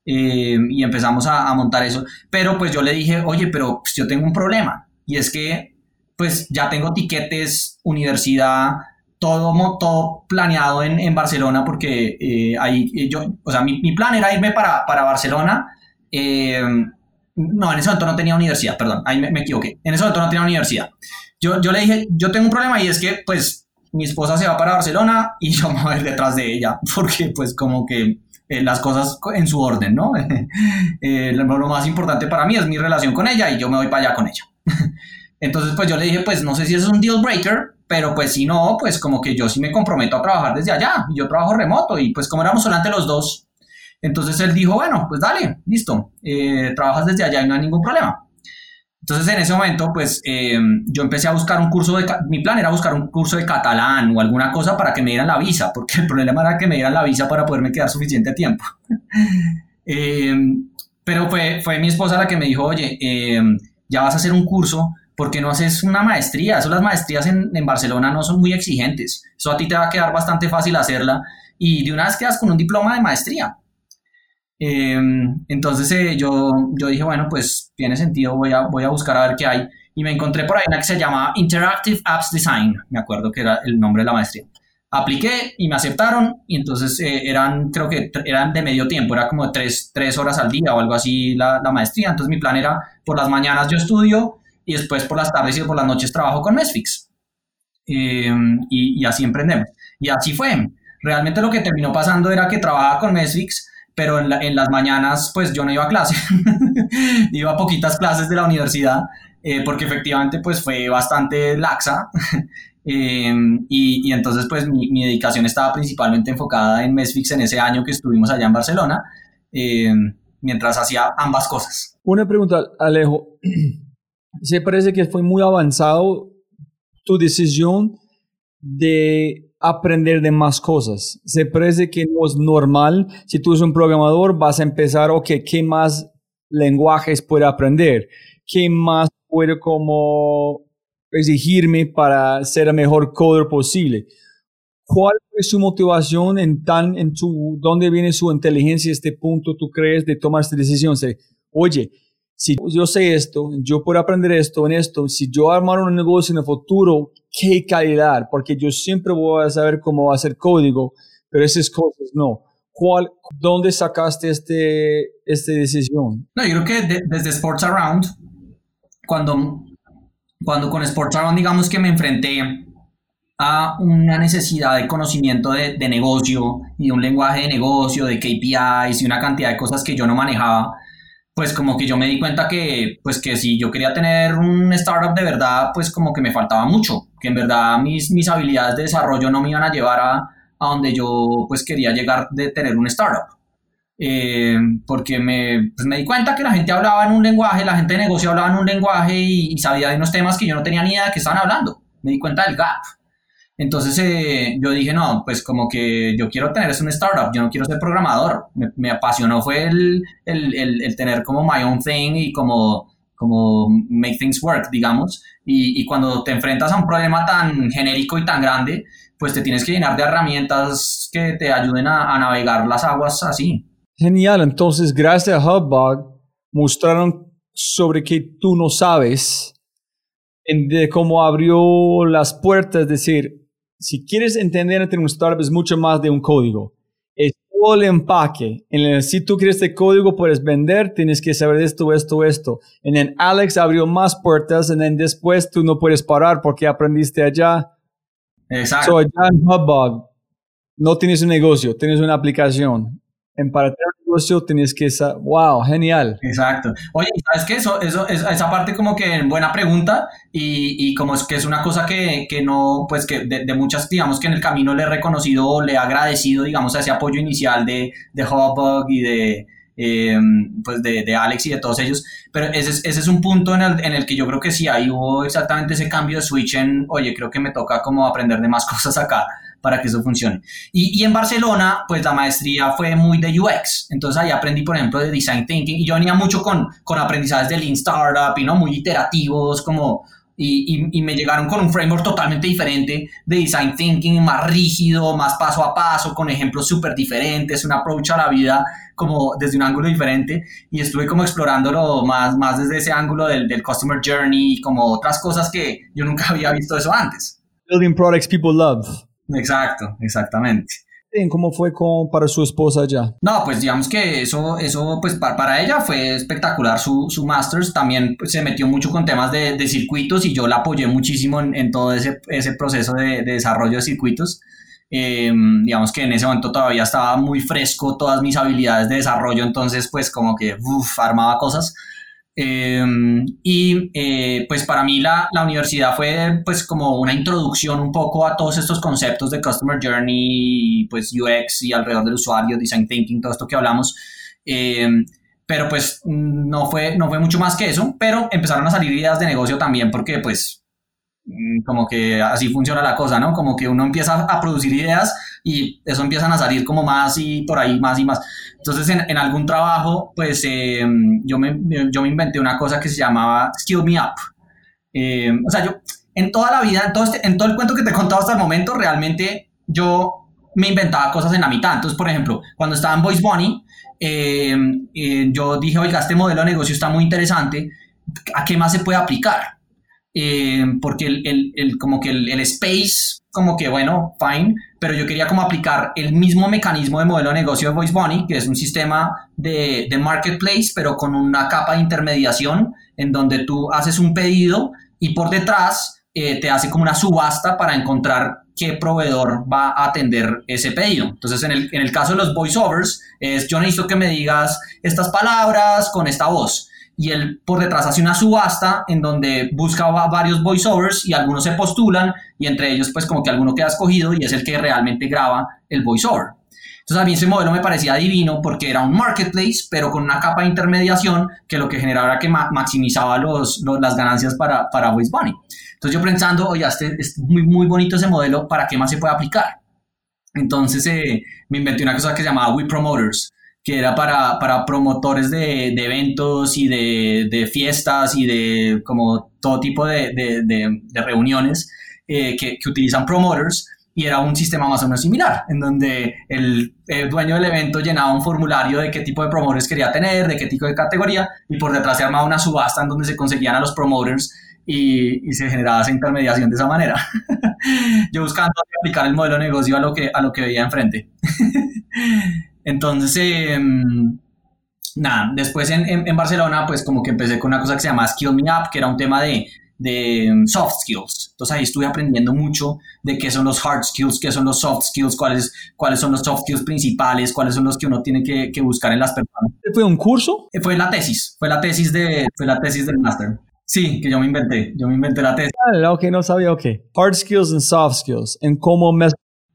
eh, y empezamos a, a, montar eso. Pero pues yo le dije, oye, pero pues, yo tengo un problema y es que pues ya tengo tiquetes, universidad, todo, todo planeado en, en Barcelona porque eh, ahí eh, yo, o sea, mi, mi, plan era irme para, para Barcelona. Eh, no, en ese momento no tenía universidad, perdón, ahí me, me, equivoqué. En ese momento no tenía universidad. Yo, yo le dije, yo tengo un problema y es que, pues, mi esposa se va para Barcelona y yo me voy a ir detrás de ella, porque, pues, como que eh, las cosas en su orden, ¿no? eh, lo, lo más importante para mí es mi relación con ella y yo me voy para allá con ella. Entonces, pues yo le dije, pues no sé si eso es un deal breaker, pero pues si no, pues como que yo sí me comprometo a trabajar desde allá. Y yo trabajo remoto y pues como éramos solamente los dos, entonces él dijo, bueno, pues dale, listo, eh, trabajas desde allá y no hay ningún problema. Entonces en ese momento, pues eh, yo empecé a buscar un curso de, mi plan era buscar un curso de catalán o alguna cosa para que me dieran la visa, porque el problema era que me dieran la visa para poderme quedar suficiente tiempo. Eh, pero fue, fue mi esposa la que me dijo, oye, ya vas a hacer un curso, ¿por qué no haces una maestría? Eso las maestrías en, en Barcelona no son muy exigentes, eso a ti te va a quedar bastante fácil hacerla y de una vez quedas con un diploma de maestría. Em, entonces eh, yo, yo dije, bueno, pues tiene sentido, voy a, voy a buscar a ver qué hay. Y me encontré por ahí una que se llamaba Interactive Apps Design, me acuerdo que era el nombre de la maestría. Apliqué y me aceptaron y entonces eh, eran, creo que eran de medio tiempo, era como tres, tres horas al día o algo así la, la, maestría. Entonces mi plan era, por las mañanas yo estudio y después por las tardes y por las noches trabajo con Mesfix. Em, y, así emprendemos. Y así fue. Realmente lo que terminó pasando era que trabajaba con Mesfix pero en, las mañanas pues yo no iba a clase, iba a poquitas clases de la universidad, eh, porque efectivamente pues fue bastante laxa, eh, y, entonces pues mi, dedicación estaba principalmente enfocada en Mesfix en ese año que estuvimos allá en Barcelona, eh, mientras hacía ambas cosas.
Una pregunta, Alejo, ¿se parece que fue muy avanzado tu decisión de aprender de más cosas. Se parece que no es normal. Si tú eres un programador, vas a empezar, ok, ¿qué más lenguajes puedo aprender? ¿Qué más puedo como exigirme para ser el mejor coder posible? ¿Cuál es su motivación en tan, en su, dónde viene su inteligencia este punto, tú crees, de tomar esta decisión? Oye, si yo sé esto, yo puedo aprender esto en esto, si yo armar un negocio en el futuro, qué calidad, porque yo siempre voy a saber cómo hacer código, pero esas cosas no. ¿Cuál, ¿Dónde sacaste este, esta decisión?
No, yo creo que de, desde Sports Around, cuando, cuando con Sports Around digamos que me enfrenté a una necesidad de conocimiento de, de negocio y un lenguaje de negocio, de KPIs y una cantidad de cosas que yo no manejaba, pues como que yo me di cuenta que, pues que si yo quería tener un startup de verdad, pues como que me faltaba mucho, que en verdad mis, mis habilidades de desarrollo no me iban a llevar a, a donde yo pues quería llegar de tener un startup. Eh, porque me, pues me di cuenta que la gente hablaba en un lenguaje, la gente de negocio hablaba en un lenguaje y, y sabía de unos temas que yo no tenía ni idea de qué estaban hablando. Me di cuenta del gap. Entonces eh, yo dije, no, pues como que yo quiero tener es un startup, yo no quiero ser programador. Me, apasionó fue el, el, el, tener como my own thing y como, como make things work, digamos. Y, cuando te enfrentas a un problema tan genérico y tan grande, pues te tienes que llenar de herramientas que te ayuden a, navegar las aguas así.
Genial, entonces gracias a Hubbug mostraron sobre que tú no sabes de cómo abrió las puertas, es decir, si quieres entender entre un startup es mucho más de un código. Es todo el empaque. En el, si tú quieres este código, puedes vender, tienes que saber esto, esto, esto. En el Alex abrió más puertas, y después tú no puedes parar porque aprendiste allá.
Exacto.
So, allá en Hubbug no tienes un negocio, tienes una aplicación. En para tener negocio tienes que saber, wow, genial.
Exacto. Oye, ¿sabes qué? Eso, eso, esa parte como que buena pregunta y, y como es que es una cosa que, que no, pues que de, muchas, digamos que en el camino le he reconocido o le he agradecido, digamos, a ese apoyo inicial de, de Hubbug y de, eh, pues de, de, Alex y de todos ellos, pero ese es, ese es un punto en el, en el, que yo creo que sí, ahí hubo exactamente ese cambio de switch en, oye, creo que me toca como aprender de más cosas acá para que eso funcione. Y, y, en Barcelona, pues la maestría fue muy de UX, entonces ahí aprendí, por ejemplo, de Design Thinking, y yo venía mucho con, con aprendizajes de Lean Startup, y no muy iterativos, como... Y, y, me llegaron con un framework totalmente diferente de design thinking, más rígido, más paso a paso, con ejemplos súper diferentes, un approach a la vida como desde un ángulo diferente y estuve como explorándolo más, más desde ese ángulo del, del customer journey y como otras cosas que yo nunca había visto eso antes.
Building products people love.
Exacto, exactamente.
¿Cómo fue con, para su esposa ya?
No, pues digamos que eso, eso pues para, para ella fue espectacular su, su Masters. También pues, se metió mucho con temas de, de, circuitos y yo la apoyé muchísimo en, en todo ese, ese proceso de, de, desarrollo de circuitos. Eh, digamos que en ese momento todavía estaba muy fresco todas mis habilidades de desarrollo, entonces pues como que uf, armaba cosas. Eh, y pues para mí la, la, universidad fue pues como una introducción un poco a todos estos conceptos de Customer Journey, pues UX y alrededor del usuario, Design Thinking, todo esto que hablamos. Eh, pero pues no fue, no fue mucho más que eso, pero empezaron a salir ideas de negocio también porque pues mm, como que así funciona la cosa, ¿no? Como que uno empieza a producir ideas y eso empiezan a salir como más y por ahí más y más. Entonces en, algún trabajo pues eh, yo, me, yo me inventé una cosa que se llamaba Skill Me Up. Eh, o sea, yo en toda la vida, en todo, este, en todo el cuento que te he contado hasta el momento, realmente yo me inventaba cosas en la mitad. Entonces, por ejemplo, cuando estaba en Voice Bunny, eh, eh, yo dije, oiga, este modelo de negocio está muy interesante, ¿a qué más se puede aplicar? Eh, porque el, el, como que el, space, como que bueno, fine, pero yo quería como aplicar el mismo mecanismo de modelo de negocio de Voice Bunny, que es un sistema de, de marketplace, pero con una capa de intermediación en donde tú haces un pedido y por detrás eh, te hace como una subasta para encontrar qué proveedor va a atender ese pedido. Entonces, en el, en el caso de los voiceovers, es yo necesito que me digas estas palabras con esta voz. Y él por detrás hace una subasta en donde busca varios voiceovers y algunos se postulan y entre ellos pues como que alguno queda escogido y es el que realmente graba el voiceover. Entonces a mí ese modelo me parecía divino porque era un marketplace, pero con una capa de intermediación que lo que generaba era que maximizaba los, las ganancias para, para Voice Bunny. Entonces yo pensando, oye, este es muy, muy bonito ese modelo, ¿para qué más se puede aplicar? Entonces eh, me inventé una cosa que se llamaba We Promoters, que era para, para promotores de, de, eventos y de, de, fiestas y de como todo tipo de, de reuniones eh, que, que, utilizan promoters y era un sistema más o menos similar, en donde el, el, dueño del evento llenaba un formulario de qué tipo de promoters quería tener, de qué tipo de categoría, y por detrás se armaba una subasta en donde se conseguían a los promoters y, se generaba esa intermediación de esa manera. Yo buscando aplicar el modelo de negocio a lo que, a lo que veía enfrente. Entonces, em, nada, después en, en, Barcelona, pues como que empecé con una cosa que se llama Skill Me Up, que era un tema de, de em, soft skills. Entonces ahí estuve aprendiendo mucho de qué son los hard skills, qué son los soft skills, cuáles, cuáles son los soft skills principales, cuáles son los que uno tiene que, que buscar en las personas.
¿Fue un curso?
Eh, fue la tesis, fue la tesis, de, fue la tesis del máster. Sí, que yo me inventé, yo me inventé la tesis.
Ah, ok, no sabía, ok. Hard skills and soft skills, en cómo me...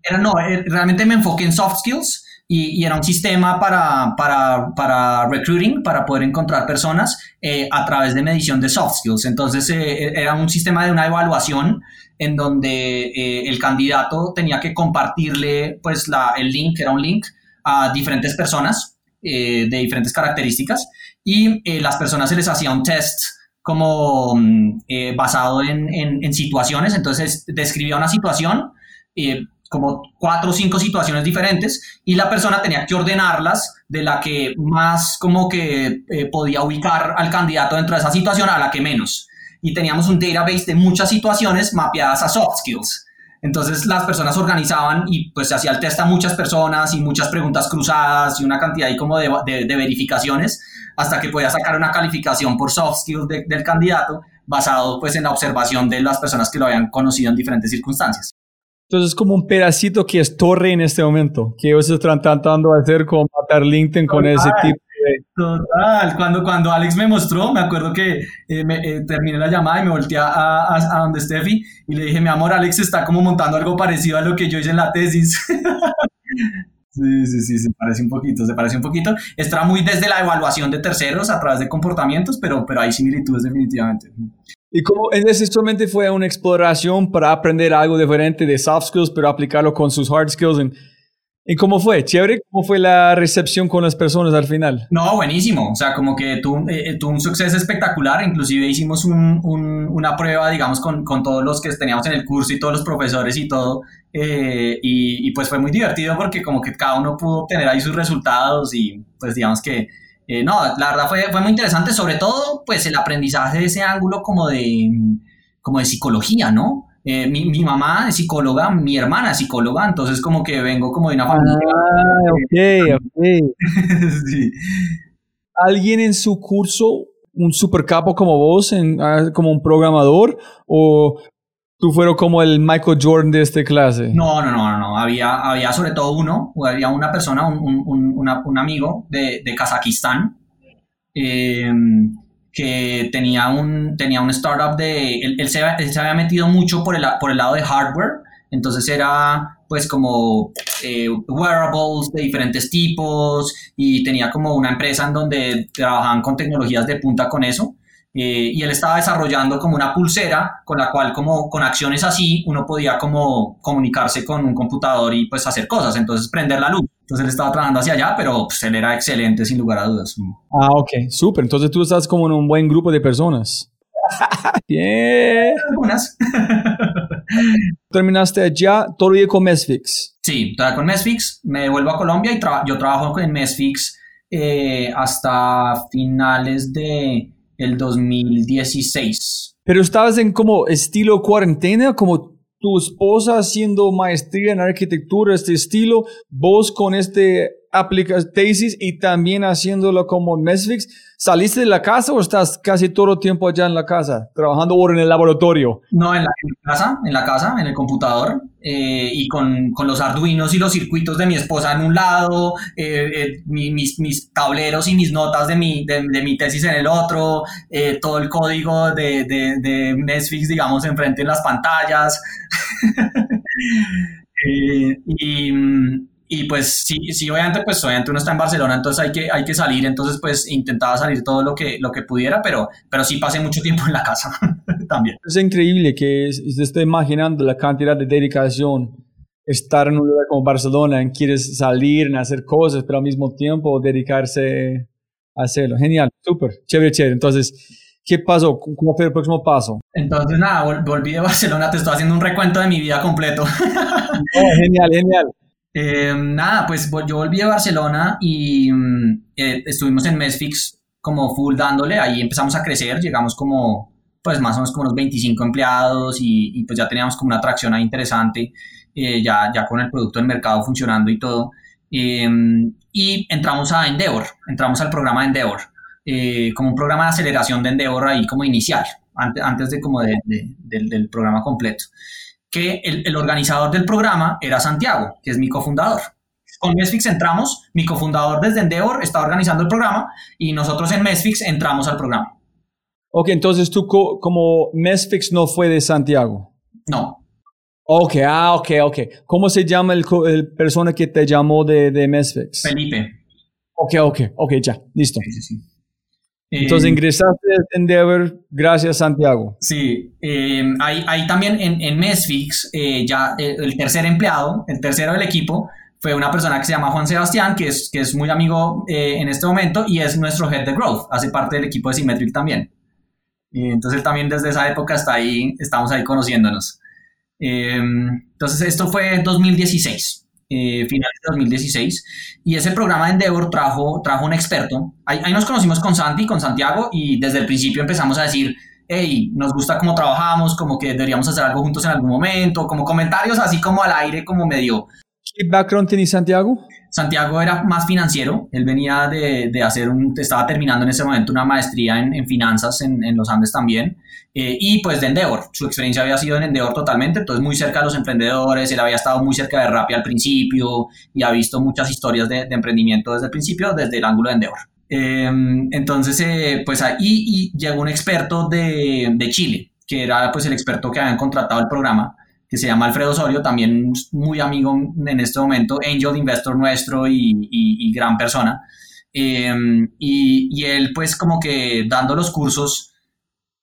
Era, no, eh, realmente me enfoqué en soft skills y, y era un sistema para, para, para, recruiting, para poder encontrar personas eh, a través de medición de soft skills. Entonces eh, era un sistema de una evaluación en donde eh, el candidato tenía que compartirle pues la, el link, era un link, a diferentes personas de diferentes características y las personas se les hacía un test como mm, eh, basado en, en, situaciones, entonces describía una situación, eh, como cuatro o cinco situaciones diferentes, y la persona tenía que ordenarlas de la que más como que eh, podía ubicar al candidato dentro de esa situación a la que menos. Y teníamos un database de muchas situaciones mapeadas a soft skills. Entonces las personas organizaban y pues se hacía el test a muchas personas y muchas preguntas cruzadas y una cantidad ahí como de, de, de verificaciones hasta que podía sacar una calificación por soft skills del candidato basado pues en la observación de las personas que lo habían conocido en diferentes circunstancias.
Entonces es como un pedacito que es torre en este momento, que ellos están tratando de hacer como matar LinkedIn con ese tipo de...
Total, cuando, cuando Alex me mostró, me acuerdo que eh, me, eh, terminé la llamada y me volteé a, a, a, donde Steffi y le dije, mi amor, Alex está como montando algo parecido a lo que yo hice en la tesis. Sí, sí, sí, se parece un poquito, se parece un poquito. Está muy desde la evaluación de terceros a través de comportamientos, pero, pero hay similitudes definitivamente.
¿Y cómo en ese solamente fue una exploración para aprender algo diferente de soft skills, pero aplicarlo con sus hard skills? ¿Y cómo fue? ¿Chévere? ¿Cómo fue la recepción con las personas al final?
No, buenísimo. O sea, como que tuvo, eh, tuvo un suceso espectacular. Inclusive hicimos un, un, una prueba, digamos, con, con, todos los que teníamos en el curso y todos los profesores y todo. Eh, y, y, pues fue muy divertido porque como que cada uno pudo tener ahí sus resultados y pues digamos que... Eh, no, la verdad fue, fue muy interesante, sobre todo pues el aprendizaje de ese ángulo como de, como de psicología, ¿no? Eh, mi, mi, mamá es psicóloga, mi hermana es psicóloga, entonces como que vengo como de una familia.
Ah, ok, ok. sí. ¿Alguien en su curso, un super capo como vos, en, ah, como un programador, o tú fueron como el Michael Jordan de esta clase?
No, no, no, no, Había, había sobre todo uno, había una persona, un, un, un amigo de, de Kazajistán. Eh, que tenía un, tenía un startup de, él, se, se, había metido mucho por el, por el lado de hardware Entonces era pues como eh, wearables de diferentes tipos y tenía como una empresa en donde trabajaban con tecnologías de punta con eso. Eh, y él estaba desarrollando como una pulsera con la cual como con acciones así uno podía como comunicarse con un computador y pues hacer cosas, entonces prender la luz. Entonces él estaba trabajando hacia allá, pero pues, él era excelente sin lugar a dudas.
Ah, ok, súper. Entonces tú estás como en un buen grupo de personas. Bien.
Algunas.
Terminaste allá todavía con Mesfix.
Sí, todavía con Mesfix. Me vuelvo a Colombia y yo trabajo en Mesfix eh, hasta finales de el 2016.
Pero estabas en como estilo cuarentena, como tu esposa haciendo maestría en arquitectura, este estilo, vos con este aplicas tesis y también haciéndolo como Mesfix. ¿Saliste de la casa o estás casi todo el tiempo allá en la casa, trabajando ahora en el laboratorio?
No, en la, casa, en la casa, en el computador, eh, y con, con, los arduinos y los circuitos de mi esposa en un lado, eh, eh, mis, mis, tableros y mis notas de mi, de, mi tesis en el otro, todo el código de, de, de digamos, enfrente en las pantallas. y mm, y pues sí, sí, obviamente, pues obviamente uno está en Barcelona, entonces hay que, hay que salir, entonces pues intentaba salir todo lo que, lo que pudiera, pero, pero sí pasé mucho tiempo en la casa también.
Es increíble que se esté imaginando la cantidad de dedicación, estar en un lugar como Barcelona, en quieres salir, en hacer cosas, pero al mismo tiempo dedicarse a hacerlo. Genial, súper, chévere, chévere. Entonces, ¿qué pasó? ¿Cómo fue el próximo paso?
Entonces, nada, volví de Barcelona, te estoy haciendo un recuento de mi vida completo.
Oh, genial, genial.
Eh, nada, pues yo volví a Barcelona y mm, eh, estuvimos en Mesfix como full dándole, ahí empezamos a crecer, llegamos como pues más o menos como unos 25 empleados y, pues ya teníamos como una atracción ahí interesante, eh, ya, ya con el producto del mercado funcionando y todo. Em, y entramos a Endeavor, entramos al programa de Endeavor, como un programa de aceleración de Endeavor ahí como inicial, antes, antes de como del programa completo que el, organizador del programa era Santiago, que es mi cofundador. Con Mesfix entramos, mi cofundador desde Endeavor está organizando el programa y nosotros en Mesfix entramos al programa.
Ok, entonces tú como Mesfix no fue de Santiago.
No.
Ok, ah, ok, ok. ¿Cómo se llama el, el persona que te llamó de, de Mesfix?
Felipe.
Ok, ok, ok, ya, listo. Sí, sí, sí. Entonces eh, ingresaste en Endeavor gracias Santiago.
Sí, eh, ahí, también en, en Mesfix, eh, ya el tercer empleado, el tercero del equipo, fue una persona que se llama Juan Sebastián, que es, que es muy amigo en este momento y es nuestro head de growth, hace parte del equipo de Symmetric también. entonces también desde esa época hasta ahí, estamos ahí conociéndonos. entonces esto fue en 2016 eh, finales de 2016, y ese programa de Endeavor trajo, trajo un experto. Ahí, nos conocimos con Santi, con Santiago, y desde el principio empezamos a decir, hey, nos gusta cómo trabajamos, como que deberíamos hacer algo juntos en algún momento, como comentarios así como al aire, como medio...
¿Qué background tiene Santiago?
Santiago era más financiero, él venía de, de, hacer un, estaba terminando en ese momento una maestría en, finanzas en, en, los Andes también, eh, y pues de Endeavor, su experiencia había sido en Endeavor totalmente, entonces muy cerca de los emprendedores, él había estado muy cerca de Rappi al principio y ha visto muchas historias de, de emprendimiento desde el principio, desde el ángulo de Endeavor. Eh, entonces, eh, pues ahí y llegó un experto de, de Chile, que era pues el experto que habían contratado el programa, que se llama Alfredo Osorio, también muy amigo en este momento, angel investor nuestro y, gran persona. Em, y, él pues como que dando los cursos,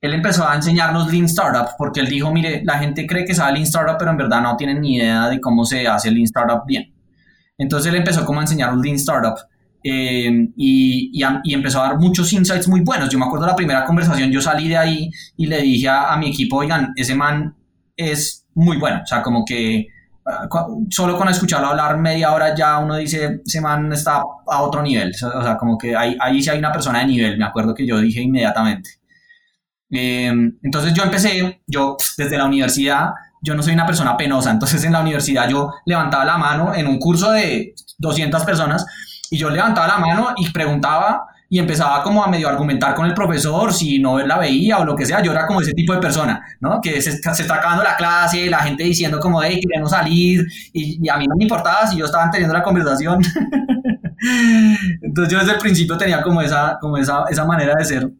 él empezó a enseñarnos Lean Startup porque él dijo, mire, la gente cree que sabe Lean Startup, pero en verdad no tienen ni idea de cómo se hace Lean Startup bien. Entonces él empezó como a enseñar Lean Startup. Em, y, y, empezó a dar muchos insights muy buenos. Yo me acuerdo la primera conversación, yo salí de ahí y le dije a, a mi equipo, oigan, ese man es muy bueno. O sea, como que ah, solo con escucharlo hablar media hora ya uno dice, ese man está a otro nivel. O sea, como que ahí, ahí sí hay una persona de nivel, me acuerdo que yo dije inmediatamente. Em, entonces yo empecé, yo desde la universidad, yo no soy una persona penosa, entonces en la universidad yo levantaba la mano en un curso de 200 personas y yo levantaba la mano y preguntaba y empezaba como a medio argumentar con el profesor si no la veía o lo que sea. Yo era como ese tipo de persona, ¿no? Que se, se está acabando la clase, la gente diciendo como, hey, queremos salir y, a mí no me importaba si yo estaba teniendo la conversación. Entonces yo desde el principio tenía como esa, como esa, esa manera de ser.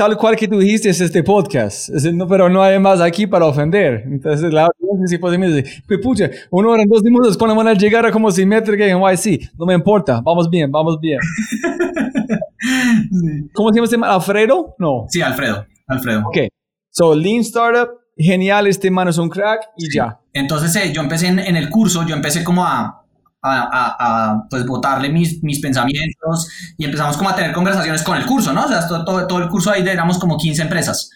Tal cual que tú dijiste es este podcast, Es- no, pero no hay más aquí para ofender. Entonces, la audiencia sí puede decir, "Pues, pucha, una hora en dos minutos, cuando van a llegar a como simétrica en YC? No me importa, vamos bien, vamos bien. ¿Cómo se llama este man? ¿Alfredo? No.
Sí, Alfredo, Alfredo.
Ok. So, Lean Startup, genial, este man es un crack y ya.
Entonces eh, yo empecé en, en el curso, yo empecé como a, a, a- pues botarle mis, mis pensamientos y empezamos como a tener conversaciones con el curso, ¿no? O sea, todo, todo, todo el curso ahí éramos como 15 empresas.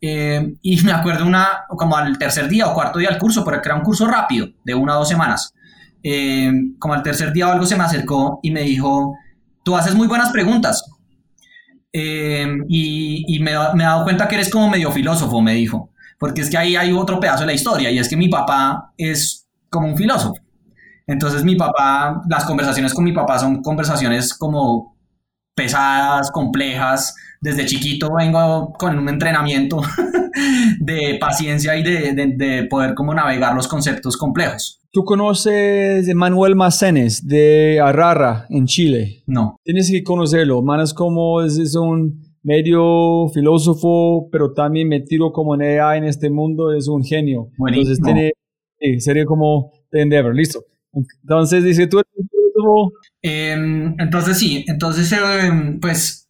Eh, y me acuerdo una, como al tercer día o cuarto día del curso, porque era un curso rápido, de una o dos semanas. Eh, como al tercer día o algo se me acercó y me dijo, tú haces muy buenas preguntas. Eh, y y me, me he dado cuenta que eres como medio filósofo, me dijo. Porque es que ahí hay otro pedazo de la historia y es que mi papá es como un filósofo. Entonces mi papá, las conversaciones con mi papá son conversaciones como pesadas, complejas. Desde chiquito vengo con un entrenamiento de paciencia y de, de- de poder como navegar los conceptos complejos.
¿Tú conoces a Manuel Macenes de Arrara, en Chile?
No.
Tienes que conocerlo. Man es como, es, es un medio filósofo, pero también metido como en AI en este mundo, es un genio.
Buenísimo.
Entonces tiene, sería como The Endeavor, listo. Entonces dice, tú
Eh, entonces sí, entonces eh, pues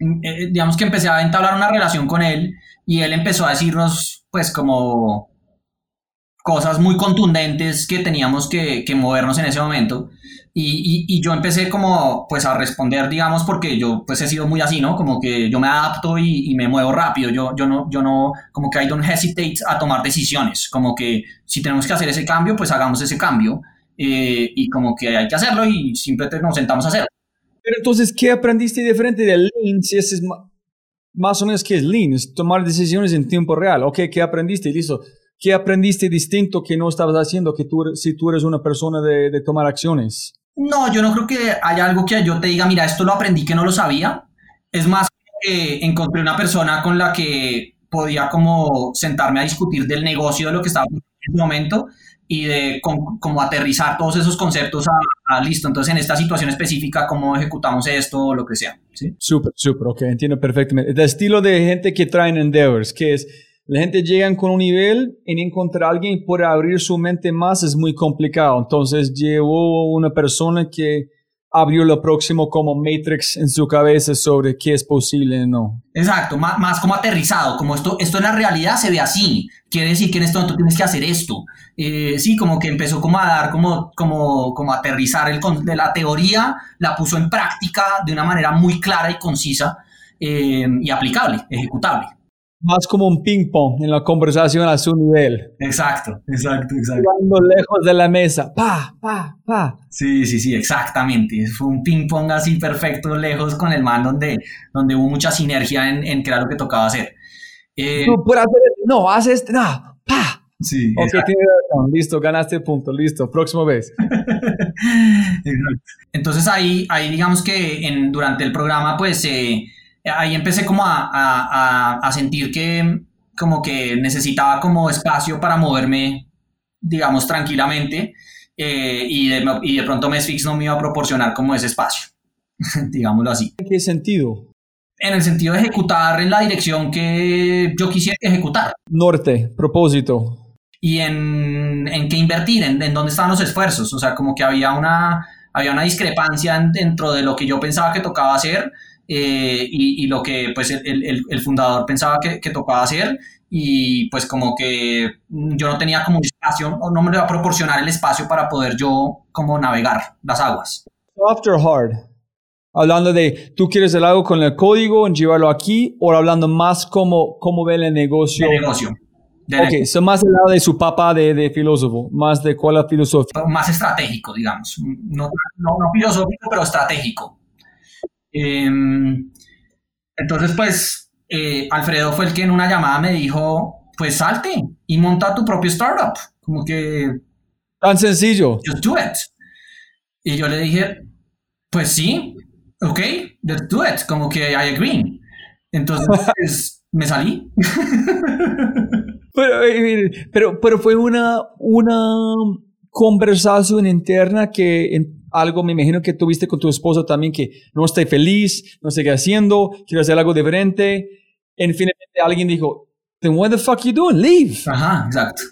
eh, digamos que empecé a entablar una relación con él y él empezó a decirnos pues como cosas muy contundentes que teníamos que, que movernos en ese momento. Y, y- y yo empecé como pues a responder digamos porque yo pues he sido muy así, ¿no? Como que yo me adapto y, y me muevo rápido, yo, yo no, yo no, como que I don't hesitate a tomar decisiones, como que si tenemos que hacer ese cambio pues hagamos ese cambio eh, y como que hay que hacerlo y simplemente nos sentamos a hacerlo.
Pero entonces, ¿qué aprendiste diferente de Lean? Si ese es más o menos qué es Lean, es tomar decisiones en tiempo real. Ok, ¿qué aprendiste? Listo. ¿Qué aprendiste distinto que no estabas haciendo que tú, si tú eres una persona de, de tomar acciones?
No, yo no creo que haya algo que yo te diga, mira, esto lo aprendí que no lo sabía. Es más, que encontré una persona con la que podía como sentarme a discutir del negocio, de lo que estaba en ese momento y de com- como aterrizar todos esos conceptos a, a, listo. Entonces, en esta situación específica, cómo ejecutamos esto o lo que sea. ¿sí?
Súper, súper, ok, entiendo perfectamente. El estilo de gente que traen Endeavors, que es, la gente llega con un nivel, en encontrar a alguien por abrir su mente más es muy complicado. Entonces llevó una persona que abrió lo próximo como Matrix en su cabeza sobre qué es posible no.
Exacto, más, más como aterrizado, como esto, esto en la realidad se ve así, quiere decir que en esto tú tienes que hacer esto. Eh, sí, como que empezó como a dar, como, como, como aterrizar el, de la teoría, la puso en práctica de una manera muy clara y concisa eh, y aplicable, ejecutable.
Más como un ping pong en la conversación a su nivel.
Exacto, exacto, exacto.
Jugando lejos de la mesa. Pa, pa, pa.
Sí, sí, sí, exactamente. Fue un ping pong así perfecto, lejos con el man, donde, donde hubo mucha sinergia en, en era lo que tocaba hacer. Eh,
Tú por hacer, no, haces, no, pa.
sí,
Ok, tienes razón. Listo, ganaste punto. Listo, próxima vez.
Exacto. Entonces ahí, ahí digamos que en, durante el programa, pues eh, ahí empecé como a, a- a- sentir que como que necesitaba como espacio para moverme, digamos, tranquilamente eh, y, de, y de pronto Mesfix no me iba a proporcionar como ese espacio, digámoslo así.
¿En qué sentido?
En el sentido de ejecutar en la dirección que yo quisiera ejecutar
Norte, propósito.
y en, en qué invertir, en, en dónde estaban los esfuerzos. O sea, como que había una, había una discrepancia en- dentro de lo que yo pensaba que tocaba hacer eh, y, y lo que pues el, el- el fundador pensaba que, que tocaba hacer y pues como que yo no tenía como un espacio o no me iba a proporcionar el espacio para poder yo como navegar las aguas.
Soft or hard. Hablando de, ¿tú quieres el algo con el código, en llevarlo aquí? O hablando más como, cómo ve el negocio.
De negocio. De
Ok, son más del lado de su papá de, de filósofo, más de cuál filosofía.
más estratégico, digamos. No, no, no filosófico, pero estratégico. Em, entonces, pues, eh, Alfredo fue el que en una llamada me dijo, pues salte y monta tu propio startup. Como que,
Tan sencillo.
just do it. Y yo le dije, pues sí, ok, let's do it. Como que I agree. Entonces, pues, me salí.
Pero, eh, pero, pero fue una, una conversación interna que en- algo me imagino que tuviste con tu esposa también, que no estoy feliz, no sé qué haciendo, quiero hacer algo diferente. En finalmente alguien dijo, then what the fuck you doing? Leave.
Ajá, exacto.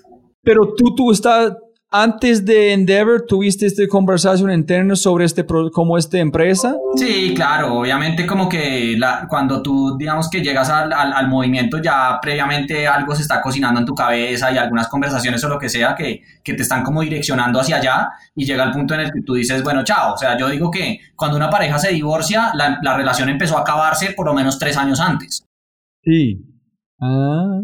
Pero tú, tú estás, antes de Endeavor, tuviste esta conversación interna sobre este, como esta empresa.
Sí, claro, obviamente como que la, cuando tú digamos que llegas al, al, al movimiento ya previamente algo se está cocinando en tu cabeza y algunas conversaciones o lo que sea que, que te están como direccionando hacia allá y llega el punto en el que tú dices, bueno, chao, o sea, yo digo que cuando una pareja se divorcia, la, la relación empezó a acabarse por lo menos tres años antes.
Sí. Ah.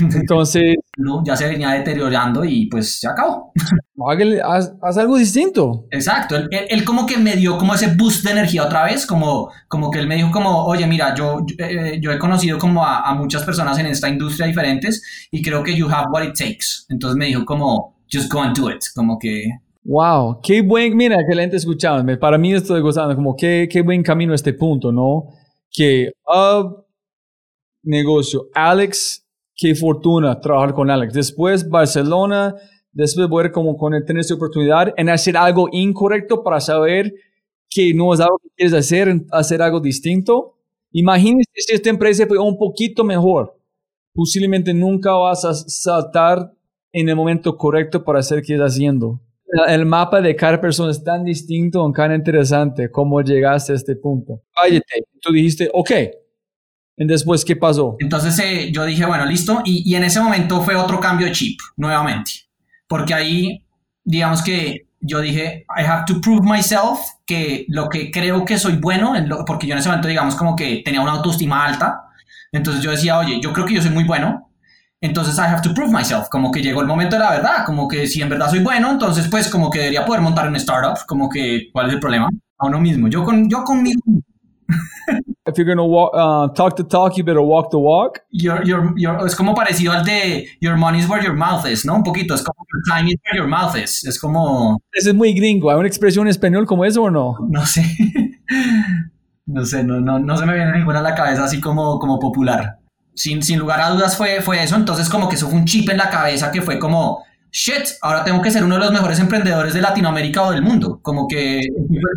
Entonces,
¿no? Ya se venía deteriorando y pues se acabó.
hágale- haz, haz algo distinto.
Exacto, él, él- él como que me dio como ese boost de energía otra vez, como, como que él me dijo como, oye, mira, yo, yo, eh, yo he conocido como a, a muchas personas en esta industria diferentes y creo que you have what it takes. Entonces me dijo como, just go and do it, como que...
Wow, qué buen, mira, que la gente escuchaba. me- Para mí estoy gozando, como qué, qué buen camino este punto, ¿no? Que, ah, negocio, Alex, qué fortuna trabajar con Alex. Después Barcelona, después ver cómo con él tener esa oportunidad en hacer algo incorrecto para saber que no es algo que quieres hacer, hacer algo distinto. Imagínese si esta empresa fue un poquito mejor. Posiblemente nunca vas a saltar en el momento correcto para hacer que estás haciendo. El- El mapa de cada persona es tan distinto, tan interesante, cómo llegaste a este punto. Cállate. Tú dijiste, ok. Después, ¿qué pasó?
Entonces eh, yo dije, bueno, listo, y, y en ese momento fue otro cambio de chip, nuevamente, porque ahí, digamos que yo dije, I have to prove myself que lo que creo que soy bueno, en lo- porque yo en ese momento, digamos, como que tenía una autoestima alta, entonces yo decía, oye, yo creo que yo soy muy bueno, entonces I have to prove myself, como que llegó el momento de la verdad, como que si en verdad soy bueno, entonces pues como que debería poder montar un startup, como que, ¿cuál es el problema? A uno mismo, yo, con, yo conmigo,
If you're gonna walk, uh, talk the talk, you better walk the walk.
Your, your, your- es como parecido al de Your money is where your mouth is, ¿no? Un poquito, es como Your time is where your mouth is. Es como,
Ese es muy gringo. ¿Hay una expresión en español como eso o no?
no sé, no sé, no, no, no se me viene ninguna a la cabeza así como, como popular. Sin, sin lugar a dudas fue, fue eso, entonces como que eso fue un chip en la cabeza que fue como, shit, ahora tengo que ser uno de los mejores emprendedores de Latinoamérica o del mundo. Como que el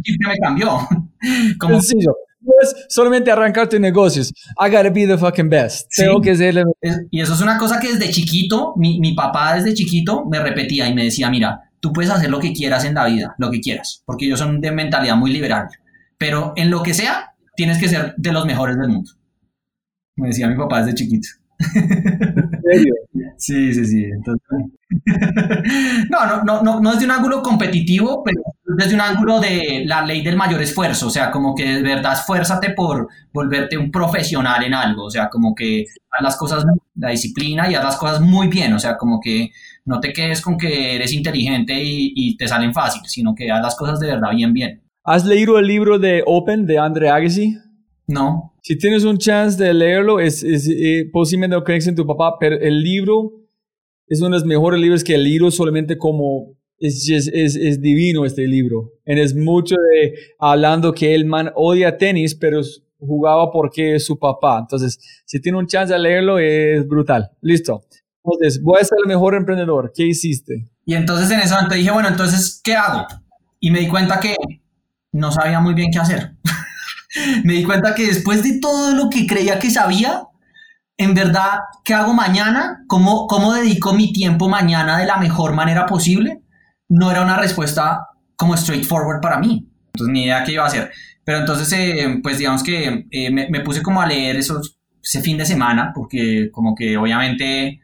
chip que me cambió. Como,
Sencillo. No es solamente arrancar tus negocios. I gotta be the fucking best.
Sí.
Tengo que ser el-
y eso es una cosa que desde chiquito, mi, mi papá desde chiquito me repetía y me decía, mira, tú puedes hacer lo que quieras en la vida, lo que quieras, porque ellos son de mentalidad muy liberal, pero en lo que sea, tienes que ser de los mejores del mundo. Me decía mi papá desde chiquito.
serio.
Sí, sí, sí. no, no, no, no, no desde un ángulo competitivo, pero desde un ángulo de la ley del mayor esfuerzo. O sea, como que de verdad esfuérzate por volverte un profesional en algo. O sea, como que haz las cosas, la disciplina y haz las cosas muy bien. O sea, como que no te quedes con que eres inteligente y, y te salen fácil, sino que haz las cosas de verdad bien, bien.
¿Has leído el libro de Open de Andre Agassi?
No,
Si tienes un chance de leerlo, es, es eh, posiblemente lo crees en tu papá, pero el libro es uno de los mejores libros que el libro solamente como es, es, es divino este libro. Y es mucho de hablando que el man odia tenis, pero jugaba porque es su papá. Entonces, si tiene un chance de leerlo, es brutal. Listo. Entonces, voy a ser el mejor emprendedor. ¿Qué hiciste?
Y entonces en ese momento dije, bueno, entonces, ¿qué hago? Y me di cuenta que no sabía muy bien qué hacer. me di cuenta que después de todo lo que creía que sabía, en verdad, ¿qué hago mañana? ¿Cómo, cómo dedico mi tiempo mañana de la mejor manera posible? No era una respuesta como straightforward para mí. Entonces, ni idea qué iba a hacer. Pero entonces, eh, pues digamos que eh, me, me puse como a leer esos, ese fin de semana, porque como que obviamente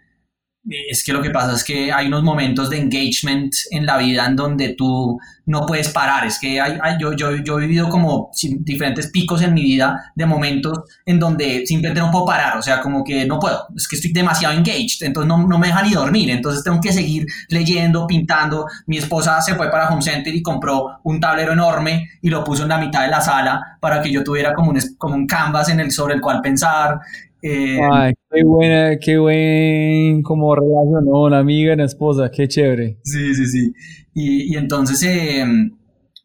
es que lo que pasa es que hay unos momentos de engagement en la vida en donde tú no puedes parar. Es que hay, yo, yo, yo he vivido como diferentes picos en mi vida de momentos en donde simplemente no puedo parar. O sea, como que no puedo. Es que estoy demasiado engaged. Entonces no, no me deja ni dormir. Entonces tengo que seguir leyendo, pintando. Mi esposa se fue para Home Center y compró un tablero enorme y lo puso en la mitad de la sala para que yo tuviera como un, como un canvas en el, sobre el cual pensar. Eh,
Ay, qué buena, qué buen como relación, ¿no? Una amiga, una esposa, qué chévere.
Sí, sí, sí. Y, y entonces, eh,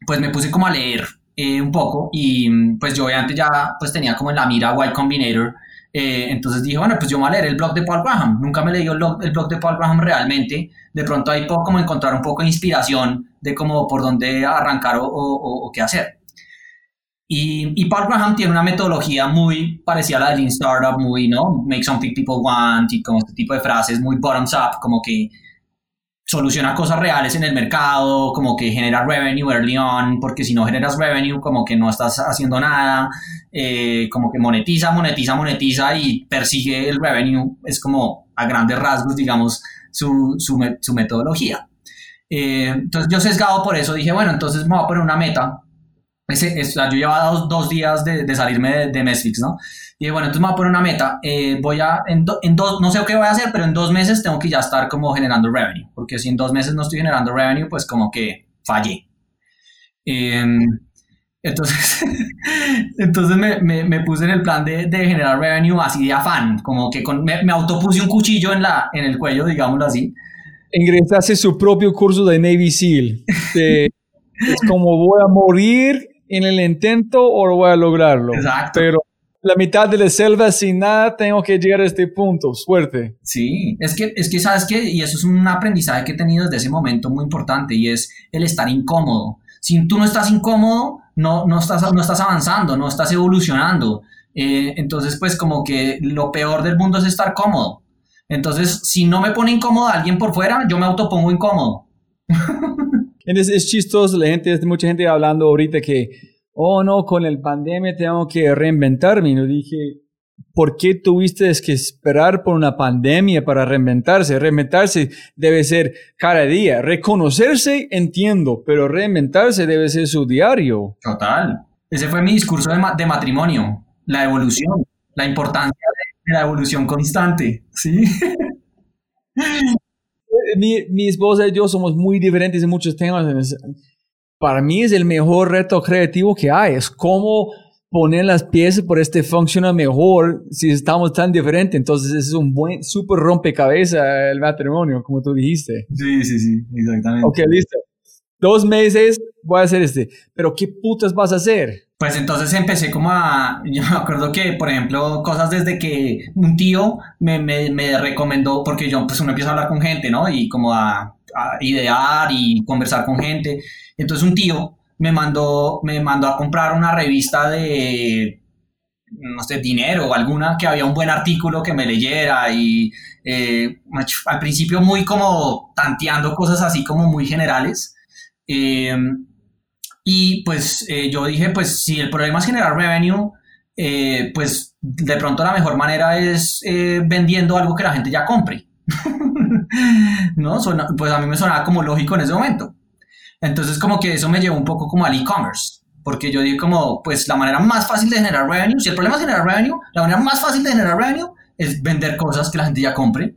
pues me puse como a leer eh, un poco y mm, pues yo obviamente ya pues tenía como en la mira Y Combinator. eh, entonces dije, bueno, pues yo voy a leer el blog de Paul Graham. Nunca me leí el blog, el blog de Paul Graham realmente. De pronto ahí puedo como encontrar un poco de inspiración de cómo por dónde arrancar o- o- o qué hacer. Y, y Graham tiene una metodología muy parecida a la de Lean Startup, muy, ¿no? Make something people want y como este tipo de frases muy bottoms up, como que soluciona cosas reales en el mercado, como que genera revenue early on, porque si no generas revenue, como que no estás haciendo nada, eh, como que monetiza, monetiza, monetiza y persigue el revenue, es como a grandes rasgos, digamos, su, su, su metodología. Eh, entonces yo sesgado por eso dije, bueno, entonces me voy a poner una meta. Ese, es, yo llevaba dos, dos días de, de salirme de, de ¿no? Y dije, bueno, entonces me voy a poner una meta. Eh, voy a, en, do, en dos, no sé qué voy a hacer, pero en dos meses tengo que ya estar como generando revenue. Porque si en dos meses no estoy generando revenue, pues como que fallé. Eh, entonces, entonces me, me, me, puse en el plan de, de, generar revenue así de afán, como que con, me, me autopuse un cuchillo en, la, en el cuello, digámoslo así.
Ingresaste su propio curso de Navy SEAL. De, es como voy a morir en el intento o voy a lograrlo.
Exacto.
Pero la mitad de la selva sin nada, tengo que llegar a este punto. Suerte.
Sí, es que, es que sabes que, y eso es un aprendizaje que he tenido desde ese momento muy importante, y es el estar incómodo. Si tú no estás incómodo, no, no, estás, no estás avanzando, no estás evolucionando. Eh, entonces, pues como que lo peor del mundo es estar cómodo. Entonces, si no me pone incómodo alguien por fuera, yo me autopongo incómodo.
es, es chistoso, la gente, mucha gente hablando ahorita que oh no, con el pandemia tengo que reinventarme. Y yo dije, ¿por qué tuviste que esperar por una pandemia para reinventarse? Reinventarse debe ser cada día. Reconocerse, entiendo, pero reinventarse debe ser su diario.
Total. Ese fue mi discurso de, ma de matrimonio, la evolución, la importancia de la evolución constante, ¿sí?
mi, mi esposa y yo somos muy diferentes en muchos temas para mí es el mejor reto creativo que hay. Es cómo poner las piezas por este funciona mejor si estamos tan diferentes. Entonces es un buen, súper rompecabezas el matrimonio, como tú dijiste.
Sí, sí, sí, exactamente.
Ok, listo. Dos meses voy a hacer este. Pero ¿qué putas vas a hacer?
Pues entonces empecé como a, yo me acuerdo que, por ejemplo, cosas desde que un tío me, me, me recomendó, porque yo pues uno empieza a hablar con gente, ¿no? Y como a, a idear y conversar con gente. Entonces un tío me mandó, me mandó a comprar una revista de, no sé, dinero o alguna que había un buen artículo que me leyera y eh, al principio muy como tanteando cosas así como muy generales. Eh, y pues eh, yo dije, pues si el problema es generar revenue, eh, pues de pronto la mejor manera es eh, vendiendo algo que la gente ya compre. ¿No? Suena, pues a mí me sonaba como lógico en ese momento. Entonces como que eso me llevó un poco como al e-commerce, porque yo dije como, pues la manera más fácil de generar revenue, si el problema es generar revenue, la manera más fácil de generar revenue es vender cosas que la gente ya compre.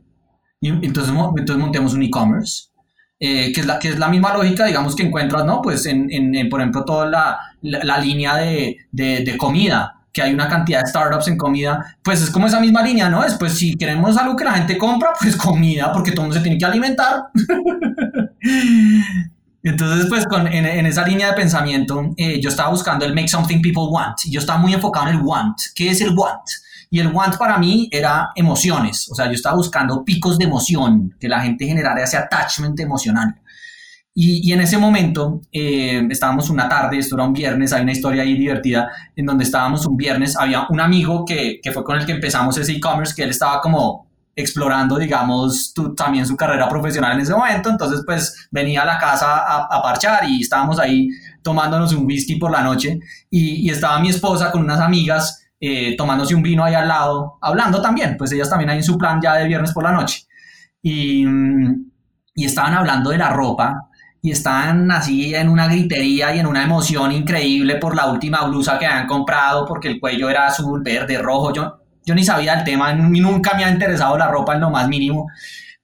Y entonces, entonces montemos un e-commerce. Eh, que, es la, que es la misma lógica, digamos, que encuentras, ¿no? Pues en, en, en por ejemplo, toda la, la, la línea de, de, de, comida, que hay una cantidad de startups en comida, pues es como esa misma línea, ¿no? Es pues si queremos algo que la gente compra, pues comida, porque todo mundo se tiene que alimentar. Entonces, pues con, en, en, esa línea de pensamiento, eh, yo estaba buscando el make something people want. Y yo estaba muy enfocado en el want. ¿Qué es el want? Y el want para mí era emociones. O sea, yo estaba buscando picos de emoción, que la gente generara ese attachment emocional. Y, y en ese momento, eh, estábamos una tarde, esto era un viernes, hay una historia ahí divertida, en donde estábamos un viernes, había un amigo que, que fue con el que empezamos ese e-commerce, que él estaba como explorando, digamos, tu, también su carrera profesional en ese momento. Entonces, pues venía a la casa a, parchar y estábamos ahí tomándonos un whisky por la noche y estaba mi esposa con unas amigas eh, tomándose un vino ahí al lado, hablando también, pues ellas también ahí en su plan ya de viernes por la noche. Y, y estaban hablando de la ropa y estaban así en una gritería y en una emoción increíble por la última blusa que habían comprado porque el cuello era azul, verde, rojo. Yo, yo ni sabía el tema, nunca me ha interesado la ropa en lo más mínimo,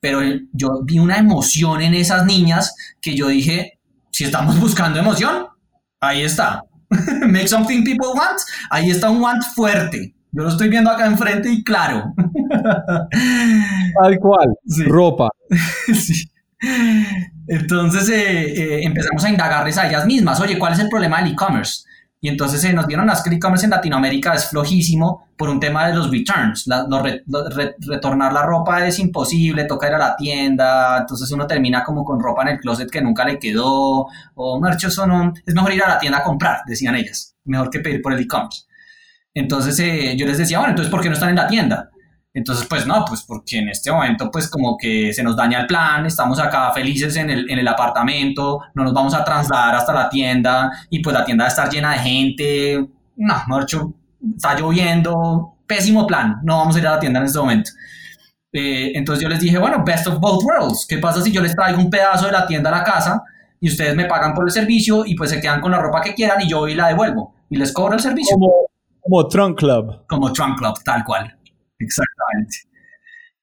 pero yo vi una emoción en esas niñas que yo dije, si estamos buscando emoción, ahí está. Make something people want, ahí está un want fuerte. Yo lo estoy viendo acá enfrente y claro.
Tal cual, sí. ropa.
sí. Entonces eh, eh, empezamos a indagarles a ellas mismas, oye, ¿cuál es el problema del e-commerce? Y entonces se nos dieron las e-commerce en Latinoamérica es flojísimo por un tema de los returns. retornar la ropa es imposible, toca ir a la tienda, entonces uno termina como con ropa en el closet que nunca le quedó, o marchos o no, es mejor ir a la tienda a comprar, decían ellas, mejor que pedir por el e-commerce. Entonces eh, yo les decía, bueno, entonces ¿por qué no están en la tienda? Entonces, pues no, pues porque en este momento pues como que se nos daña el plan, estamos acá felices en el, en el apartamento, no nos vamos a trasladar hasta la tienda y pues la tienda va a estar llena de gente, no, marcho, está lloviendo, pésimo plan, no vamos a ir a la tienda en este momento. Eh, entonces yo les dije, bueno, best of both worlds, ¿qué pasa si yo les traigo un pedazo de la tienda a la casa y ustedes me pagan por el servicio y pues se quedan con la ropa que quieran y yo y la devuelvo y les cobro el servicio?
Como, como Trunk Club.
Como Trunk Club, tal cual. Exactamente.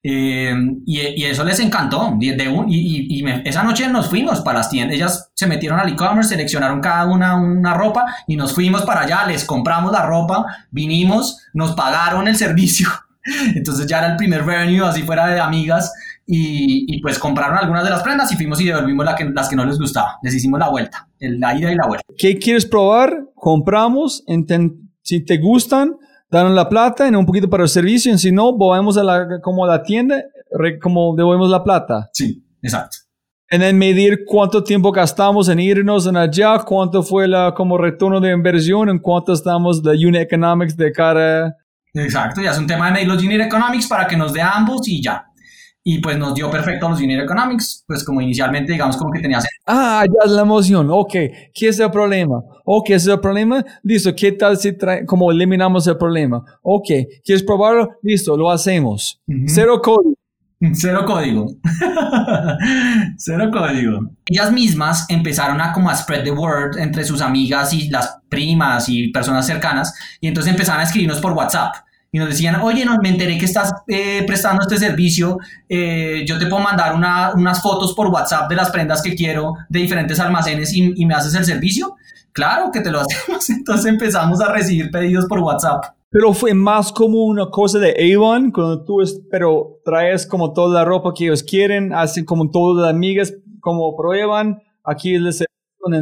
Eh, y, eso les encantó. y, esa noche nos fuimos para las tiendas. Ellas se metieron al e-commerce, seleccionaron cada una una ropa y nos fuimos para allá. Les compramos la ropa, vinimos, nos pagaron el servicio. Entonces ya era el primer revenue, así fuera de amigas. Y, pues compraron algunas de las prendas y fuimos y devolvimos la que, las que no les gustaba. Les hicimos la vuelta, la ida y la vuelta.
¿Qué quieres probar? Compramos. Si te gustan, dan la plata en un poquito para el servicio, y si no, volvemos a la, como a la tienda, como devolvemos la plata.
Sí, exacto.
En medir cuánto tiempo gastamos en irnos en allá, cuánto fue la como retorno de inversión, en cuánto estamos de unit economics de cara.
Exacto, ya es un tema de los unit economics para que nos dé ambos y ya y pues nos dio perfecto los Unit Economics, pues como inicialmente digamos como que tenía...
Ah, ya es la emoción, ok, ¿qué es el problema? Ok, ¿es el problema? Listo, ¿qué tal si como eliminamos el problema? Ok, ¿quieres probarlo? Listo, lo hacemos. Cero código.
Cero código. Cero código. Ellas mismas empezaron a como a spread the word entre sus amigas y las primas y personas cercanas y entonces empezaron a escribirnos por WhatsApp y nos decían, oye, no, me enteré que estás eh, prestando este servicio, eh, yo te puedo mandar unas fotos por WhatsApp de las prendas que quiero de diferentes almacenes y, me haces el servicio. Claro que te lo hacemos. Entonces empezamos a recibir pedidos por WhatsApp.
Pero fue más como una cosa de Avon, cuando tú pero traes como toda la ropa que ellos quieren, hacen como todas las amigas como prueban, aquí les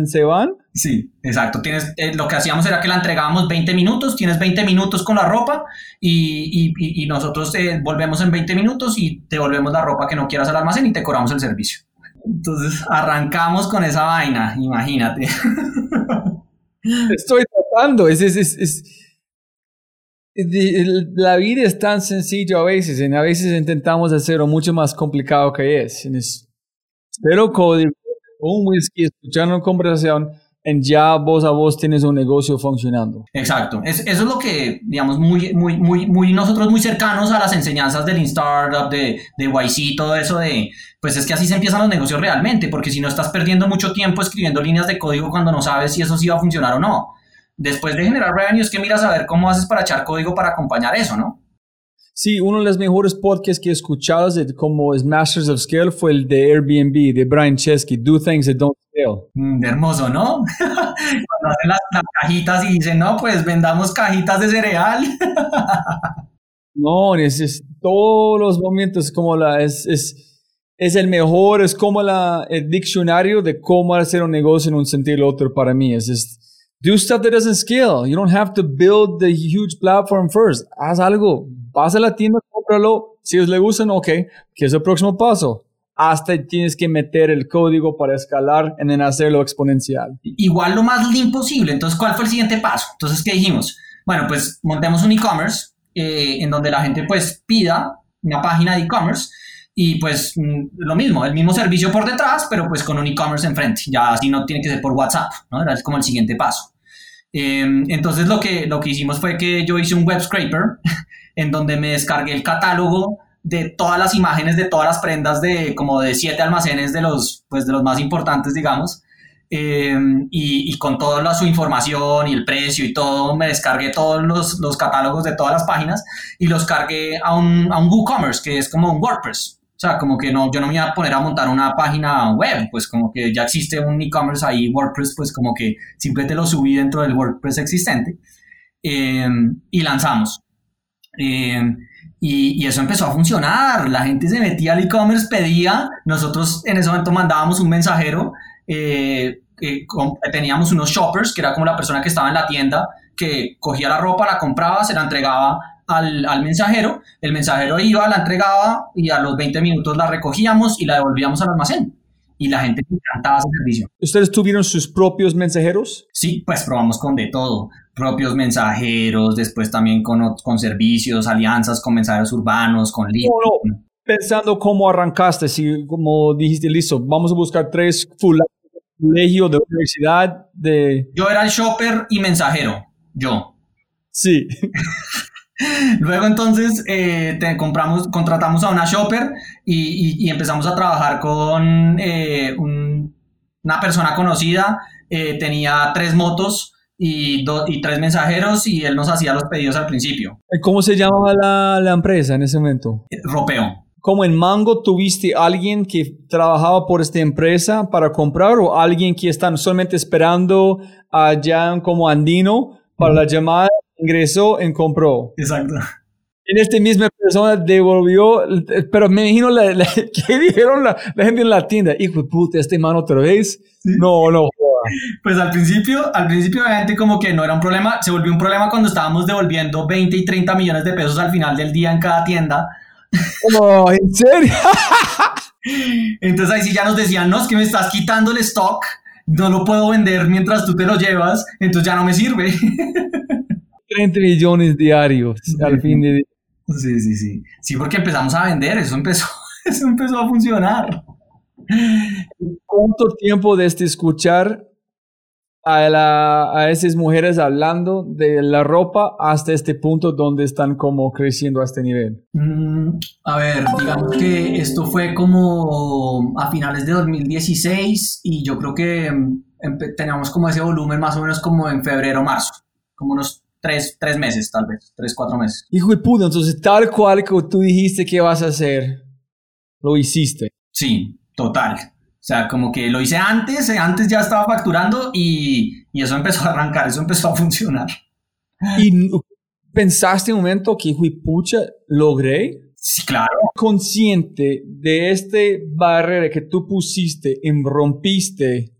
se van.
Sí, exacto. Tienes, eh, lo que hacíamos era que la entregábamos 20 minutos, tienes 20 minutos con la ropa y, y, nosotros te volvemos en 20 minutos y te volvemos la ropa que no quieras al almacén y te cobramos el servicio. Entonces arrancamos con esa vaina, imagínate.
Estoy tratando, es, es, es, la vida es tan sencillo a veces, y a veces intentamos hacerlo mucho más complicado que es. Pero código un whisky, escuchar una conversación, en ya voz a voz tienes un negocio funcionando.
Exacto. eso es lo que, digamos, muy, muy, muy, muy nosotros muy cercanos a las enseñanzas del Startup, de, de YC, todo eso de, pues es que así se empiezan los negocios realmente, porque si no estás perdiendo mucho tiempo escribiendo líneas de código cuando no sabes si eso sí va a funcionar o no. Después de generar revenues, que miras a ver cómo haces para echar código para acompañar eso, ¿no?
Sí, uno de los mejores podcasts que he escuchado de, como es Masters of Scale fue el de Airbnb, de Brian Chesky, Do Things That Don't Scale.
Mm, hermoso, ¿no? Cuando hacen las, cajitas y dicen, no, pues vendamos cajitas de cereal.
no, es, es, todos los momentos como la, es, es, es el mejor, es como la, el diccionario de cómo hacer un negocio en un sentido u otro para mí. Es, es do stuff that doesn't scale. You don't have to build the huge platform first. Haz algo Vas a la tienda, cómpralo. Si os le gustan, ok. ¿Qué es el próximo paso? Hasta tienes que meter el código para escalar en hacerlo exponencial.
Igual lo más lean posible. Entonces, ¿cuál fue el siguiente paso? Entonces, ¿qué dijimos? Bueno, pues montemos un e-commerce eh, en donde la gente pues pida una página de e-commerce y pues mm, lo mismo, el mismo servicio por detrás, pero pues con un e-commerce enfrente. Ya así no tiene que ser por WhatsApp, ¿no? Era como el siguiente paso. Em, entonces lo que, lo que hicimos fue que yo hice un web scraper en donde me descargué el catálogo de todas las imágenes de todas las prendas de como de siete almacenes de los, pues de los más importantes, digamos. Eh, y, con toda su información y el precio y todo, me descargué todos los, los catálogos de todas las páginas y los cargué a un, a un WooCommerce, que es como un WordPress. O sea, como que no, yo no me iba a poner a montar una página web, pues como que ya existe un e-commerce ahí, WordPress, pues como que simplemente lo subí dentro del WordPress existente eh, y lanzamos. Eh, y, eso empezó a funcionar, la gente se metía al e-commerce, pedía, nosotros en ese momento mandábamos un mensajero, eh, eh, teníamos unos shoppers, que era como la persona que estaba en la tienda, que cogía la ropa, la compraba, se la entregaba al, al mensajero, el mensajero iba, la entregaba y a los 20 minutos la recogíamos y la devolvíamos al almacén. Y la gente encantaba ese servicio.
¿Ustedes tuvieron sus propios mensajeros?
Sí, pues probamos con de todo, propios mensajeros, después también con, con servicios, alianzas con mensajeros urbanos, con.
No. Pensando cómo arrancaste, si como dijiste, listo, vamos a buscar tres de colegio, de universidad, de...
Yo era el shopper y mensajero, yo.
Sí.
Luego entonces eh, te compramos, contratamos a una shopper y, y- y empezamos a trabajar con eh, un- una persona conocida, eh, tenía tres motos y, do- y tres mensajeros y él nos hacía los pedidos al principio.
¿Cómo se llamaba la, la empresa en ese momento?
Eh, Ropeo.
como en Mango tuviste alguien que trabajaba por esta empresa para comprar o alguien que están solamente esperando allá como andino para la llamada, ingresó y compró.
Exacto.
En esta misma persona devolvió, pero me imagino la, la- ¿qué dijeron la, la gente en la tienda? Hijo de puta, este mano otra vez. No, no.
Pues al principio, al principio obviamente como que no era un problema, se volvió un problema cuando estábamos devolviendo 20 y 30 millones de pesos al final del día en cada tienda.
No, ¿en serio?
Entonces ahí sí ya nos decían, no, es que me estás quitando el stock, no lo puedo vender mientras tú te lo llevas, entonces ya no me sirve.
30 millones diarios al fin de día.
Sí, sí, sí. Sí, porque empezamos a vender, eso empezó, eso empezó a funcionar.
¿Cuánto tiempo desde escuchar a, la- a esas mujeres hablando de la ropa hasta este punto donde están como creciendo a este nivel?
Mm, a ver, digamos que esto fue como a finales de 2016 y yo creo que mm, teníamos como ese volumen más o menos como en febrero, marzo, como unos tres, tres meses tal vez, tres, cuatro meses.
Hijo de puta, entonces tal cual que tú dijiste que vas a hacer, lo hiciste.
Sí, total. O sea, como que lo hice antes, eh, antes ya estaba facturando y, y eso empezó a arrancar, eso empezó a funcionar.
Y pensaste un momento que, hijo de pucha, logré.
Sí, claro.
Consciente de este barrera que tú pusiste y rompiste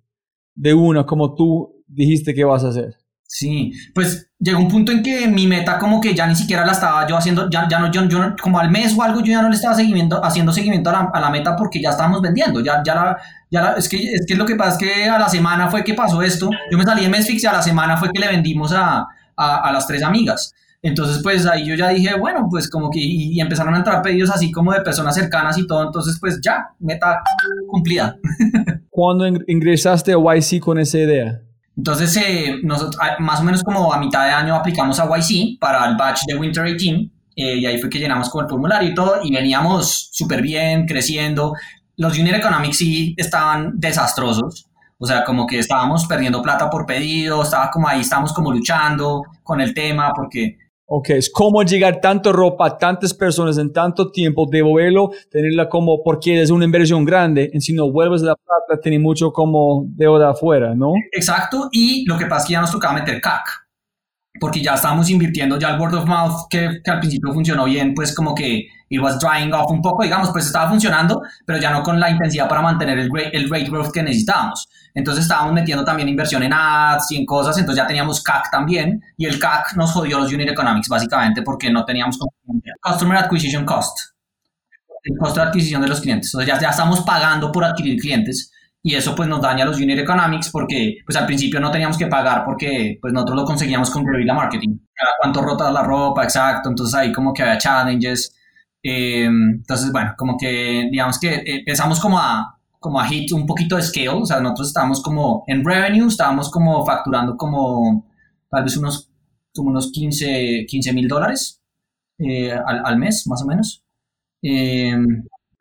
de una como tú dijiste que vas a hacer.
Sí, pues llegó un punto en que mi meta como que ya ni siquiera la estaba yo haciendo, ya, ya no, yo, no- como al mes o algo yo ya no le estaba seguimiento, haciendo seguimiento a la, a la meta porque ya estábamos vendiendo, ya, ya, la, ya la- es, que, es que lo que pasa es que a la semana fue que pasó esto, yo me salí de Mesfix y a la semana fue que le vendimos a, a, a las tres amigas. Entonces, pues ahí yo ya dije, bueno, pues como que, y, empezaron a entrar pedidos así como de personas cercanas y todo, entonces pues ya, meta cumplida.
¿Cuándo ing- ingresaste a YC con esa idea?
Entonces, eh, nosotros, a- más o menos como a mitad de año aplicamos a YC para el batch de Winter 18 eh, y ahí fue que llenamos con el formulario y todo y veníamos súper bien, creciendo. Los Unit Economics sí estaban desastrosos, o sea, como que estábamos perdiendo plata por pedido, estaba como ahí, estábamos como luchando con el tema porque
Ok, es como llegar tanto ropa a tantas personas en tanto tiempo, devolverlo, tenerla como, porque es una inversión grande, y si no vuelves la plata, tiene mucho como deuda afuera, ¿no?
Exacto, y lo que pasa es que ya nos tocaba meter CAC, porque ya estábamos invirtiendo ya el word of mouth, que, que al principio funcionó bien, pues como que it was drying off un poco, digamos, pues estaba funcionando, pero ya no con la intensidad para mantener el, el rate growth que necesitábamos. Entonces estábamos metiendo también inversión en ads y en cosas, entonces ya teníamos CAC también, y el CAC nos jodió los unit economics básicamente porque no teníamos Customer Acquisition Cost, el costo de adquisición de los clientes. Entonces ya, ya estamos pagando por adquirir clientes y eso pues nos daña los unit economics porque pues al principio no teníamos que pagar porque pues nosotros lo conseguíamos con guerrilla marketing. Cuánto rotas la ropa, exacto. Entonces ahí como que había challenges. Eh, entonces bueno, como que digamos que eh, empezamos como a como a hit un poquito de scale, o sea, nosotros estábamos como en revenue, estábamos como facturando como tal vez unos, como unos 15 mil dólares eh, al, al mes, más o menos. Eh,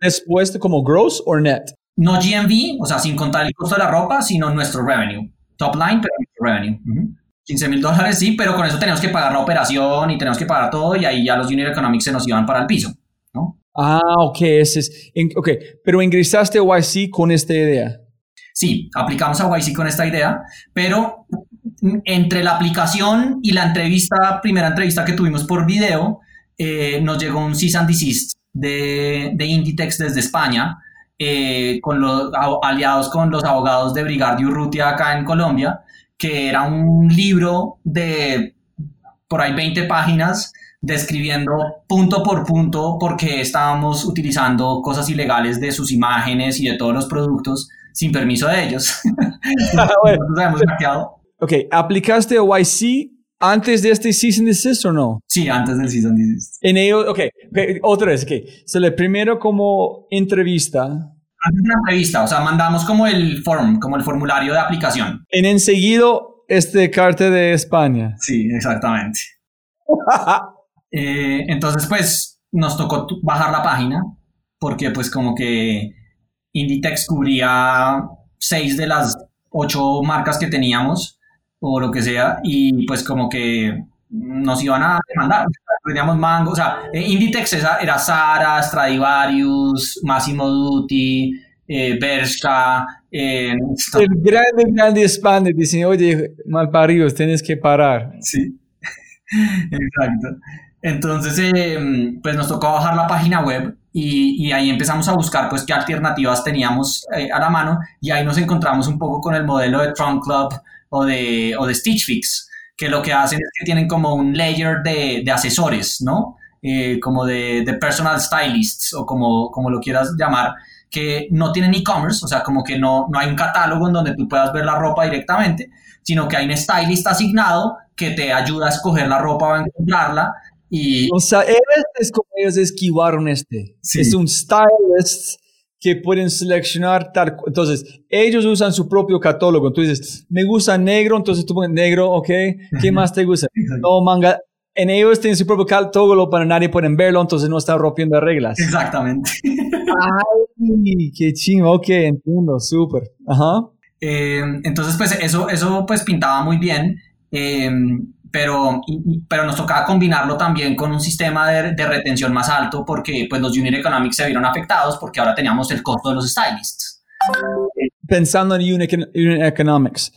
Después de como gross or net.
no GMV, o sea, sin contar el costo de la ropa, sino nuestro revenue. Top line, pero nuestro revenue. Ujú. 15 mil dólares, sí, pero con eso tenemos que pagar la operación y tenemos que pagar todo y ahí ya los unit economics se nos iban para el piso, ¿no?
Ah, ok, ese es, ok, pero ingresaste a YC con esta idea.
Sí, aplicamos a YC con esta idea, pero entre la aplicación y la entrevista, primera entrevista que tuvimos por video, eh, nos llegó un cease and desist de, de Inditex desde España eh, con los aliados con los abogados de Brigardio Urrutia acá en Colombia, que era un libro de por ahí 20 páginas describiendo punto por punto por qué estábamos utilizando cosas ilegales de sus imágenes y de todos los productos sin permiso de ellos.
Ah, ok, ¿aplicaste YC antes de este season desist o no?
Sí, antes del season desist.
En ellos, ok, otra vez, ok. So, le primero como entrevista.
Antes de la entrevista, o sea, mandamos como el form, como el formulario de aplicación.
En enseguida, este carta de España.
Sí, exactamente. Eh, entonces, pues, nos tocó bajar la página, porque pues como que Inditex cubría seis de las ocho marcas que teníamos, o lo que sea, y pues como que nos iban a demandar. Teníamos mango, o sea, eh, Inditex era Zara, Stradivarius, Massimo Dutti, eh, Bershka. Eh,
el grande, grande España dicen, oye, malparidos, tienes que parar.
Sí, exacto. Entonces, em, pues nos tocó bajar la página web y, ahí empezamos a buscar pues qué alternativas teníamos eh, a la mano y ahí nos encontramos un poco con el modelo de Trunk Club o de, o de Stitch Fix, que lo que hacen es que tienen como un layer de, asesores, ¿no? Eh, como de, de, personal stylists o como, como lo quieras llamar, que no tienen e-commerce, o sea, como que no, no hay un catálogo en donde tú puedas ver la ropa directamente, sino que hay un stylist asignado que te ayuda a escoger la ropa o a encontrarla y,
o sea, es como ellos esquivaron este. Es un stylist que pueden seleccionar tal. Entonces, ellos usan su propio catálogo. Tú dices, me gusta negro, entonces tú pones negro, ok. ¿Qué más te gusta? no, manga. En ellos tienen su propio catálogo para nadie pueden verlo, entonces no están rompiendo reglas.
Exactamente.
Ay, qué chingo. Ok, entiendo, súper. Ajá.
Eh, entonces, pues eso, eso pues pintaba muy bien. Eh, pero, pero nos tocaba combinarlo también con un sistema de, de, retención más alto porque pues, los unit economics se vieron afectados porque ahora teníamos el costo de los stylists.
Pensando en unit, unit economics,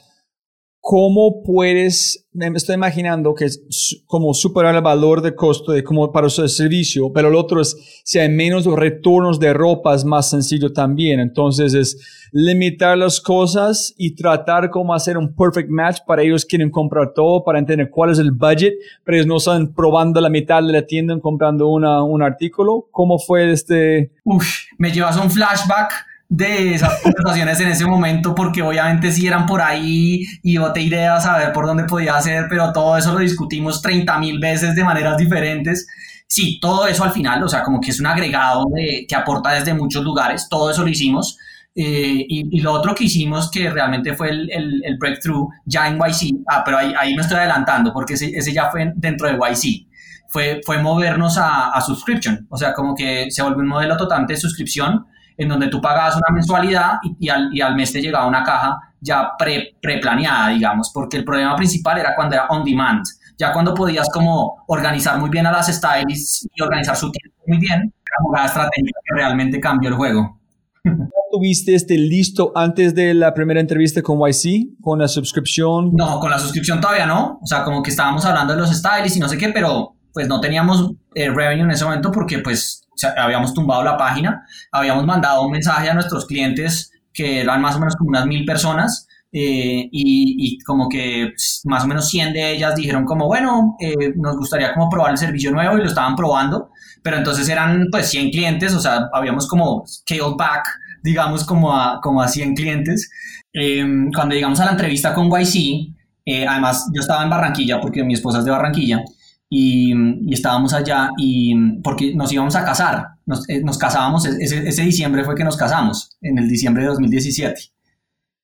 ¿cómo puedes, me estoy imaginando que es como superar el valor de costo de como para su servicio, pero lo otro es si hay menos retornos de ropa es más sencillo también. Entonces es limitar las cosas y tratar cómo hacer un perfect match para ellos quieren comprar todo, para entender cuál es el budget, pero ellos no están probando la mitad de la tienda comprando una, un artículo. ¿Cómo fue este?
Uf, me llevas un flashback de esas conversaciones en ese momento, porque obviamente sí eran por ahí y boté ideas a ver por dónde podía hacer, pero todo eso lo discutimos 30 mil veces de maneras diferentes. Sí, todo eso al final, o sea, como que es un agregado de, que aporta desde muchos lugares, todo eso lo hicimos. Eh, y, lo otro que hicimos, que realmente fue el, el, breakthrough ya en YC, ah, pero ahí, ahí me estoy adelantando, porque ese, ese ya fue dentro de YC, fue, fue movernos a, a subscription, o sea, como que se volvió un modelo totalmente de suscripción, en donde tú pagabas una mensualidad y, al, y al, mes te llegaba una caja ya pre, planeada digamos, porque el problema principal era cuando era on demand. Ya cuando podías como organizar muy bien a las stylists y organizar su tiempo muy bien, era una estrategia que realmente cambió el juego.
¿Tuviste este listo antes de la primera entrevista con YC, con la suscripción?
No, con la suscripción todavía no. O sea, como que estábamos hablando de los stylists y no sé qué, pero pues no teníamos eh, revenue en ese momento porque pues habíamos tumbado la página, habíamos mandado un mensaje a nuestros clientes que eran más o menos como unas mil personas eh, y, como que más o menos 100 de ellas dijeron como, bueno, eh, nos gustaría como probar el servicio nuevo y lo estaban probando, pero entonces eran pues 100 clientes, o sea, habíamos como scaled back, digamos, como a, como a 100 clientes. Em, cuando llegamos a la entrevista con YC, eh, además yo estaba en Barranquilla porque mi esposa es de Barranquilla, y, estábamos allá y porque nos íbamos a casar, nos, eh, casábamos, ese, ese, diciembre fue que nos casamos, en el diciembre de 2017.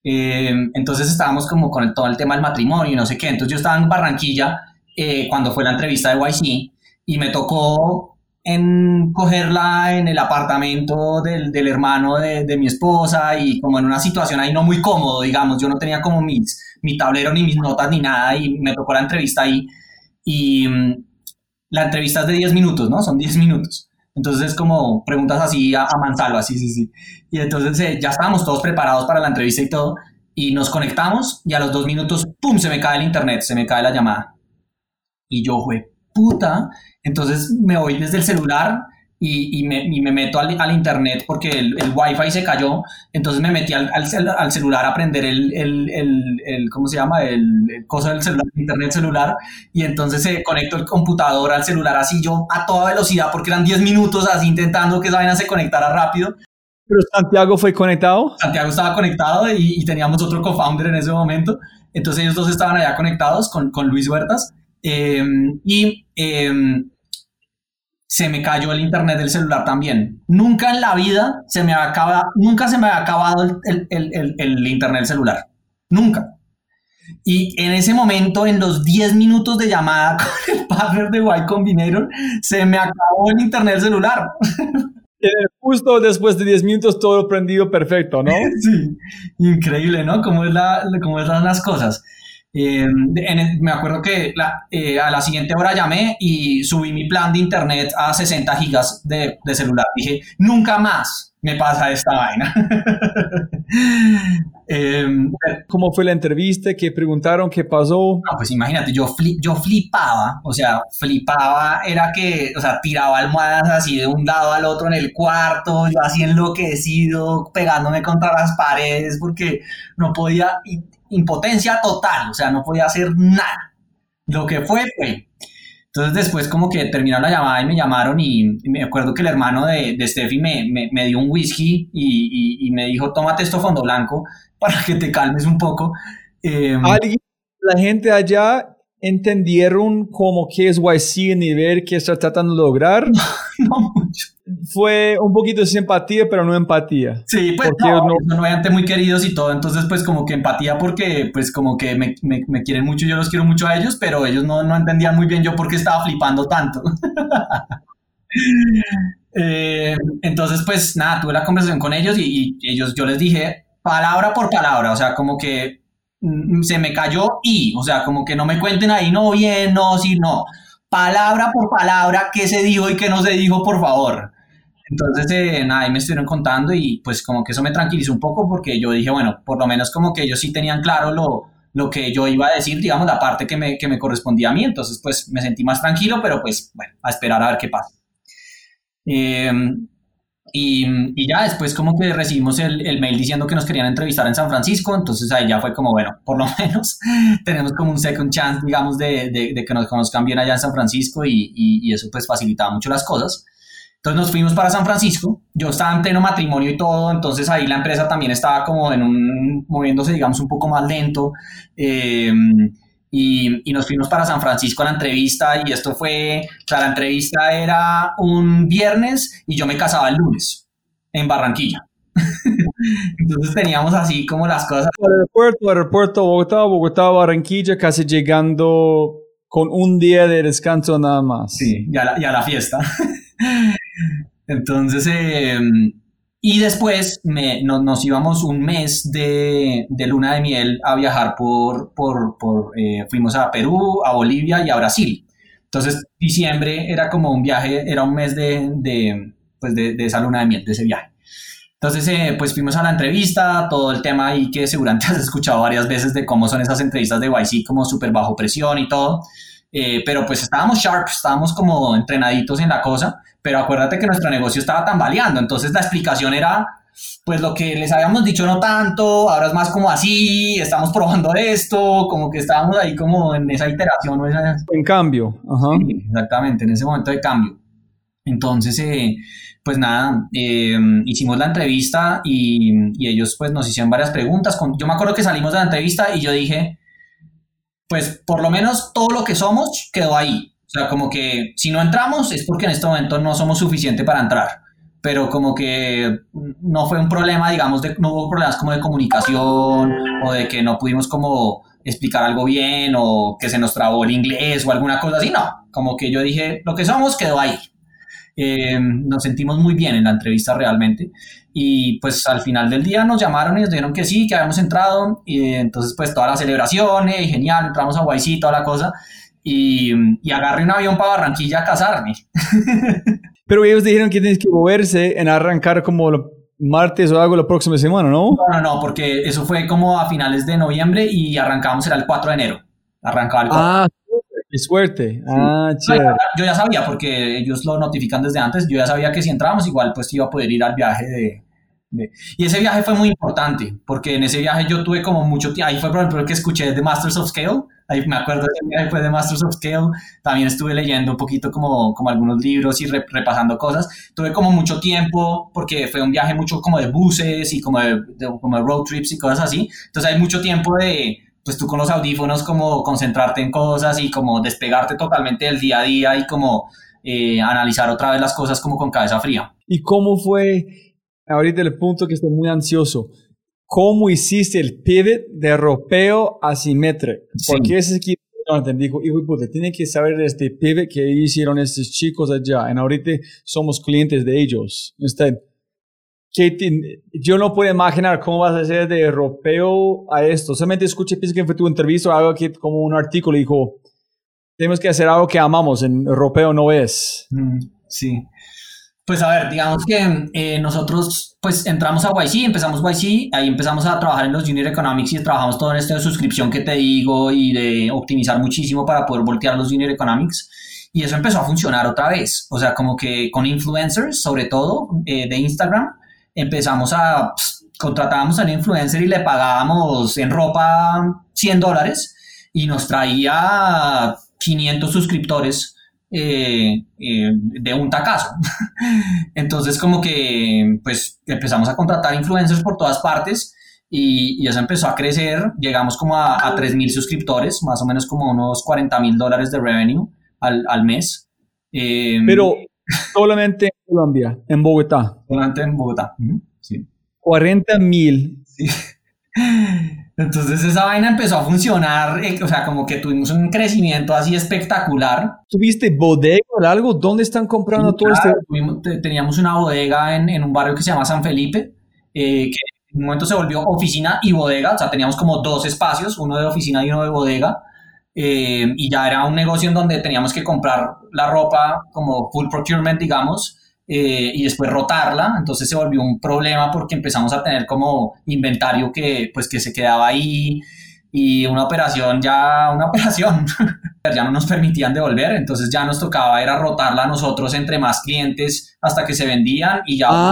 Eh, entonces estábamos como con el, todo el tema del matrimonio y no sé qué, entonces yo estaba en Barranquilla eh, cuando fue la entrevista de YC y me tocó en cogerla en el apartamento del, del hermano de, de, mi esposa y como en una situación ahí no muy cómodo, digamos, yo no tenía como mis, mi tablero ni mis notas ni nada y me tocó la entrevista ahí y mm, la entrevista es de 10 minutos, ¿no? Son 10 minutos. Entonces es como preguntas así a, a así, sí, sí. Y entonces eh, ya estábamos todos preparados para la entrevista y todo. Y nos conectamos y a los dos minutos, ¡pum!, se me cae el internet, se me cae la llamada. Y yo, fue puta. Entonces me voy desde el celular y, y, me, y me, meto al, al, internet porque el, el wifi se cayó, entonces me metí al, al, cel, al celular a prender el, el, el, ¿cómo se llama? El, cosa del celular, internet celular, y entonces se conectó el computador al celular así yo a toda velocidad porque eran 10 minutos así intentando que esa vaina se conectara rápido.
¿Pero Santiago fue conectado?
Santiago estaba conectado y, y teníamos otro co-founder en ese momento, entonces ellos dos estaban allá conectados con, con Luis Huertas, eh, y... Eh, se me cayó el internet del celular también. Nunca en la vida se me acabado, nunca se me había acabado el, el, el, el, internet del celular. Nunca. Y en ese momento, en los 10 minutos de llamada con el partner de Y Combinator, se me acabó el internet del celular.
Justo después de 10 minutos todo prendido perfecto, ¿no?
Sí, increíble, ¿no? Cómo, es la, cómo están las cosas. Eh, en, me acuerdo que la, eh, a la siguiente hora llamé y subí mi plan de internet a 60 gigas de, de celular. Dije, nunca más me pasa esta vaina.
eh, ¿Cómo fue la entrevista? ¿Qué preguntaron? ¿Qué pasó?
No, pues imagínate, yo, flip, yo flipaba, o sea, flipaba, era que, o sea, tiraba almohadas así de un lado al otro en el cuarto, yo así enloquecido, pegándome contra las paredes porque no podía, impotencia total, o sea, no podía hacer nada. Lo que fue, fue. Entonces después como que terminó la llamada y me llamaron y, y me acuerdo que el hermano de, de Steffi me, me, me, dio un whisky y, y, y, me dijo, tómate esto fondo blanco para que te calmes un poco.
Eh, ¿Alguien, la gente allá entendieron como que es YC el nivel que está tratando de lograr?
no mucho.
Fue un poquito de simpatía, pero no empatía.
Sí, pues no, no, son obviamente muy queridos y todo, entonces pues como que empatía porque pues como que me, me, me quieren mucho, yo los quiero mucho a ellos, pero ellos no, no entendían muy bien yo por qué estaba flipando tanto. eh, entonces pues nada, tuve la conversación con ellos y, y ellos, yo les dije palabra por palabra, o sea, como que se me cayó y, o sea, como que no me cuenten ahí, no bien, no, sí, no. Palabra por palabra, qué se dijo y qué no se dijo, por favor. Entonces, eh, nada, ahí me estuvieron contando y pues como que eso me tranquilizó un poco porque yo dije, bueno, por lo menos como que ellos sí tenían claro lo, lo que yo iba a decir, digamos, la parte que me, que me correspondía a mí. Entonces, pues me sentí más tranquilo, pero pues, bueno, a esperar a ver qué pasa. Eh, y, ya después como que recibimos el, el, mail diciendo que nos querían entrevistar en San Francisco, entonces ahí ya fue como, bueno, por lo menos tenemos como un second chance, digamos, de, de, que nos conozcan bien allá en San Francisco y, y, y, eso pues facilitaba mucho las cosas. Entonces nos fuimos para San Francisco, yo estaba en pleno matrimonio y todo, entonces ahí la empresa también estaba como en un, moviéndose, digamos, un poco más lento. Eh, y, y, nos fuimos para San Francisco a la entrevista y esto fue, o sea, la entrevista era un viernes y yo me casaba el lunes en Barranquilla. Entonces teníamos así como las cosas.
Aeropuerto, aeropuerto, Bogotá, Bogotá, Barranquilla, casi llegando con un día de descanso nada más.
Sí, ya la, ya la fiesta. Entonces, eh, y después me, no, nos íbamos un mes de, de, luna de miel a viajar por, por, por eh, fuimos a Perú, a Bolivia y a Brasil. Entonces, diciembre era como un viaje, era un mes de, de pues de, esa luna de miel, de ese viaje. Entonces, eh, pues fuimos a la entrevista, todo el tema ahí que seguramente has escuchado varias veces de cómo son esas entrevistas de YC, como súper bajo presión y todo. Eh, pero pues estábamos sharp, estábamos como entrenaditos en la cosa pero acuérdate que nuestro negocio estaba tambaleando, entonces la explicación era, pues lo que les habíamos dicho no tanto, ahora es más como así, estamos probando esto, como que estábamos ahí como en esa iteración. ¿no?
En cambio. Ajá.
Sí, exactamente, en ese momento de cambio. Entonces, eh, pues nada, eh, hicimos la entrevista y, y, ellos pues nos hicieron varias preguntas. Con, yo me acuerdo que salimos de la entrevista y yo dije, pues por lo menos todo lo que somos quedó ahí. Sea, como que si no entramos es porque en este momento no somos suficiente para entrar. Pero como que no fue un problema, digamos, de, no hubo problemas como de comunicación o de que no pudimos como explicar algo bien o que se nos trabó el inglés o alguna cosa así. No, como que yo dije, lo que somos quedó ahí. Eh, nos sentimos muy bien en la entrevista realmente y pues al final del día nos llamaron y nos dijeron que sí, que habíamos entrado y entonces pues todas las celebraciones genial, entramos a YC, toda la cosa y, y agarré un avión para Barranquilla a casarme.
Pero ellos dijeron que tienes que moverse en arrancar como martes o algo la próxima semana, ¿no?
No, no, no, porque eso fue como a finales de noviembre y arrancamos era el 4 de enero. Arrancaba el 4.
Ah, Qué suerte. Ah, chévere.
Yo ya sabía, porque ellos lo notifican desde antes, yo ya sabía que si entrábamos igual pues iba a poder ir al viaje de, de- Y ese viaje fue muy importante, porque en ese viaje yo tuve como mucho tiempo, ahí fue por ejemplo que escuché de Masters of Scale, ahí me acuerdo de ese viaje fue de Masters of Scale, también estuve leyendo un poquito como, como algunos libros y re- repasando cosas, tuve como mucho tiempo, porque fue un viaje mucho como de buses y como de, de- como de road trips y cosas así, entonces hay mucho tiempo de, pues tú con los audífonos como concentrarte en cosas y como despegarte totalmente del día a día y como eh, analizar otra vez las cosas como con cabeza fría.
¿Y cómo fue, ahorita el punto que estoy muy ansioso, cómo hiciste el pivot de ropeo a Symmetric?
Sí.
Porque ese equipo, Jonathan, dijo, hijo de puta, tiene que saber de este pivot que hicieron estos chicos allá. Y ahorita somos clientes de ellos. Usted, ¿qué te- yo no puedo imaginar cómo vas a hacer de ropeo a esto. Solamente escuché, pienso que fue tu entrevista algo que como un artículo dijo, tenemos que hacer algo que amamos, en ropeo no es.
Mm, sí. Pues a ver, digamos que eh, nosotros pues entramos a YC, empezamos YC, ahí empezamos a trabajar en los Junior Economics y trabajamos todo en esto de suscripción que te digo y de optimizar muchísimo para poder voltear los Junior Economics. Y eso empezó a funcionar otra vez. O sea, como que con influencers, sobre todo eh, de Instagram, empezamos a, pss, contratábamos al influencer y le pagábamos en ropa 100 dólares y nos traía 500 suscriptores eh, eh, de un tacazo. Entonces como que pues empezamos a contratar influencers por todas partes y, y eso empezó a crecer, llegamos como a, a 3.000 suscriptores, más o menos como unos 40 mil dólares de revenue al, al mes. Eh,
Pero solamente en Colombia, en Bogotá.
solamente en Bogotá. Sí.
40 mil.
Entonces esa vaina empezó a funcionar, eh, o sea, como que tuvimos un crecimiento así espectacular.
¿Tuviste bodega o algo? ¿Dónde están comprando todo
Claro,
este?
tuvimos- te- teníamos una bodega en, en un barrio que se llama San Felipe, eh, que en un momento se volvió oficina y bodega, o sea, teníamos como dos espacios, uno de oficina y uno de bodega, eh, y ya era un negocio en donde teníamos que comprar la ropa como full procurement, digamos, eh, y después rotarla, entonces se volvió un problema porque empezamos a tener como inventario que pues que se quedaba ahí y una operación ya, una operación, ya no nos permitían devolver, entonces ya nos tocaba era rotarla a nosotros entre más clientes hasta que se vendían y ya...
Ah,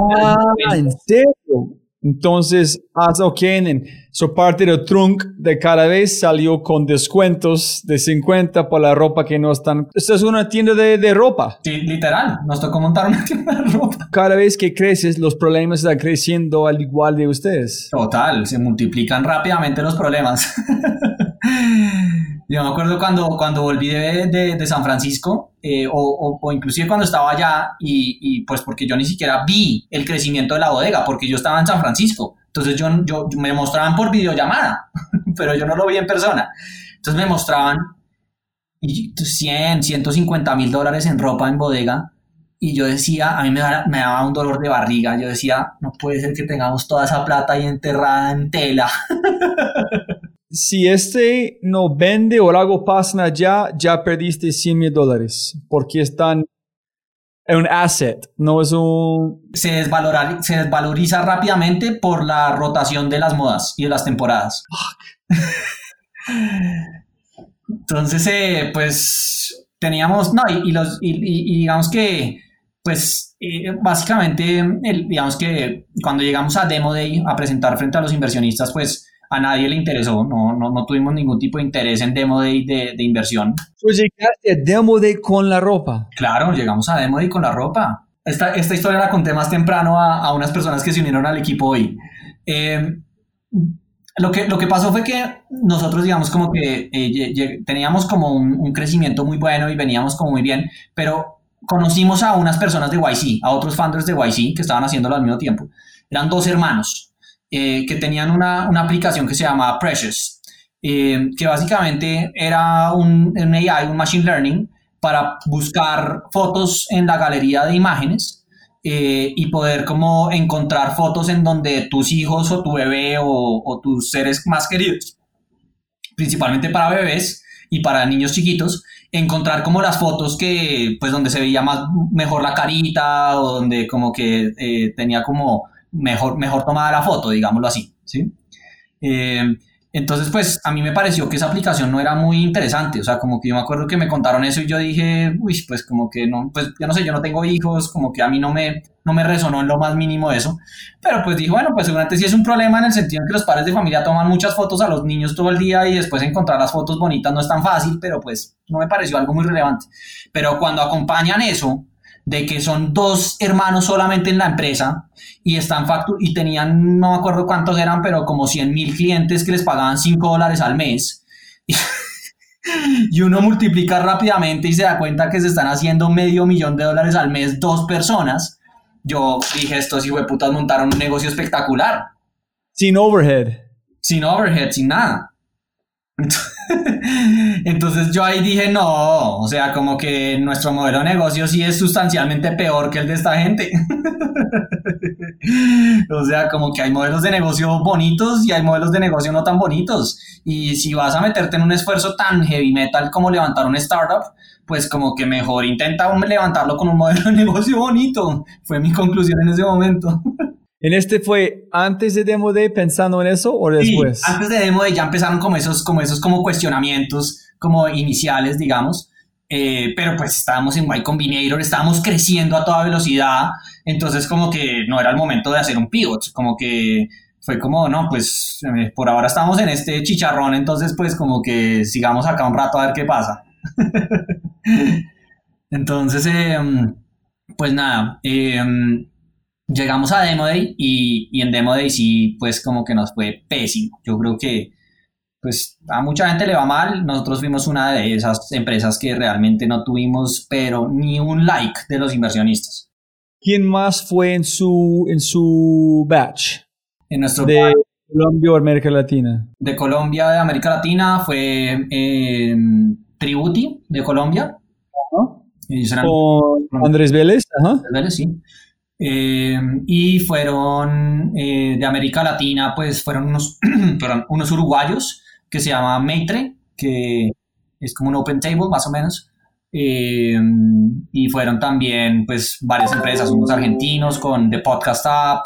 ¿en serio? Entonces, haz ok, en su parte del trunk de cada vez salió con descuentos de 50 por la ropa que no están. Esta es una tienda de, de ropa.
Sí, literal, nos tocó montar una tienda de ropa.
Cada vez que creces, los problemas están creciendo al igual de ustedes.
Total, se multiplican rápidamente los problemas. Yo me acuerdo cuando, cuando volví de, de- de San Francisco, eh, o, o- o inclusive cuando estaba allá, y, y pues porque yo ni siquiera vi el crecimiento de la bodega, porque yo estaba en San Francisco. Entonces yo, yo me mostraban por videollamada, pero yo no lo vi en persona. Entonces me mostraban y 100, 150 mil dólares en ropa en bodega. Y yo decía, a mí me daba, me daba un dolor de barriga. Yo decía, no puede ser que tengamos toda esa plata ahí enterrada en tela.
Si este no vende o algo pasa allá, ya perdiste 100 mil dólares. Porque están en un asset, no es un.
Se, desvalora- se desvaloriza rápidamente por la rotación de las modas y de las temporadas. Entonces, eh, pues teníamos, no, y, y los, y, y- digamos que, pues eh, básicamente, el- digamos que cuando llegamos a Demo Day a presentar frente a los inversionistas, pues a nadie le interesó, no, no, no tuvimos ningún tipo de interés en Demo Day de, de inversión.
Tú llegaste a Demo Day con la ropa.
Claro, llegamos a Demo Day con la ropa. Esta, esta historia la conté más temprano a, a unas personas que se unieron al equipo hoy. Eh, lo, que, lo que pasó fue que nosotros, digamos, como que eh, teníamos como un, un crecimiento muy bueno y veníamos como muy bien, pero conocimos a unas personas de YC, a otros founders de YC que estaban haciéndolo al mismo tiempo. Eran dos hermanos eh, que tenían una, una aplicación que se llamaba Precious, eh, que básicamente era un, un AI, un Machine Learning, para buscar fotos en la galería de imágenes eh, y poder como encontrar fotos en donde tus hijos o tu bebé o, tus seres más queridos, principalmente para bebés y para niños chiquitos, encontrar como las fotos que, pues donde se veía más, mejor la carita o donde como que tenía como mejor, mejor tomada la foto, digámoslo así, ¿sí? Eh, Entonces, pues a mí me pareció que esa aplicación no era muy interesante, o sea, como que yo me acuerdo que me contaron eso y yo dije, uy, pues como que no, pues yo no sé, yo no tengo hijos, como que a mí no me, no me resonó en lo más mínimo eso, pero pues dije, bueno, pues seguramente sí es un problema en el sentido en que los padres de familia toman muchas fotos a los niños todo el día y después encontrar las fotos bonitas no es tan fácil, pero pues no me pareció algo muy relevante. Pero cuando acompañan eso, de que son dos hermanos solamente en la empresa y están factu y tenían, no me acuerdo cuántos eran, pero como 100 mil clientes que les pagaban 5 dólares al mes. y uno multiplica rápidamente y se da cuenta que se están haciendo medio millón de dólares al mes dos personas. Yo dije, estos putas montaron un negocio espectacular.
Sin overhead.
Sin overhead, sin nada. Entonces yo ahí dije, no, o sea, como que nuestro modelo de negocio sí es sustancialmente peor que el de esta gente. o sea, como que hay modelos de negocio bonitos y hay modelos de negocio no tan bonitos. Y si vas a meterte en un esfuerzo tan heavy metal como levantar un startup, pues como que mejor intenta levantarlo con un modelo de negocio bonito. Fue mi conclusión en ese momento.
¿En este fue antes de Demo Day pensando en eso o después?
Sí, antes de Demo Day ya empezaron como esos, como esos como cuestionamientos como iniciales, digamos. Eh, pero pues estábamos en Y Combinator, estábamos creciendo a toda velocidad, entonces como que no era el momento de hacer un pivot, como que fue como, no, pues eh, por ahora estamos en este chicharrón, entonces pues como que sigamos acá un rato a ver qué pasa. entonces, em, pues nada, em, llegamos a Demo Day y, y, en Demo Day sí, pues como que nos fue pésimo. Yo creo que pues a mucha gente le va mal. Nosotros fuimos una de esas empresas que realmente no tuvimos, pero ni un like de los inversionistas.
¿Quién más fue en su, en su batch?
En nuestro
de batch, Colombia o América Latina.
De Colombia, de América Latina fue eh, Tributi de Colombia.
Uh -huh. Con Andrés Vélez. Ajá.
Andrés Vélez, sí. Eh, y fueron eh, de América Latina, pues fueron unos, perdón, unos uruguayos que se llama Maitre, que es como un open table más o menos. Eh, y fueron también pues varias empresas, unos argentinos con The Podcast App,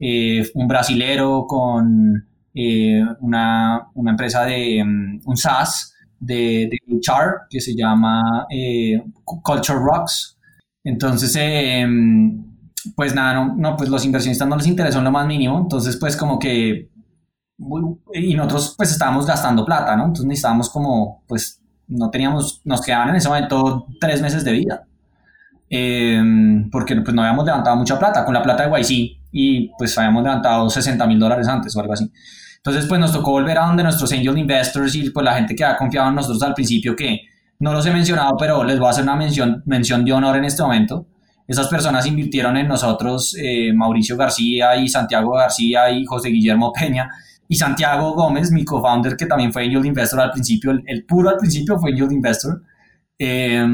eh, un brasilero con una, una, empresa de um, un SaaS de, de que se llama Culture Rocks. Entonces, pues nada, no, no, pues los inversionistas no les interesó en lo más mínimo, entonces pues como que y nosotros pues estábamos gastando plata, ¿no? Entonces necesitábamos como, pues no teníamos, nos quedaban en ese momento tres meses de vida, eh, porque pues no habíamos levantado mucha plata, con la plata de YC y pues habíamos levantado 60 mil dólares antes o algo así. Entonces pues nos tocó volver a donde nuestros angel investors y pues la gente que ha confiado en nosotros al principio que no los he mencionado, pero les voy a hacer una mención, mención de honor en este momento. Esas personas invirtieron en nosotros, eh, Mauricio García y Santiago García y José Guillermo Peña, y Santiago Gómez, mi co-founder, que también fue Angel Investor al principio, el, puro al principio fue Angel Investor. Eh,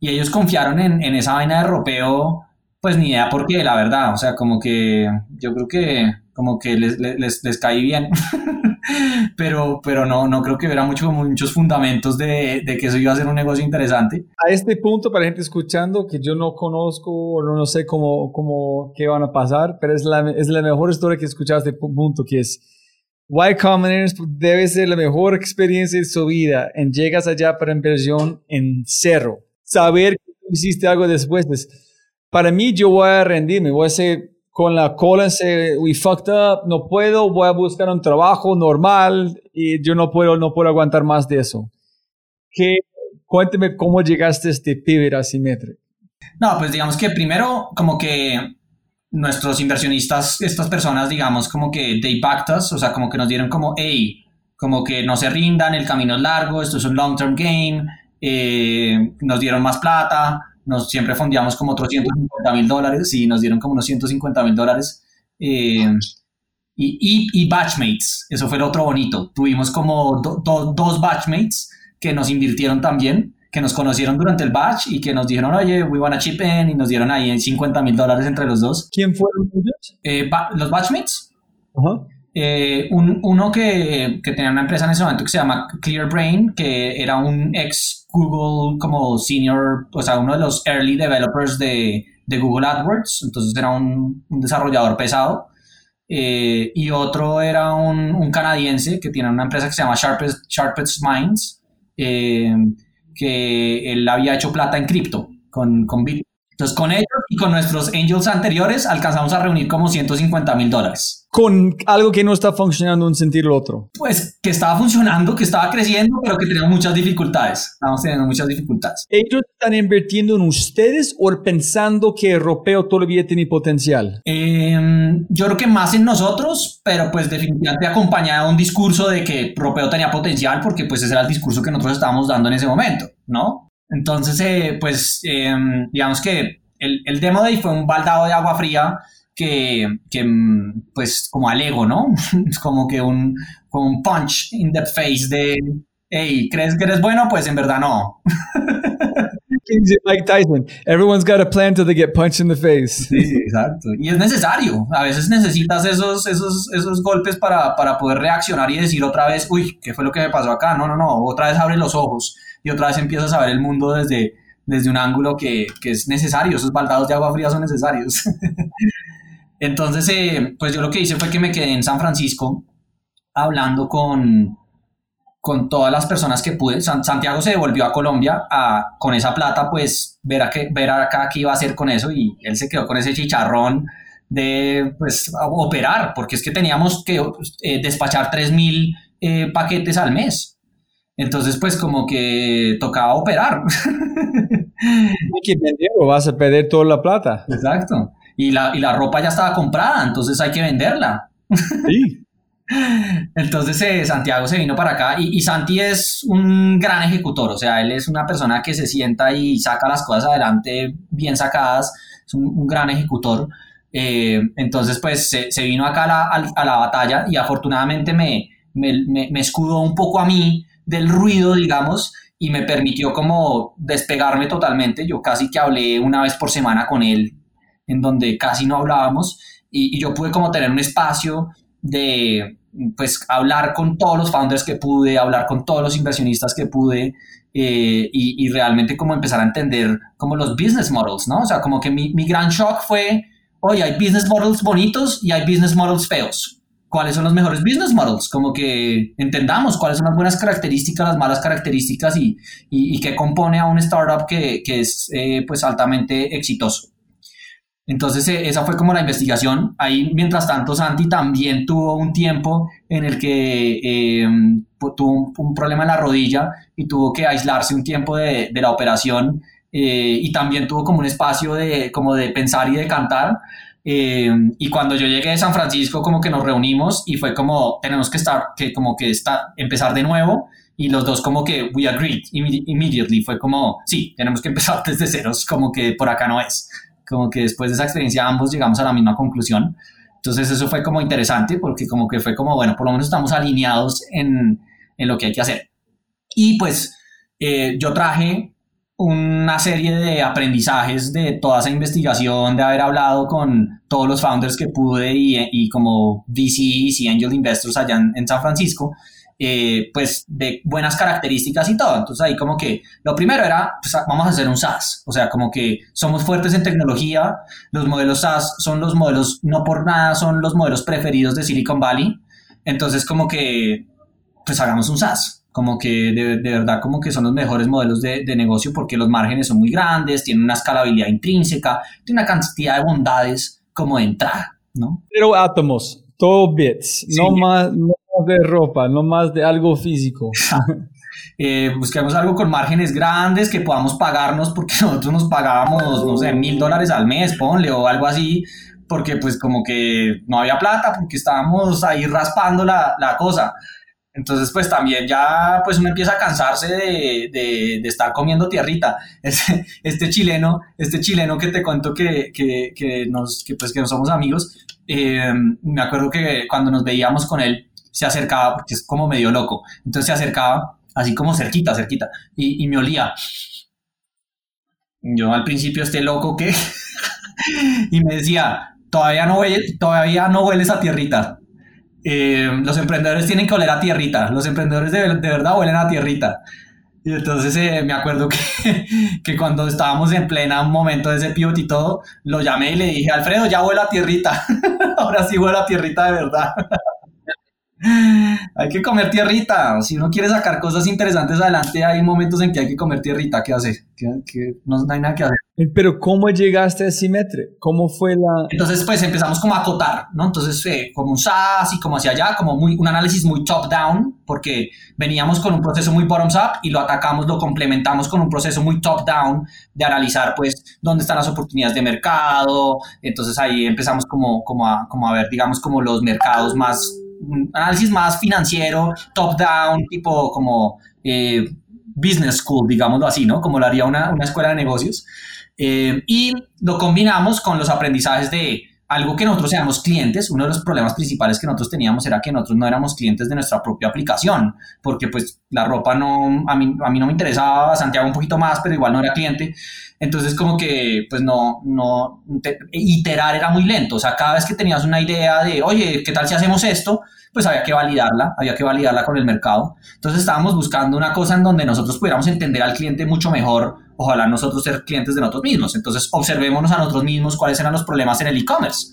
y ellos confiaron en, en, esa vaina de ropeo, pues ni idea por qué, la verdad. O sea, como que yo creo que como que les, les, les caí bien. pero, pero no, no creo que hubiera mucho, muchos fundamentos de, de, que eso iba a ser un negocio interesante.
A este punto, para gente escuchando, que yo no conozco no, no sé cómo, cómo, qué van a pasar, pero es la, es la mejor historia que he escuchado a este punto, que es Y Combinator debe ser la mejor experiencia de su vida en llegas allá para inversión en cero. Saber que hiciste algo después. Para mí, yo voy a rendirme, voy a ser con la cola en we fucked up, no puedo, voy a buscar un trabajo normal y yo no puedo, no puedo aguantar más de eso. ¿Qué, cuénteme cómo llegaste a este pivot asimétrico.
No, pues digamos que primero como que nuestros inversionistas, estas personas, digamos, como que they backed us, o sea, como que nos dieron como, hey, como que no se rindan, el camino es largo, esto es un long-term game, eh, nos dieron más plata, nos siempre fondeamos como otros 150 mil dólares y nos dieron como unos 150 mil dólares. Eh, y, y, y, batchmates, eso fue lo otro bonito. Tuvimos como do, do, dos batchmates que nos invirtieron también que nos conocieron durante el batch y que nos dijeron, oye, we wanna chip in, y nos dieron ahí 50 mil dólares entre los dos.
¿Quién fueron ellos?
Eh, ba los batchmates.
Uh -huh.
eh, un, uno que, que, tenía una empresa en ese momento que se llama Clear Brain, que era un ex Google como senior, o sea, uno de los early developers de, de Google AdWords, entonces era un, un desarrollador pesado. eh, y otro era un, un, canadiense que tiene una empresa que se llama Sharpest, Sharpest Minds, eh, que él había hecho plata en cripto con, con Bitcoin. Entonces, con ellos y con nuestros angels anteriores alcanzamos a reunir como 150 mil dólares.
Con algo que no está funcionando en sentido otro.
Pues que estaba funcionando, que estaba creciendo, pero que teníamos muchas dificultades. Estamos teniendo muchas dificultades.
¿Ellos están invirtiendo en ustedes o pensando que Ropeo todavía tiene potencial?
Eh, yo creo que más en nosotros, pero pues definitivamente acompañado un discurso de que Ropeo tenía potencial, porque pues ese era el discurso que nosotros estábamos dando en ese momento, ¿no? Entonces, eh, pues, eh, digamos que el, el, Demo Day fue un baldado de agua fría que, que pues, como al ego, ¿no? Es como que un, como un punch in the face de, hey, ¿crees que eres bueno? Pues en verdad no.
Mike Tyson, everyone's got a plan till they get punched in the face.
Sí, exacto. Y es necesario. A veces necesitas esos, esos, esos golpes para, para poder reaccionar y decir otra vez, uy, ¿qué fue lo que me pasó acá? No, no, no. Otra vez abre los ojos y otra vez empiezas a ver el mundo desde, desde un ángulo que, que es necesario, esos baldados de agua fría son necesarios. Entonces, eh, pues yo lo que hice fue que me quedé en San Francisco hablando con, con todas las personas que pude. Santiago se devolvió a Colombia a, con esa plata, pues ver, a qué, ver acá qué iba a hacer con eso y él se quedó con ese chicharrón de pues operar, porque es que teníamos que eh, despachar 3.000 eh, paquetes al mes. Entonces, pues como que tocaba operar.
Hay que vender o vas a perder toda la plata.
Exacto. Y la, y la ropa ya estaba comprada, entonces hay que venderla.
Sí.
Entonces eh, Santiago se vino para acá y, y, Santi es un gran ejecutor, o sea, él es una persona que se sienta y saca las cosas adelante bien sacadas, es un, un gran ejecutor. Eh, entonces, pues se, se vino acá a la, a la, batalla y afortunadamente me, me, me, me escudó un poco a mí del ruido, digamos, y me permitió como despegarme totalmente. Yo casi que hablé una vez por semana con él, en donde casi no hablábamos, y, yo pude como tener un espacio de, pues, hablar con todos los founders que pude, hablar con todos los inversionistas que pude, eh, y, y, realmente como empezar a entender como los business models, ¿no? O sea, como que mi, mi gran shock fue, oye, hay business models bonitos y hay business models feos cuáles son los mejores business models, como que entendamos cuáles son las buenas características, las malas características y, y, y qué compone a un startup que, que es eh, pues altamente exitoso. Entonces eh, esa fue como la investigación. Ahí, mientras tanto, Santi también tuvo un tiempo en el que eh, tuvo un, un, problema en la rodilla y tuvo que aislarse un tiempo de, de la operación eh, y también tuvo como un espacio de, como de pensar y de cantar. Eh, y cuando yo llegué de San Francisco, como que nos reunimos y fue como, tenemos que estar, que como que está, empezar de nuevo. Y los dos como que we agreed immediately. Fue como, sí, tenemos que empezar desde ceros, como que por acá no es. Como que después de esa experiencia ambos llegamos a la misma conclusión. Entonces eso fue como interesante porque como que fue como, bueno, por lo menos estamos alineados en, en lo que hay que hacer. Y pues eh, yo traje una serie de aprendizajes de toda esa investigación, de haber hablado con todos los founders que pude y, y como VCs y angel investors allá en, en San Francisco, eh, pues de buenas características y todo. Entonces ahí como que lo primero era, pues vamos a hacer un SaaS, o sea, como que somos fuertes en tecnología, los modelos SaaS son los modelos, no por nada, son los modelos preferidos de Silicon Valley, entonces como que, pues hagamos un SaaS como que de, de, verdad como que son los mejores modelos de, de, negocio porque los márgenes son muy grandes, tienen una escalabilidad intrínseca, tiene una cantidad de bondades como de entrada, ¿no?
Pero átomos, todo bits, sí. no, más, no más de ropa, no más de algo físico.
eh, busquemos algo con márgenes grandes que podamos pagarnos porque nosotros nos pagábamos, no sé, mil dólares al mes, ponle, o algo así, porque pues como que no había plata, porque estábamos ahí raspando la, la cosa. Entonces, pues también ya pues uno empieza a cansarse de, de, estar comiendo tierrita. Este, este, chileno, este chileno que te cuento que, que, nos, que, pues, que no somos amigos, eh, me acuerdo que cuando nos veíamos con él se acercaba, porque es como medio loco, entonces se acercaba así como cerquita, cerquita, y, y me olía. Yo al principio este loco que... y me decía, todavía no, huele, todavía no hueles a tierrita eh, los emprendedores tienen que oler a tierrita, los emprendedores de, de, verdad huelen a tierrita. Y entonces eh, me acuerdo que, que cuando estábamos en plena momento de ese pivot y todo, lo llamé y le dije, Alfredo, ya vuelo a tierrita. Ahora sí vuelo a tierrita de verdad. Hay que comer tierrita. Si uno quiere sacar cosas interesantes adelante, hay momentos en que hay que comer tierrita. ¿Qué hace? ¿Qué, no, hay nada que hacer.
Pero ¿cómo llegaste a Simetre? ¿Cómo fue la...?
Entonces, pues empezamos como a acotar, ¿no? Entonces, eh, como un SaaS y como hacia allá, como muy, un análisis muy top-down, porque veníamos con un proceso muy bottoms-up y lo atacamos, lo complementamos con un proceso muy top-down de analizar, pues, dónde están las oportunidades de mercado. Entonces, ahí empezamos como, como, a, como a ver, digamos, como los mercados más un análisis más financiero, top-down, tipo como eh, business school, digámoslo así, ¿no? Como lo haría una, una escuela de negocios. Eh, y lo combinamos con los aprendizajes de algo que nosotros seamos clientes, uno de los problemas principales que nosotros teníamos era que nosotros no éramos clientes de nuestra propia aplicación, porque pues la ropa no, a mí, a mí no me interesaba, Santiago un poquito más, pero igual no era cliente. Entonces como que pues no, no, iterar era muy lento, o sea, cada vez que tenías una idea de, oye, ¿qué tal si hacemos esto? Pues había que validarla, había que validarla con el mercado. Entonces estábamos buscando una cosa en donde nosotros pudiéramos entender al cliente mucho mejor ojalá nosotros ser clientes de nosotros mismos. Entonces, observémonos a nosotros mismos cuáles eran los problemas en el e-commerce.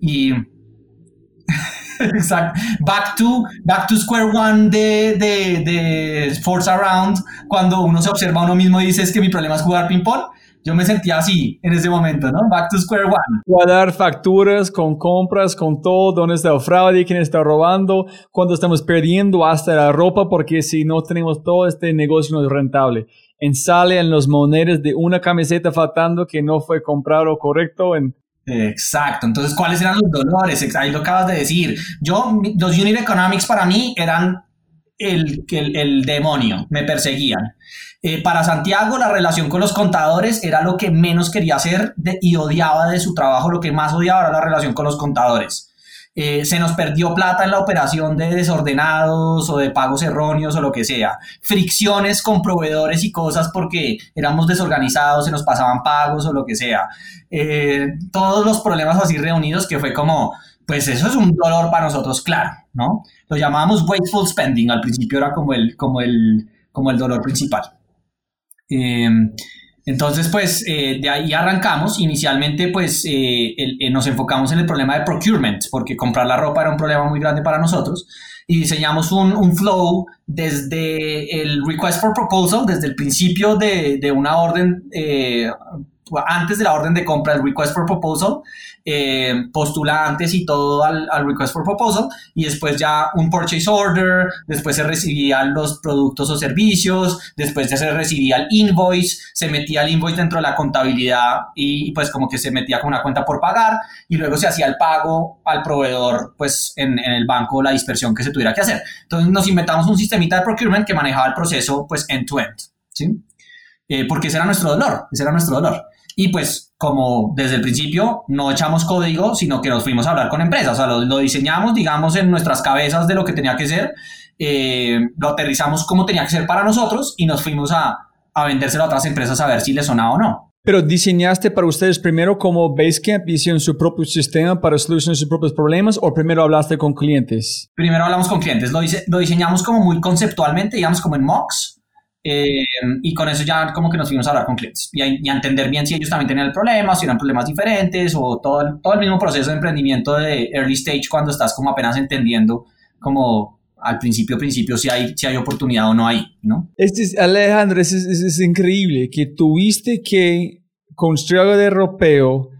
Y. Exacto. Back to, back to square one de, de, de Force Around, cuando uno se observa a uno mismo y dice es que mi problema es jugar ping-pong. Yo me sentía así en ese momento, ¿no? Back to square one.
Guardar facturas con compras, con todo, dónde está el fraude, quién está robando, cuando estamos perdiendo hasta la ropa, porque si no tenemos todo este negocio no es rentable en sale en los monedas de una camiseta faltando que no fue comprado correcto en
Exacto, entonces, ¿cuáles eran los dolores? Ahí lo acabas de decir. Yo, los Unit Economics para mí eran el, el, el demonio, me perseguían. Eh, para Santiago, la relación con los contadores era lo que menos quería hacer y odiaba de su trabajo, lo que más odiaba era la relación con los contadores. Eh, se nos perdió plata en la operación de desordenados o de pagos erróneos o lo que sea, fricciones con proveedores y cosas porque éramos desorganizados, se nos pasaban pagos o lo que sea. Eh, todos los problemas así reunidos que fue como, pues eso es un dolor para nosotros, claro, ¿no? Lo llamábamos wasteful spending, al principio era como el, como el, como el dolor principal. Eh, entonces, pues eh, de ahí arrancamos. Inicialmente, pues eh, eh, nos enfocamos en el problema de procurement, porque comprar la ropa era un problema muy grande para nosotros. Y diseñamos un, flow desde el request for proposal, desde el principio de, de una orden antes de la orden de compra, el request for proposal, eh, postulantes y todo al, request for proposal, y después ya un purchase order, después se recibían los productos o servicios, después ya se recibía el invoice, se metía el invoice dentro de la contabilidad y pues como que se metía con una cuenta por pagar, y luego se hacía el pago al proveedor pues en, el banco la dispersión que se tuviera que hacer. Entonces nos inventamos un sistemita de procurement que manejaba el proceso pues end-to-end, ¿sí? Eh, porque ese era nuestro dolor, ese era nuestro dolor. Y pues como desde el principio no echamos código, sino que nos fuimos a hablar con empresas, o sea, lo, diseñamos, digamos, en nuestras cabezas de lo que tenía que ser, eh, lo aterrizamos como tenía que ser para nosotros y nos fuimos a, a vendérselo a otras empresas a ver si les sonaba o no.
Pero diseñaste para ustedes primero como Basecamp, hicieron su propio sistema para solucionar sus propios problemas o primero hablaste con clientes?
Primero hablamos con clientes, lo, lo diseñamos como muy conceptualmente, digamos como en mocks, eh, y con eso ya como que nos fuimos a hablar con clientes y a, entender bien si ellos también tenían el problema, si eran problemas diferentes o todo todo el mismo proceso de emprendimiento de early stage cuando estás como apenas entendiendo como al principio, principio, si hay, si hay oportunidad o no hay, ¿no?
Este es, Alejandro, es, es, es increíble que tuviste que construir algo de ropeo,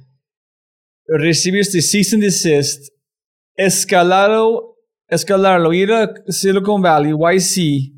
recibiste cease and desist, escalarlo, escalarlo, ir a Silicon Valley, YC,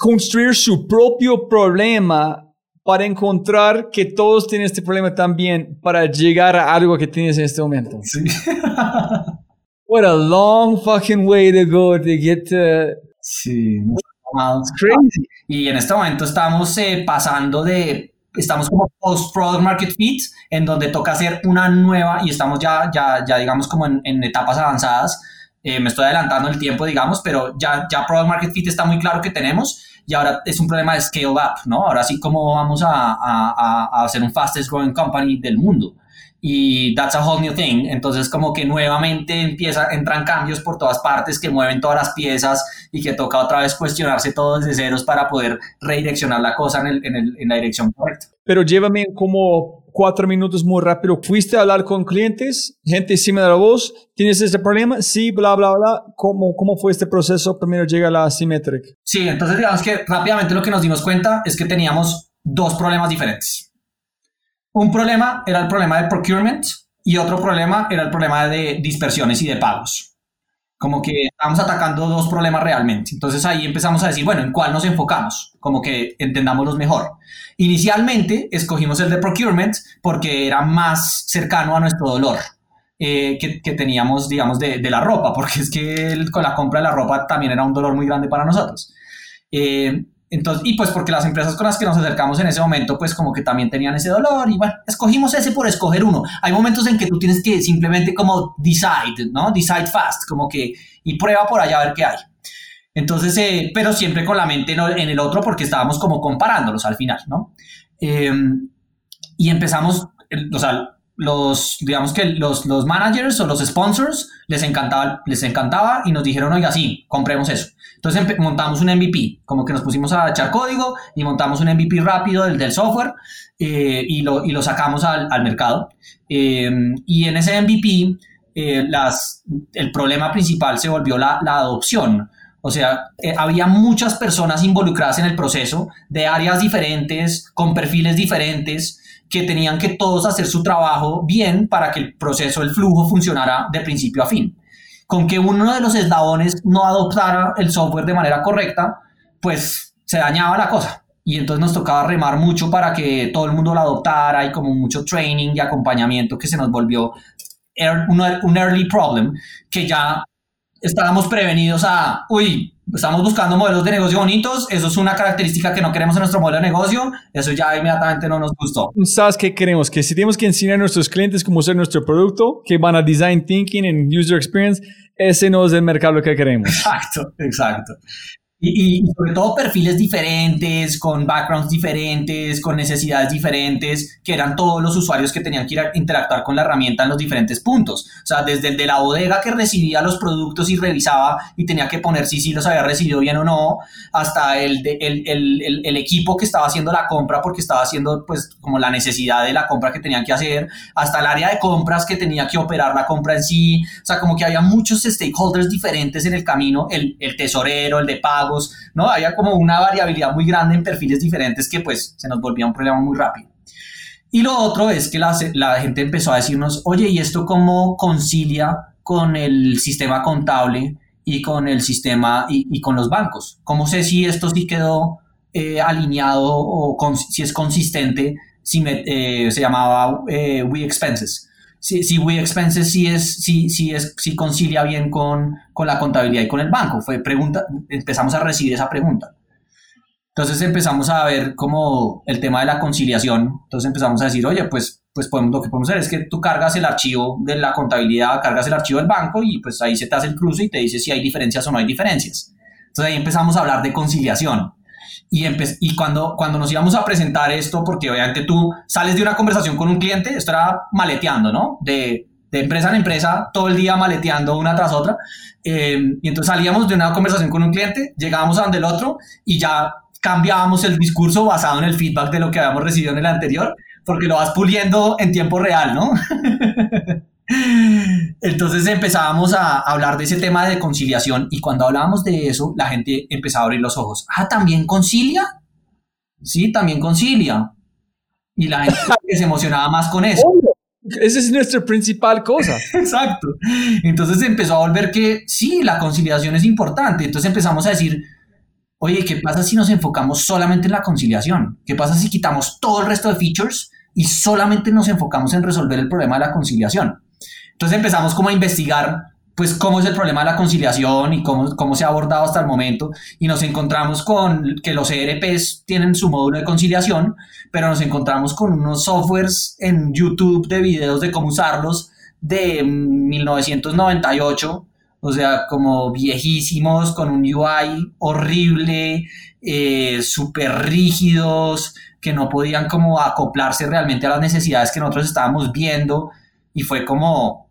construir su propio problema para encontrar que todos tienen este problema también para llegar a algo que tienes en este momento. Sí. What a long fucking way to go to get to...
Sí. It's crazy. Y en este momento estamos eh, pasando de estamos como post product market fit en donde toca hacer una nueva y estamos ya ya ya digamos como en, en etapas avanzadas eh, me estoy adelantando el tiempo digamos pero ya ya product market fit está muy claro que tenemos y ahora es un problema de scale up, ¿no? Ahora sí, ¿cómo vamos a, a, a hacer un fastest growing company del mundo? y that's a whole new thing. Entonces como que nuevamente empieza, entran cambios por todas partes que mueven todas las piezas y que toca otra vez cuestionarse todo desde ceros para poder redireccionar la cosa en, el, en, el, en la dirección correcta.
Pero llévame como cuatro minutos muy rápido. ¿Fuiste a hablar con clientes? Gente encima de la voz. ¿Tienes este problema? Sí, bla, bla, bla. ¿Cómo, cómo fue este proceso? Primero llega la Symmetric.
Sí, entonces digamos que rápidamente lo que nos dimos cuenta es que teníamos dos problemas diferentes. Un problema era el problema de procurement y otro problema era el problema de dispersiones y de pagos. Como que estamos atacando dos problemas realmente. Entonces ahí empezamos a decir, bueno, ¿en cuál nos enfocamos? Como que entendámoslos mejor. Inicialmente escogimos el de procurement porque era más cercano a nuestro dolor. Eh, que, que, teníamos, digamos, de, de, la ropa, porque es que el, con la compra de la ropa también era un dolor muy grande para nosotros. Eh, entonces, y pues porque las empresas con las que nos acercamos en ese momento, pues como que también tenían ese dolor y bueno, escogimos ese por escoger uno. Hay momentos en que tú tienes que simplemente como decide, ¿no? Decide fast, como que y prueba por allá a ver qué hay. Entonces, eh, pero siempre con la mente en el otro porque estábamos como comparándolos al final, ¿no? Eh, y empezamos, o sea, los, digamos que los, los managers o los sponsors les encantaba, les encantaba y nos dijeron, oiga, sí, compremos eso. Entonces montamos un MVP, como que nos pusimos a echar código y montamos un MVP rápido del, software eh, y, lo, y, lo, sacamos al, al mercado. Eh, y en ese MVP, eh, las, el problema principal se volvió la, la adopción. O sea, eh, había muchas personas involucradas en el proceso de áreas diferentes, con perfiles diferentes, que tenían que todos hacer su trabajo bien para que el proceso, el flujo funcionara de principio a fin. Con que uno de los eslabones no adoptara el software de manera correcta, pues se dañaba la cosa. Y entonces nos tocaba remar mucho para que todo el mundo lo adoptara y como mucho training y acompañamiento que se nos volvió un early problem que ya estábamos prevenidos a, uy, estamos buscando modelos de negocio bonitos, eso es una característica que no queremos en nuestro modelo de negocio, eso ya inmediatamente no nos gustó.
¿Sabes qué queremos? Que si tenemos que enseñar a nuestros clientes cómo usar nuestro producto, que van a design thinking en user experience, ese no es el mercado que queremos.
Exacto, exacto. Y, y, sobre todo perfiles diferentes, con backgrounds diferentes, con necesidades diferentes, que eran todos los usuarios que tenían que ir a interactuar con la herramienta en los diferentes puntos. O sea, desde el de la bodega que recibía los productos y revisaba y tenía que poner si sí los había recibido bien o no, hasta el, de, el, el, el, equipo que estaba haciendo la compra porque estaba haciendo pues como la necesidad de la compra que tenían que hacer, hasta el área de compras que tenía que operar la compra en sí. O sea, como que había muchos stakeholders diferentes en el camino, el, el tesorero, el de pago ¿no? Había como una variabilidad muy grande en perfiles diferentes que pues se nos volvía un problema muy rápido. Y lo otro es que la, gente empezó a decirnos, oye, ¿y esto cómo concilia con el sistema contable y con el sistema y, con los bancos? ¿Cómo sé si esto sí quedó eh, alineado o si es consistente? Si eh, se llamaba eh, We Expenses si, si We Expenses sí es, si, si es, si concilia bien con, con la contabilidad y con el banco. Fue pregunta, empezamos a recibir esa pregunta. Entonces empezamos a ver como el tema de la conciliación. Entonces empezamos a decir, oye, pues, pues podemos, lo que podemos hacer es que tú cargas el archivo de la contabilidad, cargas el archivo del banco y pues ahí se te hace el cruce y te dice si hay diferencias o no hay diferencias. Entonces ahí empezamos a hablar de conciliación. Y, y cuando, cuando nos íbamos a presentar esto, porque obviamente tú sales de una conversación con un cliente, esto era maleteando, ¿no? De, de empresa en empresa, todo el día maleteando una tras otra. Eh, y entonces salíamos de una conversación con un cliente, llegábamos a donde el otro y ya cambiábamos el discurso basado en el feedback de lo que habíamos recibido en el anterior, porque lo vas puliendo en tiempo real, ¿no? Entonces empezábamos a hablar de ese tema de conciliación y cuando hablábamos de eso, la gente empezaba a abrir los ojos. Ah, ¿también concilia? Sí, también concilia. Y la gente se emocionaba más con eso.
Esa es nuestra principal cosa.
Exacto. Entonces empezó a volver que sí, la conciliación es importante. Entonces empezamos a decir, oye, ¿qué pasa si nos enfocamos solamente en la conciliación? ¿Qué pasa si quitamos todo el resto de features y solamente nos enfocamos en resolver el problema de la conciliación? Entonces empezamos como a investigar pues cómo es el problema de la conciliación y cómo, cómo se ha abordado hasta el momento. Y nos encontramos con que los ERPs tienen su módulo de conciliación, pero nos encontramos con unos softwares en YouTube de videos de cómo usarlos de 1998, o sea, como viejísimos, con un UI horrible, eh, súper rígidos, que no podían como acoplarse realmente a las necesidades que nosotros estábamos viendo. Y fue como,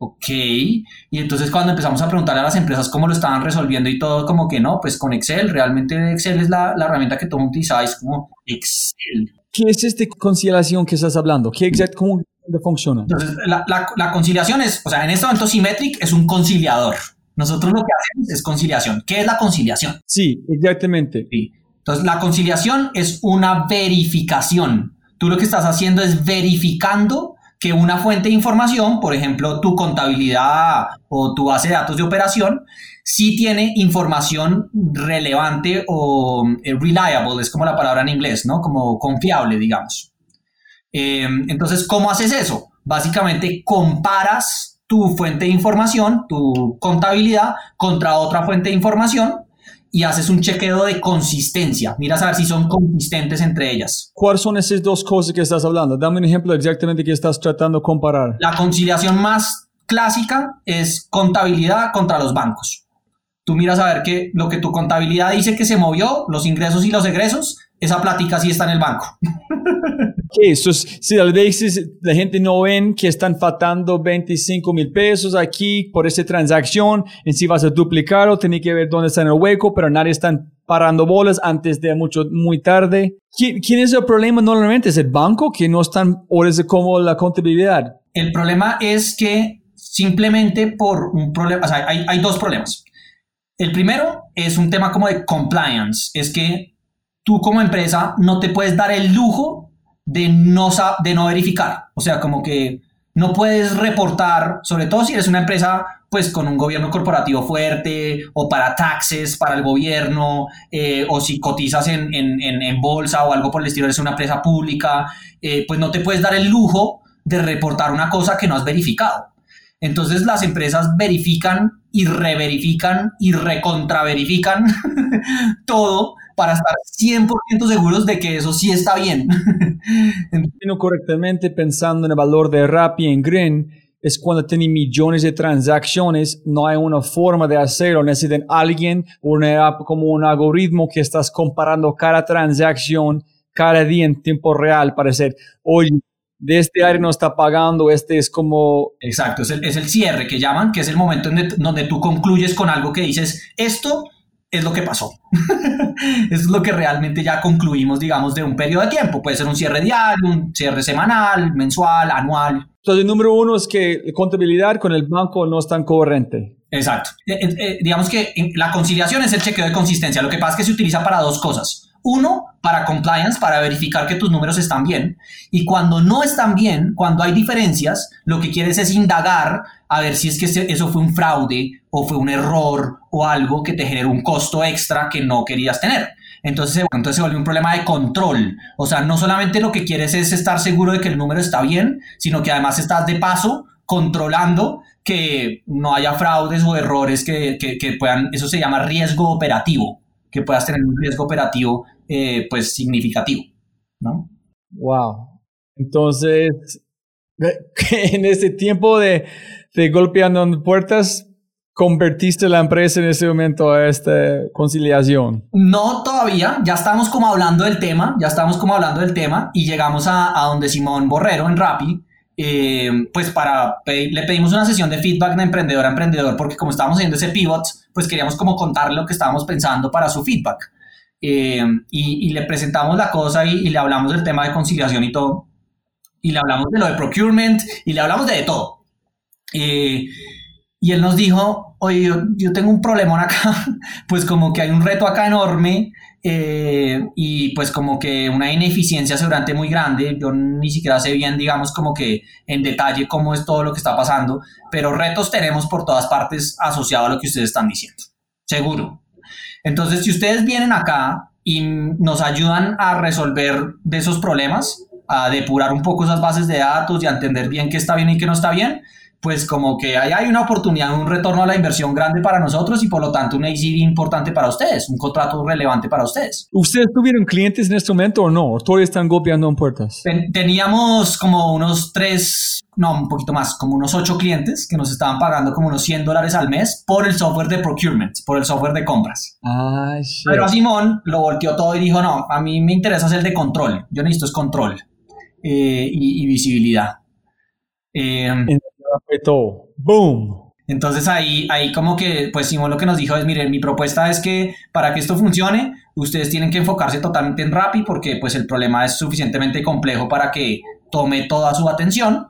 Ok, y entonces cuando empezamos a preguntarle a las empresas cómo lo estaban resolviendo y todo, como que no, pues con Excel, realmente Excel es la, la herramienta que todo es como Excel.
¿Qué es esta conciliación que estás hablando? ¿Qué exact cómo funciona?
Entonces, la, la, la conciliación es, o sea, en este momento Symmetric es un conciliador. Nosotros lo que hacemos es conciliación. ¿Qué es la conciliación?
Sí, exactamente.
Sí. Entonces, la conciliación es una verificación. Tú lo que estás haciendo es verificando que una fuente de información, por ejemplo, tu contabilidad o tu base de datos de operación, sí tiene información relevante o eh, reliable, es como la palabra en inglés, ¿no? Como confiable, digamos. Eh, entonces, ¿cómo haces eso? Básicamente comparas tu fuente de información, tu contabilidad, contra otra fuente de información y haces un chequeo de consistencia. Miras a ver si son consistentes entre ellas.
¿Cuáles son esas dos cosas que estás hablando? Dame un ejemplo exactamente que estás tratando de comparar.
La conciliación más clásica es contabilidad contra los bancos. Tú miras a ver que lo que tu contabilidad dice que se movió, los ingresos y los egresos, esa plática sí está en el banco.
Okay, so, si a veces la gente no ven que están faltando 25 mil pesos aquí por esa transacción, en si vas a duplicarlo, tiene que ver dónde está en el hueco, pero nadie está parando bolas antes de mucho, muy tarde. ¿Quién, ¿Quién, es el problema normalmente? ¿Es el banco que no están, o es como la contabilidad?
El problema es que simplemente por un problema, o sea, hay, hay dos problemas. El primero es un tema como de compliance, es que tú como empresa no te puedes dar el lujo de no, de no verificar. O sea, como que no puedes reportar, sobre todo si eres una empresa pues con un gobierno corporativo fuerte o para taxes para el gobierno eh, o si cotizas en, en, en, bolsa o algo por el estilo, eres una empresa pública, eh, pues no te puedes dar el lujo de reportar una cosa que no has verificado. Entonces las empresas verifican y reverifican y recontraverifican todo para estar 100% seguros de que eso sí está bien.
Entiendo correctamente pensando en el valor de Rappi en Green, es cuando tiene millones de transacciones, no hay una forma de hacerlo, necesitan alguien, una app como un algoritmo que estás comparando cada transacción cada día en tiempo real para decir, oye, de este área no está pagando, este es como...
Exacto, es el, es el cierre que llaman, que es el momento en donde tú concluyes con algo que dices, esto es lo que pasó. es lo que realmente ya concluimos, digamos, de un periodo de tiempo. Puede ser un cierre diario, un cierre semanal, mensual, anual.
Entonces, el número uno es que la contabilidad con el banco no es tan coherente.
Exacto. Eh, eh, eh, digamos que la conciliación es el chequeo de consistencia. Lo que pasa es que se utiliza para dos cosas. Uno, para compliance, para verificar que tus números están bien. Y cuando no están bien, cuando hay diferencias, lo que quieres es indagar a ver si es que eso fue un fraude o fue un error o algo que te generó un costo extra que no querías tener. Entonces, entonces se vuelve un problema de control. O sea, no solamente lo que quieres es estar seguro de que el número está bien, sino que además estás de paso controlando que no haya fraudes o errores que, que, que puedan, eso se llama riesgo operativo, que puedas tener un riesgo operativo eh, pues significativo, ¿no?
Wow. Entonces, en ese tiempo de, de golpeando puertas, convertiste la empresa en ese momento a esta conciliación?
No, todavía. Ya estamos como hablando del tema, ya estamos como hablando del tema y llegamos a, a donde Simón Borrero en Rappi, eh, pues para le pedimos una sesión de feedback de emprendedor a emprendedor porque como estábamos haciendo ese pivot, pues queríamos como contarle lo que estábamos pensando para su feedback. Eh, y, le presentamos la cosa y, y le hablamos del tema de conciliación y todo. Y le hablamos de lo de procurement y le hablamos de, todo. Eh, y él nos dijo, oye, yo, yo, tengo un problemón acá, pues como que hay un reto acá enorme eh, y pues como que una ineficiencia seguramente muy grande, yo ni siquiera sé bien, digamos, como que en detalle cómo es todo lo que está pasando, pero retos tenemos por todas partes asociado a lo que ustedes están diciendo, seguro. Entonces, si ustedes vienen acá y nos ayudan a resolver de esos problemas, a depurar un poco esas bases de datos y a entender bien qué está bien y qué no está bien, pues como que ahí hay una oportunidad, un retorno a la inversión grande para nosotros y por lo tanto un ACV importante para ustedes, un contrato relevante para ustedes.
¿Ustedes tuvieron clientes en este momento o no? ¿O todavía están golpeando en puertas?
teníamos como unos tres, no, un poquito más, como unos ocho clientes que nos estaban pagando como unos 100 dólares al mes por el software de procurement, por el software de compras.
Ah,
Pero a Simón lo volteó todo y dijo, no, a mí me interesa hacer el de control, yo necesito es control eh, y, y, visibilidad. Eh.
Boom.
Entonces ahí, ahí como que, pues Simón lo que nos dijo es, miren, mi propuesta es que para que esto funcione, ustedes tienen que enfocarse totalmente en Rappi porque pues el problema es suficientemente complejo para que tome toda su atención.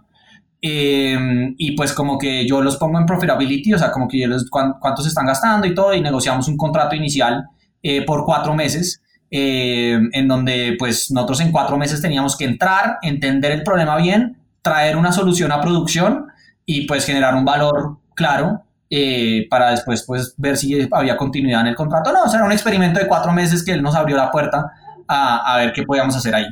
Eh, y pues como que yo los pongo en profitability, o sea, como que yo les, cuántos están gastando y todo, y negociamos un contrato inicial eh, por cuatro meses, eh, en donde pues nosotros en cuatro meses teníamos que entrar, entender el problema bien, traer una solución a producción y pues generar un valor claro eh, para después pues ver si había continuidad en el contrato. No, o sea, era un experimento de cuatro meses que él nos abrió la puerta a, a ver qué podíamos hacer ahí.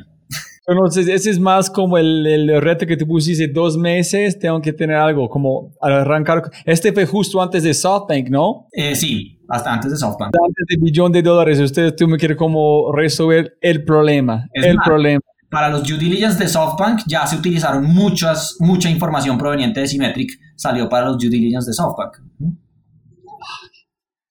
Entonces, ese es más como el, el, reto que tú pusiste, dos meses, tengo que tener algo, como arrancar. Este fue justo antes de SoftBank, ¿no?
Eh, sí, hasta antes de SoftBank.
Antes de billón de dólares, usted tú me quiere como resolver el problema,
Es
el problema.
Para los due diligence de SoftBank ya se utilizaron muchas, mucha información proveniente de Symmetric, salió para los due diligence de SoftBank.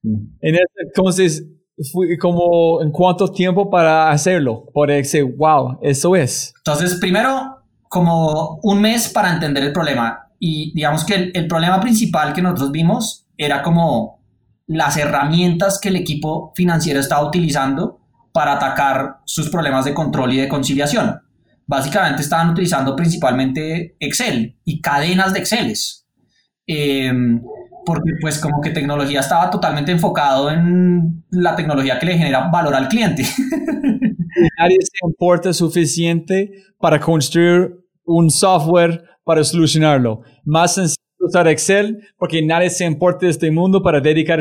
En ese entonces, fue como en cuánto tiempo para hacerlo, por decir, wow, eso es.
Entonces, primero, como un mes para entender el problema. Y digamos que el, problema principal que nosotros vimos era como las herramientas que el equipo financiero estaba utilizando para atacar sus problemas de control y de conciliación. Básicamente estaban utilizando principalmente Excel y cadenas de Exceles. Eh, porque pues como que tecnología estaba totalmente enfocado en la tecnología que le genera valor al cliente.
Nadie se importa suficiente para construir un software para solucionarlo. Más sencillo usar Excel porque nadie se importa de este mundo para dedicar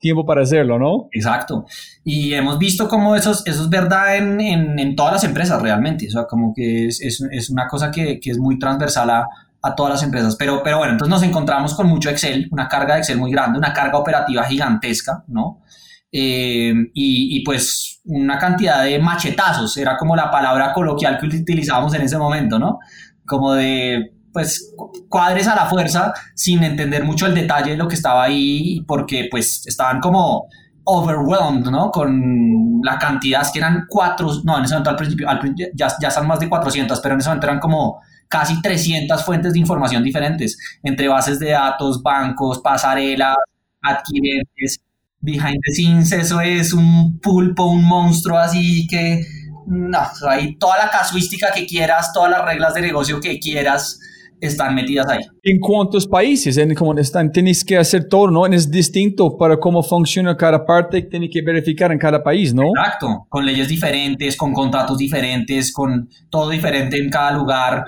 tiempo, para hacerlo, ¿no?
Exacto. Y hemos visto cómo eso, eso es verdad en, en, en, todas las empresas realmente. O sea, como que es, es, es una cosa que, que, es muy transversal a, a todas las empresas. Pero, pero bueno, entonces nos encontramos con mucho Excel, una carga de Excel muy grande, una carga operativa gigantesca, ¿no? Eh, y, pues una cantidad de machetazos, era como la palabra coloquial que utilizábamos en ese momento, ¿no? Como de, pues, cuadres a la fuerza sin entender mucho el detalle de lo que estaba ahí, porque pues estaban como overwhelmed, ¿no? Con la cantidad, que eran cuatro, no, en ese momento al principio, al, ya, ya están más de 400, pero en ese momento eran como casi 300 fuentes de información diferentes, entre bases de datos, bancos, pasarelas, adquirentes, behind the scenes, eso es un pulpo, un monstruo así que, no, hay toda la casuística que quieras, todas las reglas de negocio que quieras están metidas ahí.
¿En cuántos países? En cómo están, tienes que hacer todo, ¿no? Es distinto para cómo funciona cada parte, tienes que verificar en cada país, ¿no?
Exacto, con leyes diferentes, con contratos diferentes, con todo diferente en cada lugar.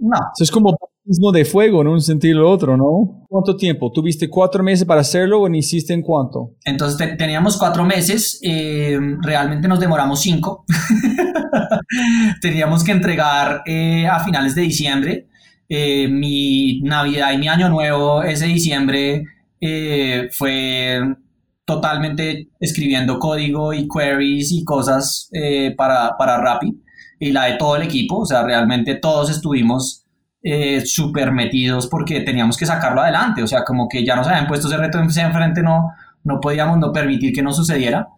No.
Eso es como mismo de fuego en un sentido u otro, ¿no? ¿Cuánto tiempo? ¿Tuviste cuatro meses para hacerlo o ni hiciste en cuánto?
Entonces te, teníamos cuatro meses, eh, realmente nos demoramos cinco. teníamos que entregar eh, a finales de diciembre. Eh, mi Navidad y mi Año Nuevo ese diciembre fue totalmente escribiendo código y queries y cosas para, para Rappi y la de todo el equipo, o sea, realmente todos estuvimos eh, súper metidos porque teníamos que sacarlo adelante, o sea, como que ya nos habían puesto ese reto enfrente, no, no podíamos no permitir que no sucediera.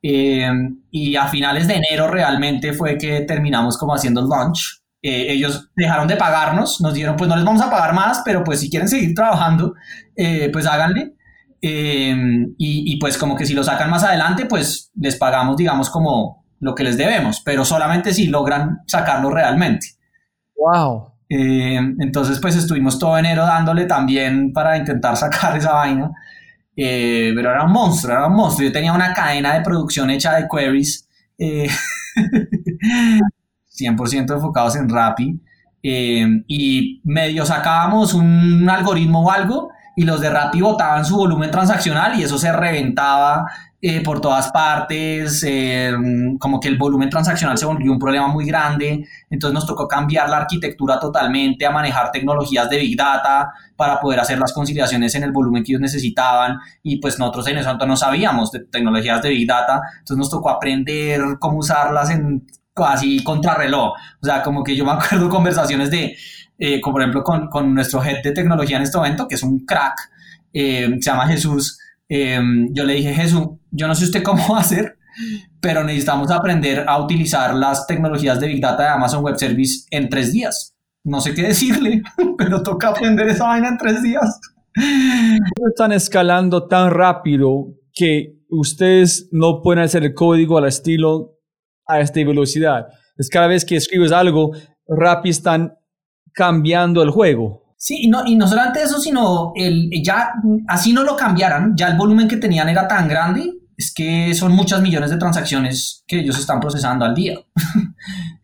Eh, y a finales de enero realmente fue que terminamos como haciendo el launch. Eh, ellos dejaron de pagarnos, nos dijeron, pues no les vamos a pagar más, pero pues si quieren seguir trabajando, eh, pues háganle. Y, y pues como que si lo sacan más adelante, pues les pagamos, digamos, como lo que les debemos, pero solamente si logran sacarlo realmente.
Wow.
Eh, entonces, pues estuvimos todo enero dándole también para intentar sacar esa vaina. Eh, pero era un monstruo, era un monstruo. Yo tenía una cadena de producción hecha de queries, eh, 100% enfocados en Rappi. Eh, y medio sacábamos un algoritmo o algo y los de Rappi botaban su volumen transaccional y eso se reventaba eh, por todas partes, eh, como que el volumen transaccional se volvió un problema muy grande, entonces nos tocó cambiar la arquitectura totalmente a manejar tecnologías de Big Data para poder hacer las conciliaciones en el volumen que ellos necesitaban. Y pues nosotros en eso entonces no sabíamos de tecnologías de Big Data, entonces nos tocó aprender cómo usarlas en casi contrarreloj, o sea, como que yo me acuerdo conversaciones de, eh, como por ejemplo con, con, nuestro head de tecnología en este momento, que es un crack, se llama Jesús, eh, yo le dije, Jesús, yo no sé usted cómo va a hacer, pero necesitamos aprender a utilizar las tecnologías de Big Data de Amazon Web Service en tres días. no sé qué decirle, pero toca aprender esa vaina en tres días.
Están escalando tan rápido que ustedes no pueden hacer el código al estilo a esta velocidad. Es cada vez que escribes algo, Rappi están cambiando el juego.
Sí, y no, y no solamente eso, sino el, ya así no lo cambiaran, ya el volumen que tenían era tan grande, es que son muchas millones de transacciones que ellos están procesando al día.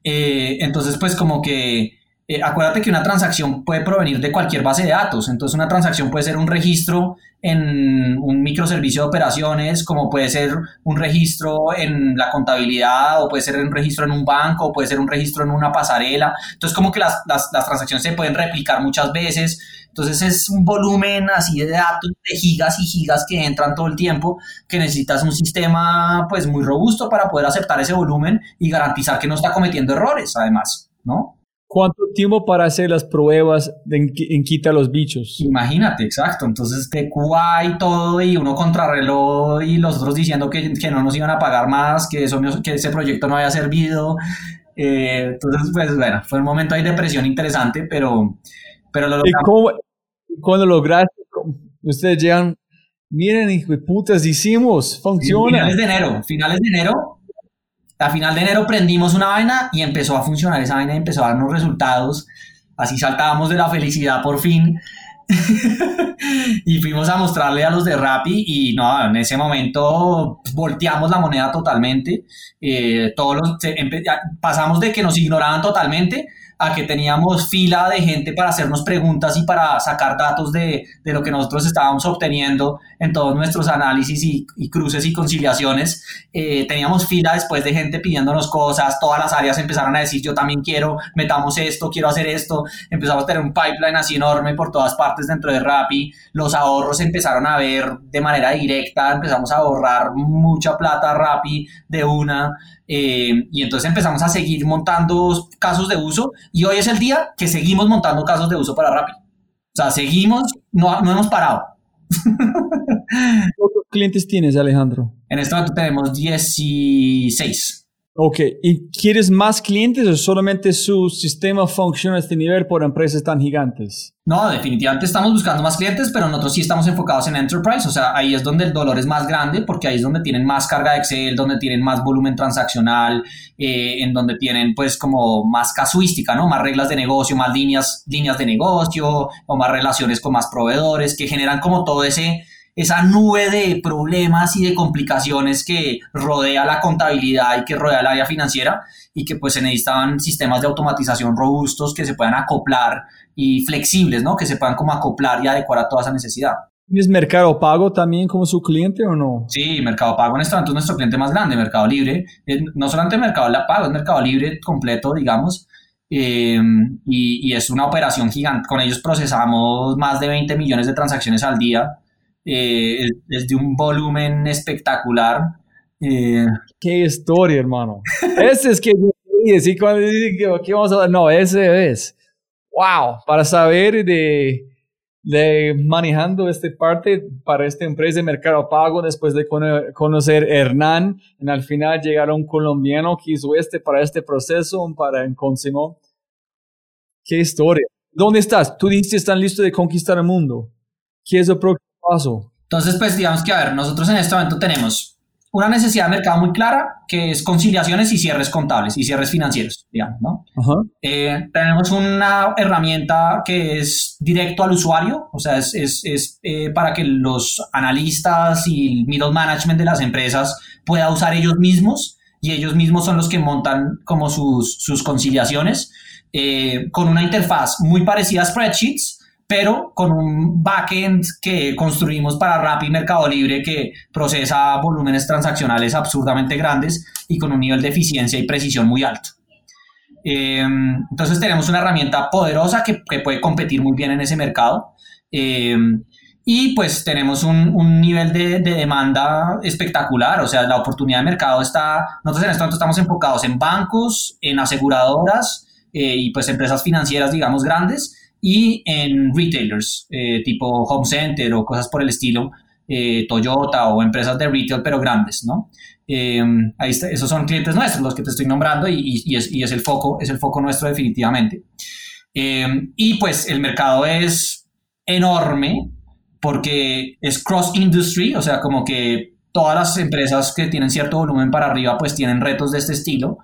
Eh, entonces, pues como que eh, acuérdate que una transacción puede provenir de cualquier base de datos. Entonces, una transacción puede ser un registro en un microservicio de operaciones, como puede ser un registro en la contabilidad, o puede ser un registro en un banco, o puede ser un registro en una pasarela. Entonces, como que las, las, las transacciones se pueden replicar muchas veces. Entonces, es un volumen así de datos, de gigas y gigas que entran todo el tiempo, que necesitas un sistema pues muy robusto para poder aceptar ese volumen y garantizar que no está cometiendo errores, además, ¿no?
¿Cuánto tiempo para hacer las pruebas en, en quita los bichos?
Imagínate, exacto. Entonces, de QA y todo, y uno contrarreloj y los otros diciendo que, que no nos iban a pagar más, que, eso, que ese proyecto no había servido. Eh, entonces, pues bueno, fue un momento ahí de presión interesante, pero, pero lo
¿Y cómo, cuando lograste, ustedes llegan, miren, hijo de putas, hicimos, funciona.
Finales de enero, finales de enero, a final de enero prendimos una vaina y empezó a funcionar esa vaina y empezó a darnos resultados. Así saltábamos de la felicidad por fin. y fuimos a mostrarle a los de Rappi y no, en ese momento volteamos la moneda totalmente. Eh, todos pasamos de que nos ignoraban totalmente a que teníamos fila de gente para hacernos preguntas y para sacar datos de, de lo que nosotros estábamos obteniendo en todos nuestros análisis y, cruces y conciliaciones. Eh, teníamos fila después de gente pidiéndonos cosas, todas las áreas empezaron a decir yo también quiero, metamos esto, quiero hacer esto, empezamos a tener un pipeline así enorme por todas partes dentro de Rappi, los ahorros empezaron a ver de manera directa, empezamos a ahorrar mucha plata Rappi de una. Eh, y entonces empezamos a seguir montando casos de uso y hoy es el día que seguimos montando casos de uso para Rappi. O sea, seguimos, no, no hemos parado.
¿Cuántos clientes tienes, Alejandro?
En este momento tenemos 16.
Ok, ¿y quieres más clientes o solamente su sistema funciona a este nivel por empresas tan gigantes?
No, definitivamente estamos buscando más clientes, pero nosotros sí estamos enfocados en enterprise, o sea, ahí es donde el dolor es más grande, porque ahí es donde tienen más carga de Excel, donde tienen más volumen transaccional, eh, en donde tienen pues como más casuística, ¿no? Más reglas de negocio, más líneas, líneas de negocio, o más relaciones con más proveedores, que generan como todo ese esa nube de problemas y de complicaciones que rodea la contabilidad y que rodea el área financiera y que pues se necesitaban sistemas de automatización robustos que se puedan acoplar y flexibles, ¿no? Que se puedan como acoplar y adecuar a toda esa necesidad.
¿Tienes Mercado Pago también como su cliente o no?
Sí, Mercado Pago en este momento es nuestro cliente más grande, Mercado Libre. No solamente Mercado Pago, es Mercado Libre completo, digamos. Eh, y, y, es una operación gigante. Con ellos procesamos más de 20 millones de transacciones al día eh, es, de un volumen espectacular. Eh,
Qué historia, hermano. ese es que sí, cuando que vamos a dar, no, ese es. Wow, para saber de, de manejando esta parte para esta empresa de Mercado Pago, después de conocer Hernán, en al final llegar a un colombiano que hizo este para este proceso, para en Consimo. Qué historia. ¿Dónde estás? Tú dijiste están listos de conquistar el mundo. ¿Qué es el próximo
entonces, pues digamos que, a ver, nosotros en este momento tenemos una necesidad de mercado muy clara, que es conciliaciones y cierres contables y cierres financieros, digamos, ¿no? Eh, tenemos una herramienta que es directo al usuario, o sea, es, es, es eh, para que los analistas y el middle management de las empresas pueda usar ellos mismos y ellos mismos son los que montan como sus, sus conciliaciones eh, con una interfaz muy parecida a spreadsheets, pero con un backend que construimos para Rappi Mercado Libre que procesa volúmenes transaccionales absurdamente grandes y con un nivel de eficiencia y precisión muy alto. Em, entonces tenemos una herramienta poderosa que, puede competir muy bien en ese mercado. Em, y pues tenemos un, nivel de, demanda espectacular, o sea, la oportunidad de mercado está, nosotros en este momento estamos enfocados en bancos, en aseguradoras eh, y pues empresas financieras, digamos, grandes, y en retailers eh, tipo Home Center o cosas por el estilo, eh, Toyota o empresas de retail pero grandes, ¿no? Eh, ahí esos son clientes nuestros, los que te estoy nombrando y, y, es, y, es, el foco, es el foco nuestro definitivamente. Y pues el mercado es enorme porque es cross industry, o sea, como que todas las empresas que tienen cierto volumen para arriba pues tienen retos de este estilo.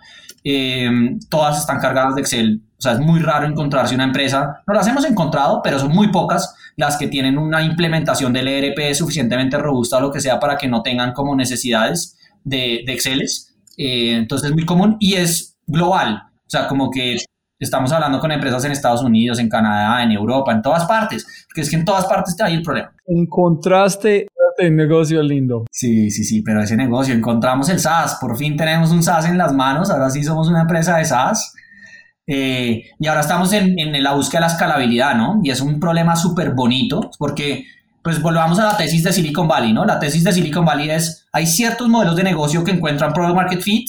Eh, todas están cargadas de Excel. O sea, es muy raro encontrarse una empresa, no las hemos encontrado, pero son muy pocas las que tienen una implementación del ERP suficientemente robusta o lo que sea para que no tengan como necesidades de, de Exceles. Eh, entonces es muy común y es global. O sea, como que estamos hablando con empresas en Estados Unidos, en Canadá, en Europa, en todas partes, porque es que en todas partes está ahí el problema.
Encontraste el negocio lindo.
Sí, sí, sí, pero ese negocio, encontramos el SaaS, por fin tenemos un SaaS en las manos, ahora sí somos una empresa de SaaS. Eh, y ahora estamos en, en, la búsqueda de la escalabilidad, ¿no? Y es un problema súper bonito, porque, pues volvamos a la tesis de Silicon Valley, ¿no? La tesis de Silicon Valley es, hay ciertos modelos de negocio que encuentran product market fit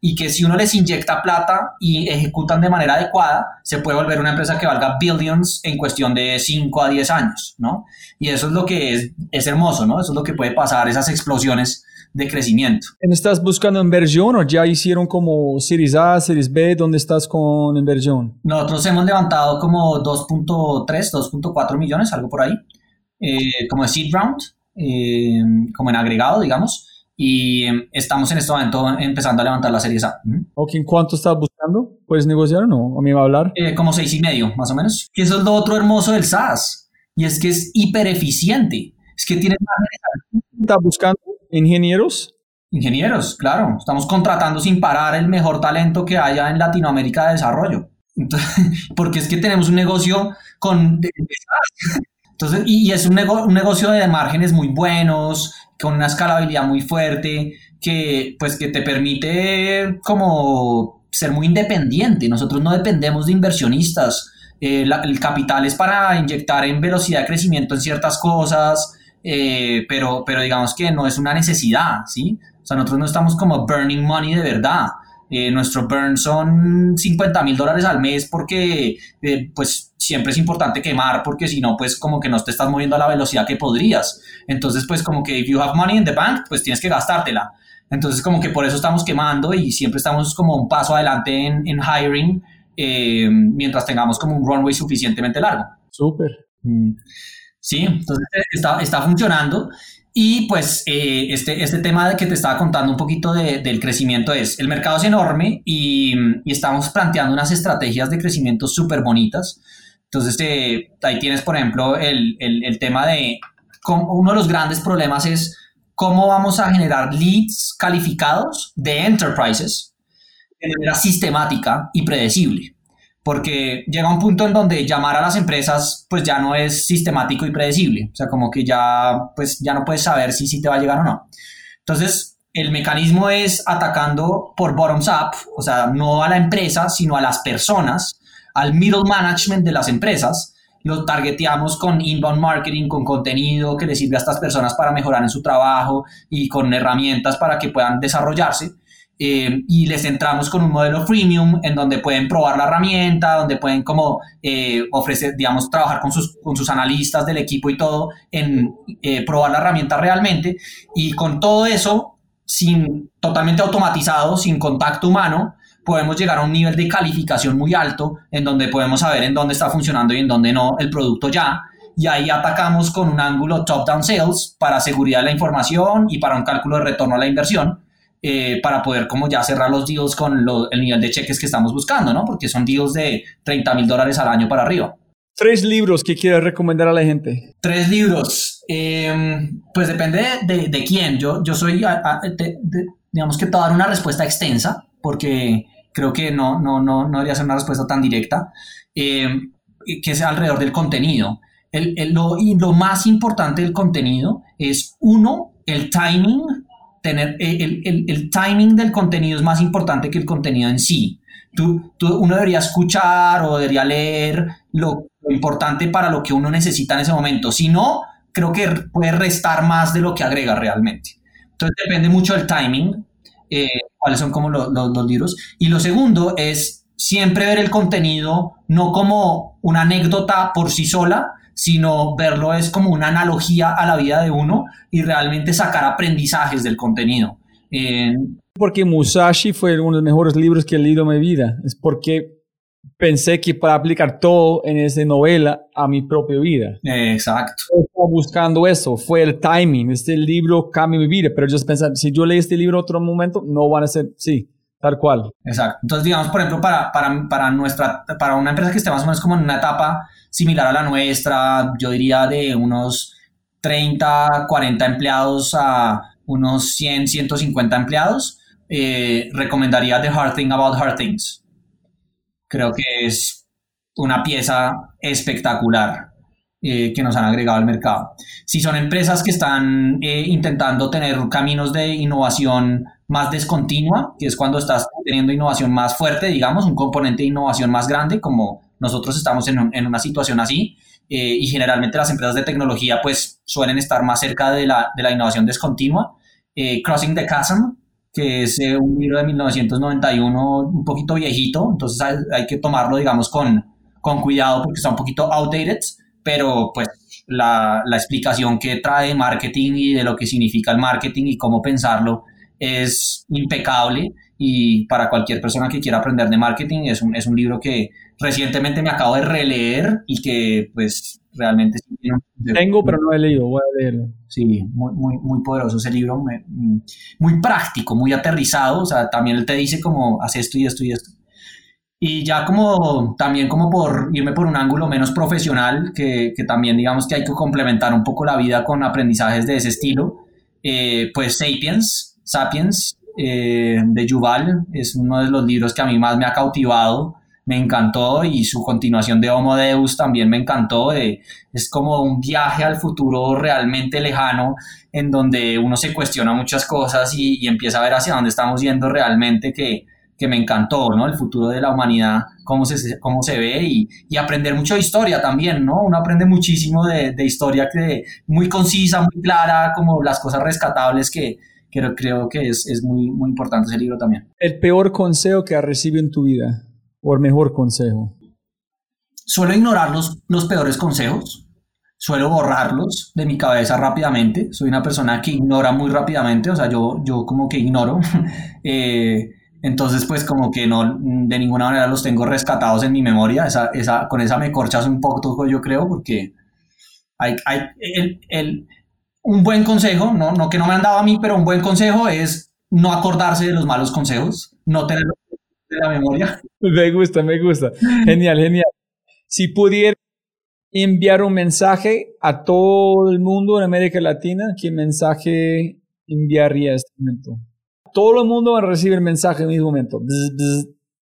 y que si uno les inyecta plata y ejecutan de manera adecuada, se puede volver una empresa que valga billions en cuestión de 5 a 10 años, ¿no? Y eso es lo que es, es hermoso, ¿no? Eso es lo que puede pasar, esas explosiones de crecimiento.
¿Estás buscando inversión o ya hicieron como Series A, Series B? ¿Dónde estás con inversión?
Nosotros hemos levantado como 2.3, 2.4 millones, algo por ahí, eh, como seed round, eh, como en agregado, digamos y estamos en este momento empezando a levantar la serie A.
Ok, ¿cuánto estás buscando? ¿Puedes negociar o no? ¿O me va a hablar?
Eh, como seis y medio, más o menos. Y eso es lo otro hermoso del SaaS. Y es que es hiper eficiente. Es que tiene...
¿Estás buscando ingenieros?
Ingenieros, claro. Estamos contratando sin parar el mejor talento que haya en Latinoamérica de desarrollo. Entonces, porque es que tenemos un negocio con... Entonces, y, es un, un negocio de márgenes muy buenos, con una escalabilidad muy fuerte, que pues que te permite como ser muy independiente. Nosotros no dependemos de inversionistas. Eh, el capital es para inyectar en velocidad de crecimiento en ciertas cosas, eh, pero, pero digamos que no es una necesidad, ¿sí? O sea, nosotros no estamos como burning money de verdad. Eh, nuestro burn son 50 mil dólares al mes porque eh, pues siempre es importante quemar porque si no pues como que no te estás moviendo a la velocidad que podrías. Entonces pues como que if you have money in the bank pues tienes que gastártela. Entonces como que por eso estamos quemando y siempre estamos como un paso adelante en, en hiring eh, mientras tengamos como un runway suficientemente largo.
Súper.
Mm. Sí, entonces está, está funcionando. Y pues eh, este, este tema que te estaba contando un poquito de, del crecimiento es, el mercado es enorme y, y estamos planteando unas estrategias de crecimiento súper bonitas. Entonces eh, ahí tienes, por ejemplo, el, el, el tema de, cómo, uno de los grandes problemas es cómo vamos a generar leads calificados de enterprises de manera sistemática y predecible porque llega un punto en donde llamar a las empresas pues ya no es sistemático y predecible, o sea, como que ya pues ya no puedes saber si, si te va a llegar o no. Entonces, el mecanismo es atacando por bottoms up, o sea, no a la empresa, sino a las personas, al middle management de las empresas, lo targeteamos con inbound marketing, con contenido que le sirve a estas personas para mejorar en su trabajo y con herramientas para que puedan desarrollarse. Eh, y les entramos con un modelo freemium en donde pueden probar la herramienta, donde pueden como eh, ofrecer, digamos, trabajar con sus, con sus analistas del equipo y todo en eh, probar la herramienta realmente. Y con todo eso, sin totalmente automatizado, sin contacto humano, podemos llegar a un nivel de calificación muy alto en donde podemos saber en dónde está funcionando y en dónde no el producto ya. Y ahí atacamos con un ángulo top-down sales para seguridad de la información y para un cálculo de retorno a la inversión eh, para poder como ya cerrar los deals con el nivel de cheques que estamos buscando, ¿no? Porque son deals de 30 mil dólares al año para arriba.
Tres libros que quieres recomendar a la gente.
Tres libros. Eh, pues depende de, de, quién. Yo, yo soy, a, a, de, digamos que te voy a dar una respuesta extensa, porque creo que no, no, no, no debería ser una respuesta tan directa, eh, que es alrededor del contenido. El, el, lo, y lo más importante del contenido es, uno, el timing tener eh, el, el, el, timing del contenido es más importante que el contenido en sí. Tú, tú, uno debería escuchar o debería leer lo, lo, importante para lo que uno necesita en ese momento. Si no, creo que puede restar más de lo que agrega realmente. Entonces depende mucho del timing, eh, cuáles son como los, los, los libros. Y lo segundo es siempre ver el contenido no como una anécdota por sí sola, sino verlo es como una analogía a la vida de uno y realmente sacar aprendizajes del contenido. Eh,
porque Musashi fue uno de los mejores libros que he leído en mi vida. Es porque pensé que para aplicar todo en esa novela a mi propia vida.
Exacto.
Estaba buscando eso, fue el timing. Este libro cambió mi vida, pero yo pensaba, si yo leí este libro en otro momento, no van a ser, sí, tal cual.
Exacto. Entonces, digamos, por ejemplo, para, para, para, nuestra, para una empresa que esté más o menos como en una etapa similar a la nuestra, yo diría de unos 30, 40 empleados a unos 100, 150 empleados, eh, recomendaría The Hard Thing About Hard Things creo que es una pieza espectacular eh, que nos han agregado al mercado. Si son empresas que están eh, intentando tener caminos de innovación más descontinua, que es cuando estás teniendo innovación más fuerte, digamos, un componente de innovación más grande, como nosotros estamos en, en una situación así, eh, y generalmente las empresas de tecnología pues suelen estar más cerca de la, de la innovación descontinua. Crossing the Chasm que es eh, un libro de 1991 un poquito viejito, entonces hay, que tomarlo, digamos, con, con cuidado porque está un poquito outdated, pero pues la, la, explicación que trae marketing y de lo que significa el marketing y cómo pensarlo es impecable y para cualquier persona que quiera aprender de marketing es un, es un libro que recientemente me acabo de releer y que pues realmente...
Tengo, pero no he leído, voy a leerlo.
Sí, muy, muy, muy poderoso ese libro, muy, práctico, muy aterrizado, o sea, también él te dice como, haz esto y esto y esto. Y ya como, también como por irme por un ángulo menos profesional, que, que también digamos que hay que complementar un poco la vida con aprendizajes de ese estilo, eh, pues Sapiens, Sapiens, eh, de Yuval, es uno de los libros que a mí más me ha cautivado me encantó y su continuación de Homo Deus también me encantó. es como un viaje al futuro realmente lejano en donde uno se cuestiona muchas cosas y, empieza a ver hacia dónde estamos yendo realmente que, me encantó, ¿no? El futuro de la humanidad, cómo se, cómo se ve y, aprender mucho de historia también, ¿no? Uno aprende muchísimo de, historia que muy concisa, muy clara, como las cosas rescatables que, creo que es, es muy, muy importante ese libro también.
El peor consejo que has recibido en tu vida el mejor consejo?
Suelo ignorar los, los peores consejos, suelo borrarlos de mi cabeza rápidamente. Soy una persona que ignora muy rápidamente, o sea, yo, yo como que ignoro. Eh, entonces, pues como que no, de ninguna manera los tengo rescatados en mi memoria. Esa, esa, con esa me corchas un poco, yo creo, porque hay, hay el, el, un buen consejo, no, no que no me han dado a mí, pero un buen consejo es no acordarse de los malos consejos, no tenerlos la memoria.
Me gusta, me gusta. Genial, genial. Si pudiera enviar un mensaje a todo el mundo en América Latina, ¿qué mensaje enviaría este momento? Todo el mundo va a recibir el mensaje en este momento.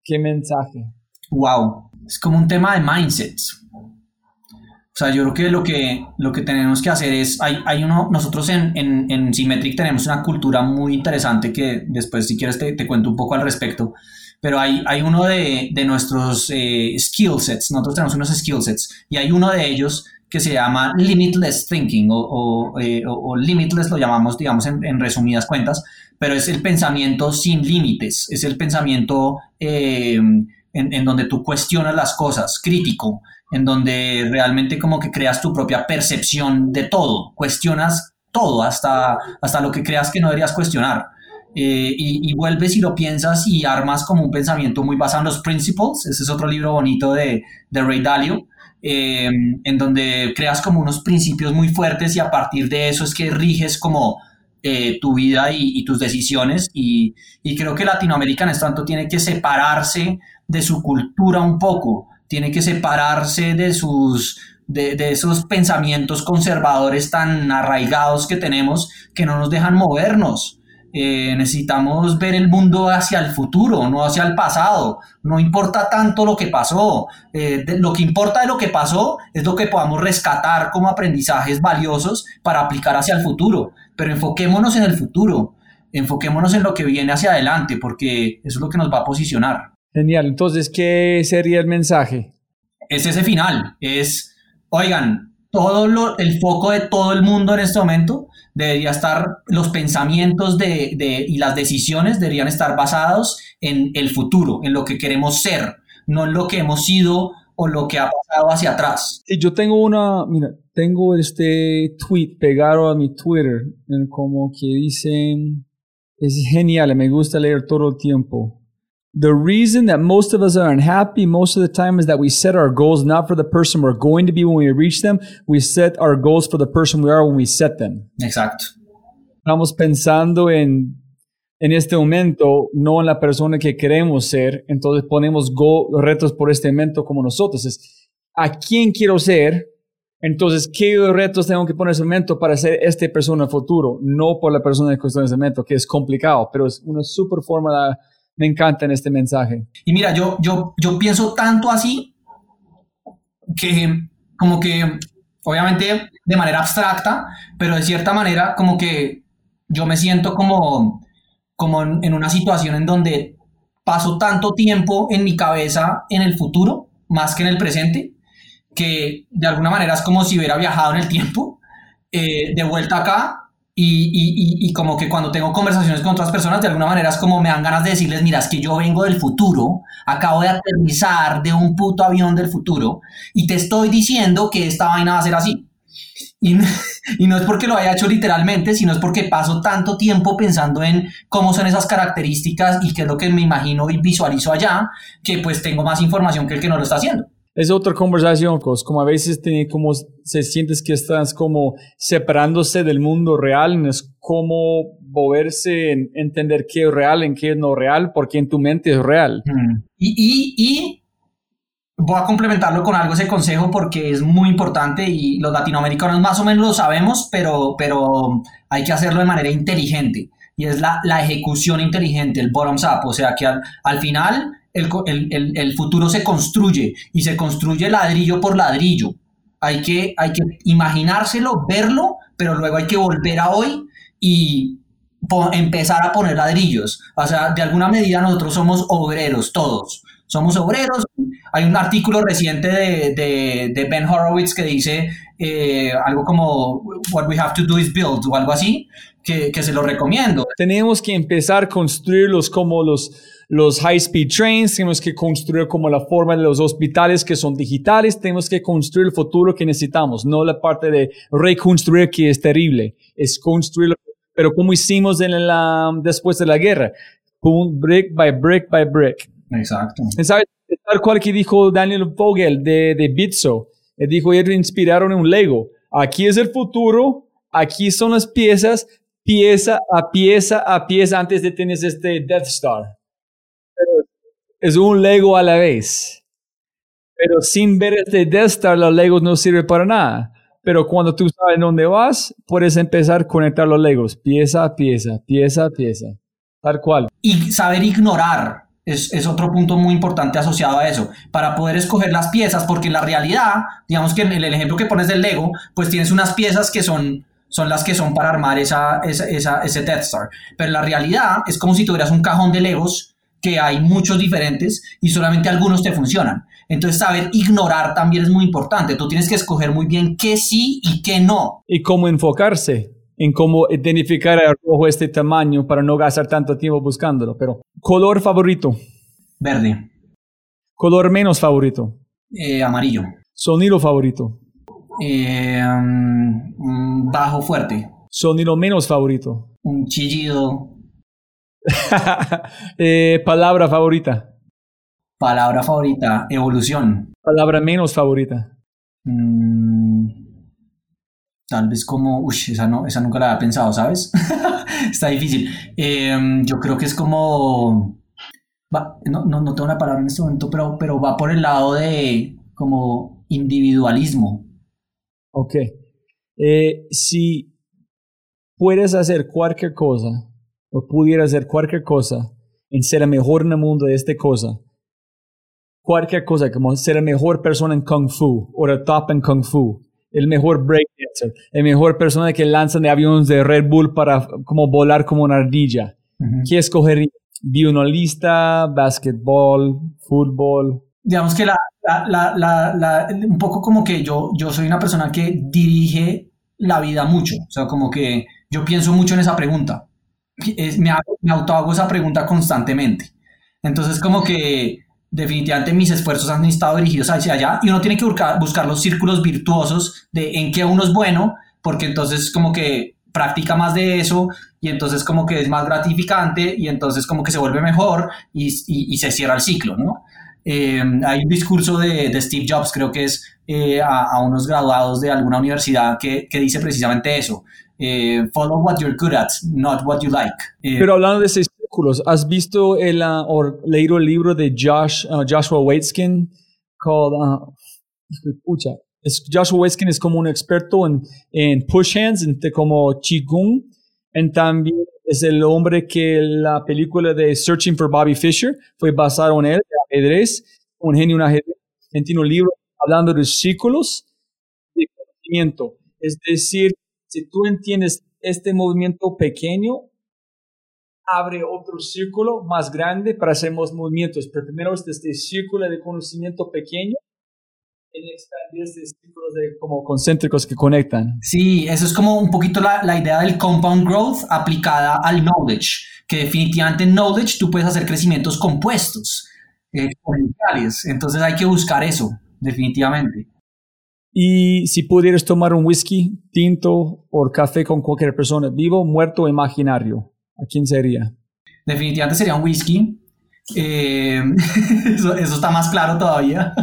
¿Qué mensaje?
Wow, es como un tema de mindsets. O sea, yo creo que lo que, lo que tenemos que hacer es, hay, hay uno, nosotros en, en, en, Symmetric tenemos una cultura muy interesante que después si quieres te, te cuento un poco al respecto, pero hay, hay uno de, de nuestros eh, skill sets, nosotros tenemos unos skill sets, y hay uno de ellos que se llama Limitless Thinking, o, o, eh, o Limitless lo llamamos, digamos, en, en, resumidas cuentas, pero es el pensamiento sin límites, es el pensamiento eh, en, en, donde tú cuestionas las cosas, crítico, en donde realmente como que creas tu propia percepción de todo, cuestionas todo, hasta, hasta lo que creas que no deberías cuestionar. Eh, y, vuelves y lo piensas y armas como un pensamiento muy basado en los principles. Ese es otro libro bonito de, de Ray Dalio, eh, en donde creas como unos principios muy fuertes y a partir de eso es que riges como eh, tu vida y, tus decisiones. Y, y, creo que Latinoamérica en este tanto tiene que separarse de su cultura un poco, tiene que separarse de sus... De esos pensamientos conservadores tan arraigados que tenemos que no nos dejan movernos. Eh, necesitamos ver el mundo hacia el futuro, no hacia el pasado. No importa tanto lo que pasó. Eh, lo que importa de lo que pasó es lo que podamos rescatar como aprendizajes valiosos para aplicar hacia el futuro. Pero enfoquémonos en el futuro. Enfoquémonos en lo que viene hacia adelante, porque eso es lo que nos va a posicionar.
Genial. Entonces, ¿qué sería el mensaje?
Es ese final. Es, oigan, todo lo, el foco de todo el mundo en este momento debería estar, los pensamientos de, de, y las decisiones deberían estar basados en el futuro, en lo que queremos ser, no en lo que hemos sido o lo que ha pasado hacia atrás.
Y yo tengo una, mira, tengo este tweet pegado a mi Twitter, como que dicen, es genial, me gusta leer todo el tiempo. The reason that most of us are unhappy most of the time is that we set our goals not for the person we're going to be when we reach them. We set our goals for the person we are when we set them.
Exacto.
Estamos pensando en, en este momento, no en la persona que queremos ser. Entonces ponemos go- retos por este momento como nosotros. Es a quién quiero ser. Entonces, ¿qué retos tengo que poner en ese momento para ser esta persona en el futuro? No por la persona que estoy en ese momento, que es complicado, pero es una super forma, de- me encanta en este mensaje.
Y mira, yo, yo, yo pienso tanto así que como que, obviamente de manera abstracta, pero de cierta manera como que yo me siento como, como en, una situación en donde paso tanto tiempo en mi cabeza en el futuro, más que en el presente, que de alguna manera es como si hubiera viajado en el tiempo, eh, de vuelta acá, y, y- y- como que cuando tengo conversaciones con otras personas, de alguna manera es como me dan ganas de decirles, mira, es que yo vengo del futuro, acabo de aterrizar de un puto avión del futuro, y te estoy diciendo que esta vaina va a ser así. Y, y no es porque lo haya hecho literalmente, sino es porque paso tanto tiempo pensando en cómo son esas características y qué es lo que me imagino y visualizo allá, que pues tengo más información que el que no lo está haciendo.
Es otra conversación, cos, como a veces tiene como se sientes que estás como separándose del mundo real, es como moverse en entender qué es real, en qué es no real, porque en tu mente es real.
Y, y, y voy a complementarlo con algo ese consejo porque es muy importante y los latinoamericanos más o menos lo sabemos, pero, pero hay que hacerlo de manera inteligente. Y es la, la ejecución inteligente, el bottoms up. O sea que al, al final el, el- el- futuro se construye y se construye ladrillo por ladrillo. Hay que, hay que imaginárselo, verlo, pero luego hay que volver a hoy y empezar a poner ladrillos. O sea, de alguna medida nosotros somos obreros, todos. Somos obreros. Hay un artículo reciente de, de- de Ben Horowitz que dice eh, algo como What we have to do is build o algo así, que, que se lo recomiendo.
Tenemos que empezar a construirlos como los, los high-speed trains, tenemos que construir como la forma de los hospitales que son digitales, tenemos que construir el futuro que necesitamos, no la parte de reconstruir que es terrible, es construirlo, pero como hicimos en la, después de la guerra, Boom, brick by brick by brick.
Exacto.
¿Sabes? Tal cual que dijo Daniel Vogel de, de Bitso. Él dijo, ellos inspiraron en un Lego. Aquí es el futuro, aquí son las piezas, pieza a pieza a pieza antes de tener este Death Star. Es un Lego a la vez. Pero sin ver este Death Star, los Legos no sirven para nada. Pero cuando tú sabes dónde vas, puedes empezar a conectar los Legos, pieza a pieza, pieza a pieza. Tal cual.
Y saber ignorar es, es otro punto muy importante asociado a eso, para poder escoger las piezas, porque en la realidad, digamos que en el, ejemplo que pones del Lego, pues tienes unas piezas que son, son las que son para armar esa, esa, esa- ese Death Star, pero la realidad es como si tuvieras un cajón de Legos que hay muchos diferentes y solamente algunos te funcionan. Entonces saber ignorar también es muy importante, tú tienes que escoger muy bien qué sí y qué no.
y cómo enfocarse en cómo identificar el rojo este tamaño para no gastar tanto tiempo buscándolo. Pero color favorito,
Verde,
color menos favorito,
eh, amarillo,
sonido favorito,
eh, mm, bajo fuerte,
sonido menos favorito,
un chillido,
Eh, palabra favorita,
Palabra favorita, evolución.
palabra menos favorita,
Mm, tal vez como, uy, esa, no, esa nunca la había pensado, ¿sabes? Está difícil. Em, yo creo que es como, va- no, no, no tengo una palabra en este momento, pero, pero va por el lado de como individualismo.
ok. Eh, si puedes hacer cualquier cosa o pudieras hacer cualquier cosa en ser el mejor en el mundo de esta cosa, cualquier cosa, como ser la mejor persona en Kung Fu o el top en Kung Fu, el mejor breakdancer, el mejor persona que lanzan de aviones de Red Bull para como volar como una ardilla. ¿Qué escogería? Violinista, básquetbol, fútbol.
digamos que la, la, la, la- la- un poco como que yo, yo soy una persona que dirige la vida mucho, o sea, como que yo pienso mucho en esa pregunta, Es- me, hago- auto hago esa pregunta constantemente, entonces como que definitivamente mis esfuerzos han estado dirigidos hacia allá y uno tiene que buscar, los círculos virtuosos de en qué uno es bueno, porque entonces como que practica más de eso y entonces como que es más gratificante y entonces como que se vuelve mejor y, se cierra el ciclo, ¿no? Eh, hay un discurso de, Steve Jobs, creo que es eh, a, unos graduados de alguna universidad que dice precisamente eso. Eh, follow what you're good at, not what you like.
Eh, Pero hablando de esos círculos, ¿has visto el, uh, o leído el libro de Josh, uh, Joshua Waitzkin called, uh, escucha, es, Joshua Waitzkin es como un experto en, en push hands, en, como Qigong, y también es el hombre que la película de Searching for Bobby Fischer fue basado en él, de ajedrez, un genio un ajedrez, tiene un libro hablando de círculos de conocimiento. Es decir, si tú entiendes este movimiento pequeño, abre otro círculo más grande para hacer más movimientos. Pero primero es este círculo de conocimiento pequeño y expandir estos círculos de, como concéntricos que conectan.
Sí, eso es como un poquito la, la idea del compound growth aplicada al knowledge, que definitivamente en knowledge tú puedes hacer crecimientos compuestos, exponenciales. Entonces hay que buscar eso, definitivamente.
Y si pudieras tomar un whisky, tinto o café con cualquier persona, vivo, muerto o imaginario, ¿a quién sería?
Definitivamente sería un whisky. Eh, eso, está más claro todavía.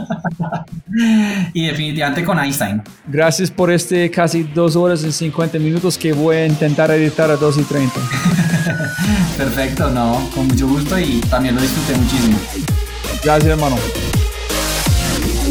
y definitivamente con Einstein.
Gracias por este casi dos horas y 50 minutos que voy a intentar editar a 2 y 30.
Perfecto, no, con mucho gusto y también lo disfruté muchísimo.
Gracias, hermano.